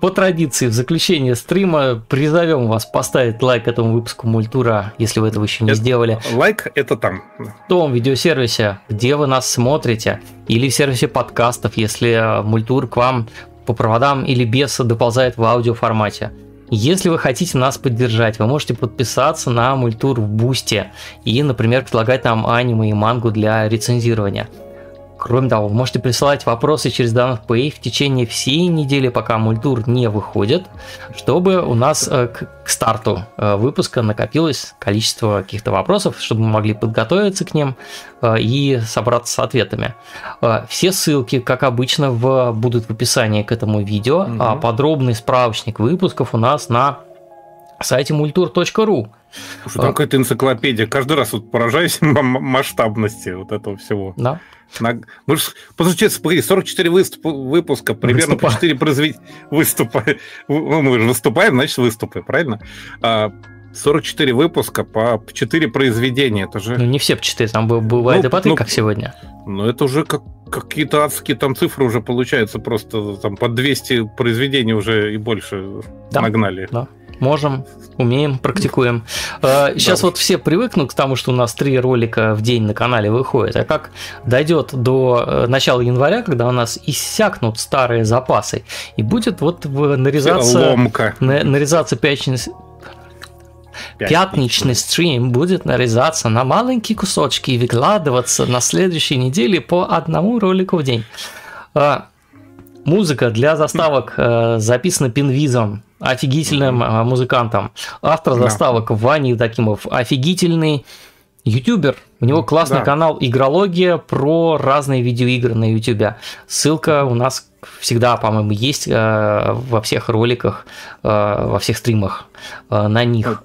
по традиции, в заключение стрима призовем вас поставить лайк этому выпуску Мультура, если вы этого еще не это, сделали. Лайк это там. В том видеосервисе, где вы нас смотрите, или в сервисе подкастов, если Мультур к вам по проводам или без доползает в аудиоформате. Если вы хотите нас поддержать, вы можете подписаться на мультур в Бусте и, например, предлагать нам аниме и мангу для рецензирования. Кроме того, вы можете присылать вопросы через данных Pay в течение всей недели, пока мультур не выходит, чтобы у нас э, к, к старту э, выпуска накопилось количество каких-то вопросов, чтобы мы могли подготовиться к ним э, и собраться с ответами. Все ссылки, как обычно, в, будут в описании к этому видео, угу. а подробный справочник выпусков у нас на сайте multur.ru. Слушай, там какая-то энциклопедия. Каждый раз вот поражаюсь масштабности вот этого всего. Да. На... Мы же, получается, 44 выступ... выпуска, примерно Выступа. по 4 произведения выступа. Ну, мы же выступаем, значит, выступы, правильно? А 44 выпуска по 4 произведения. Это же... Ну, не все по 4, там бывает ну, и по 3, ну, как сегодня. Ну, это уже как, какие-то адские там цифры уже получаются, просто там по 200 произведений уже и больше да. нагнали. Да. Можем, умеем, практикуем. Сейчас да. вот все привыкнут к тому, что у нас три ролика в день на канале выходит. А как дойдет до э, начала января, когда у нас иссякнут старые запасы, и будет вот нарезаться... Ломка. Нарезаться пятничный, Пятничный стрим будет нарезаться на маленькие кусочки и выкладываться на следующей неделе по одному ролику в день. А, музыка для заставок э, записана Пинвизом, офигительным э, музыкантом. Автор заставок Ваня Евдокимов, офигительный ютубер. У него классный да. канал Игрология про разные видеоигры на ютубе. Ссылка у нас всегда, по-моему, есть э, во всех роликах, э, во всех стримах э, на них.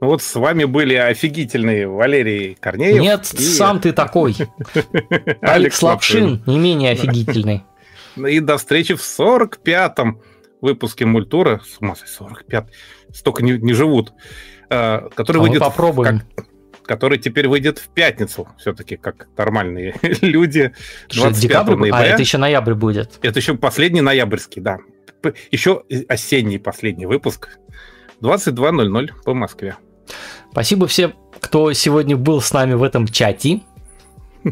Ну вот с вами были офигительные Валерий Корнеев. Нет, и... сам ты такой. Алекс Лапшин не менее офигительный. И до встречи в 45-м выпуске Мультура. С ума 45 Столько не, не живут. Э, который а выйдет... попробуем. Как, который теперь выйдет в пятницу, все-таки как нормальные люди. 25 Декабрь? ноября. А, это еще ноябрь будет. Это еще последний ноябрьский, да. Еще осенний последний выпуск. 22.00 по Москве. Спасибо всем, кто сегодня был с нами в этом чате.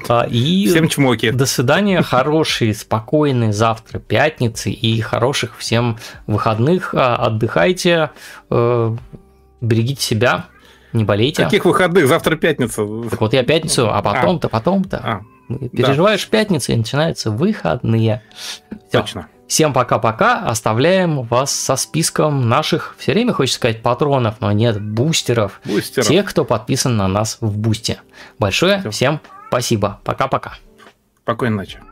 А, и всем чмоки. До свидания. Хорошие, спокойные завтра пятницы и хороших всем выходных. А, отдыхайте, э, берегите себя, не болейте. Каких выходных? Завтра пятница. Так вот я пятницу, а потом-то, потом-то. А, Переживаешь да. пятницу и начинаются выходные. Всё. Точно. Всем пока-пока. Оставляем вас со списком наших, все время хочется сказать, патронов, но нет, бустеров. Бустеров. Тех, кто подписан на нас в Бусте. Большое Все. всем спасибо. Пока-пока. Спокойной ночи.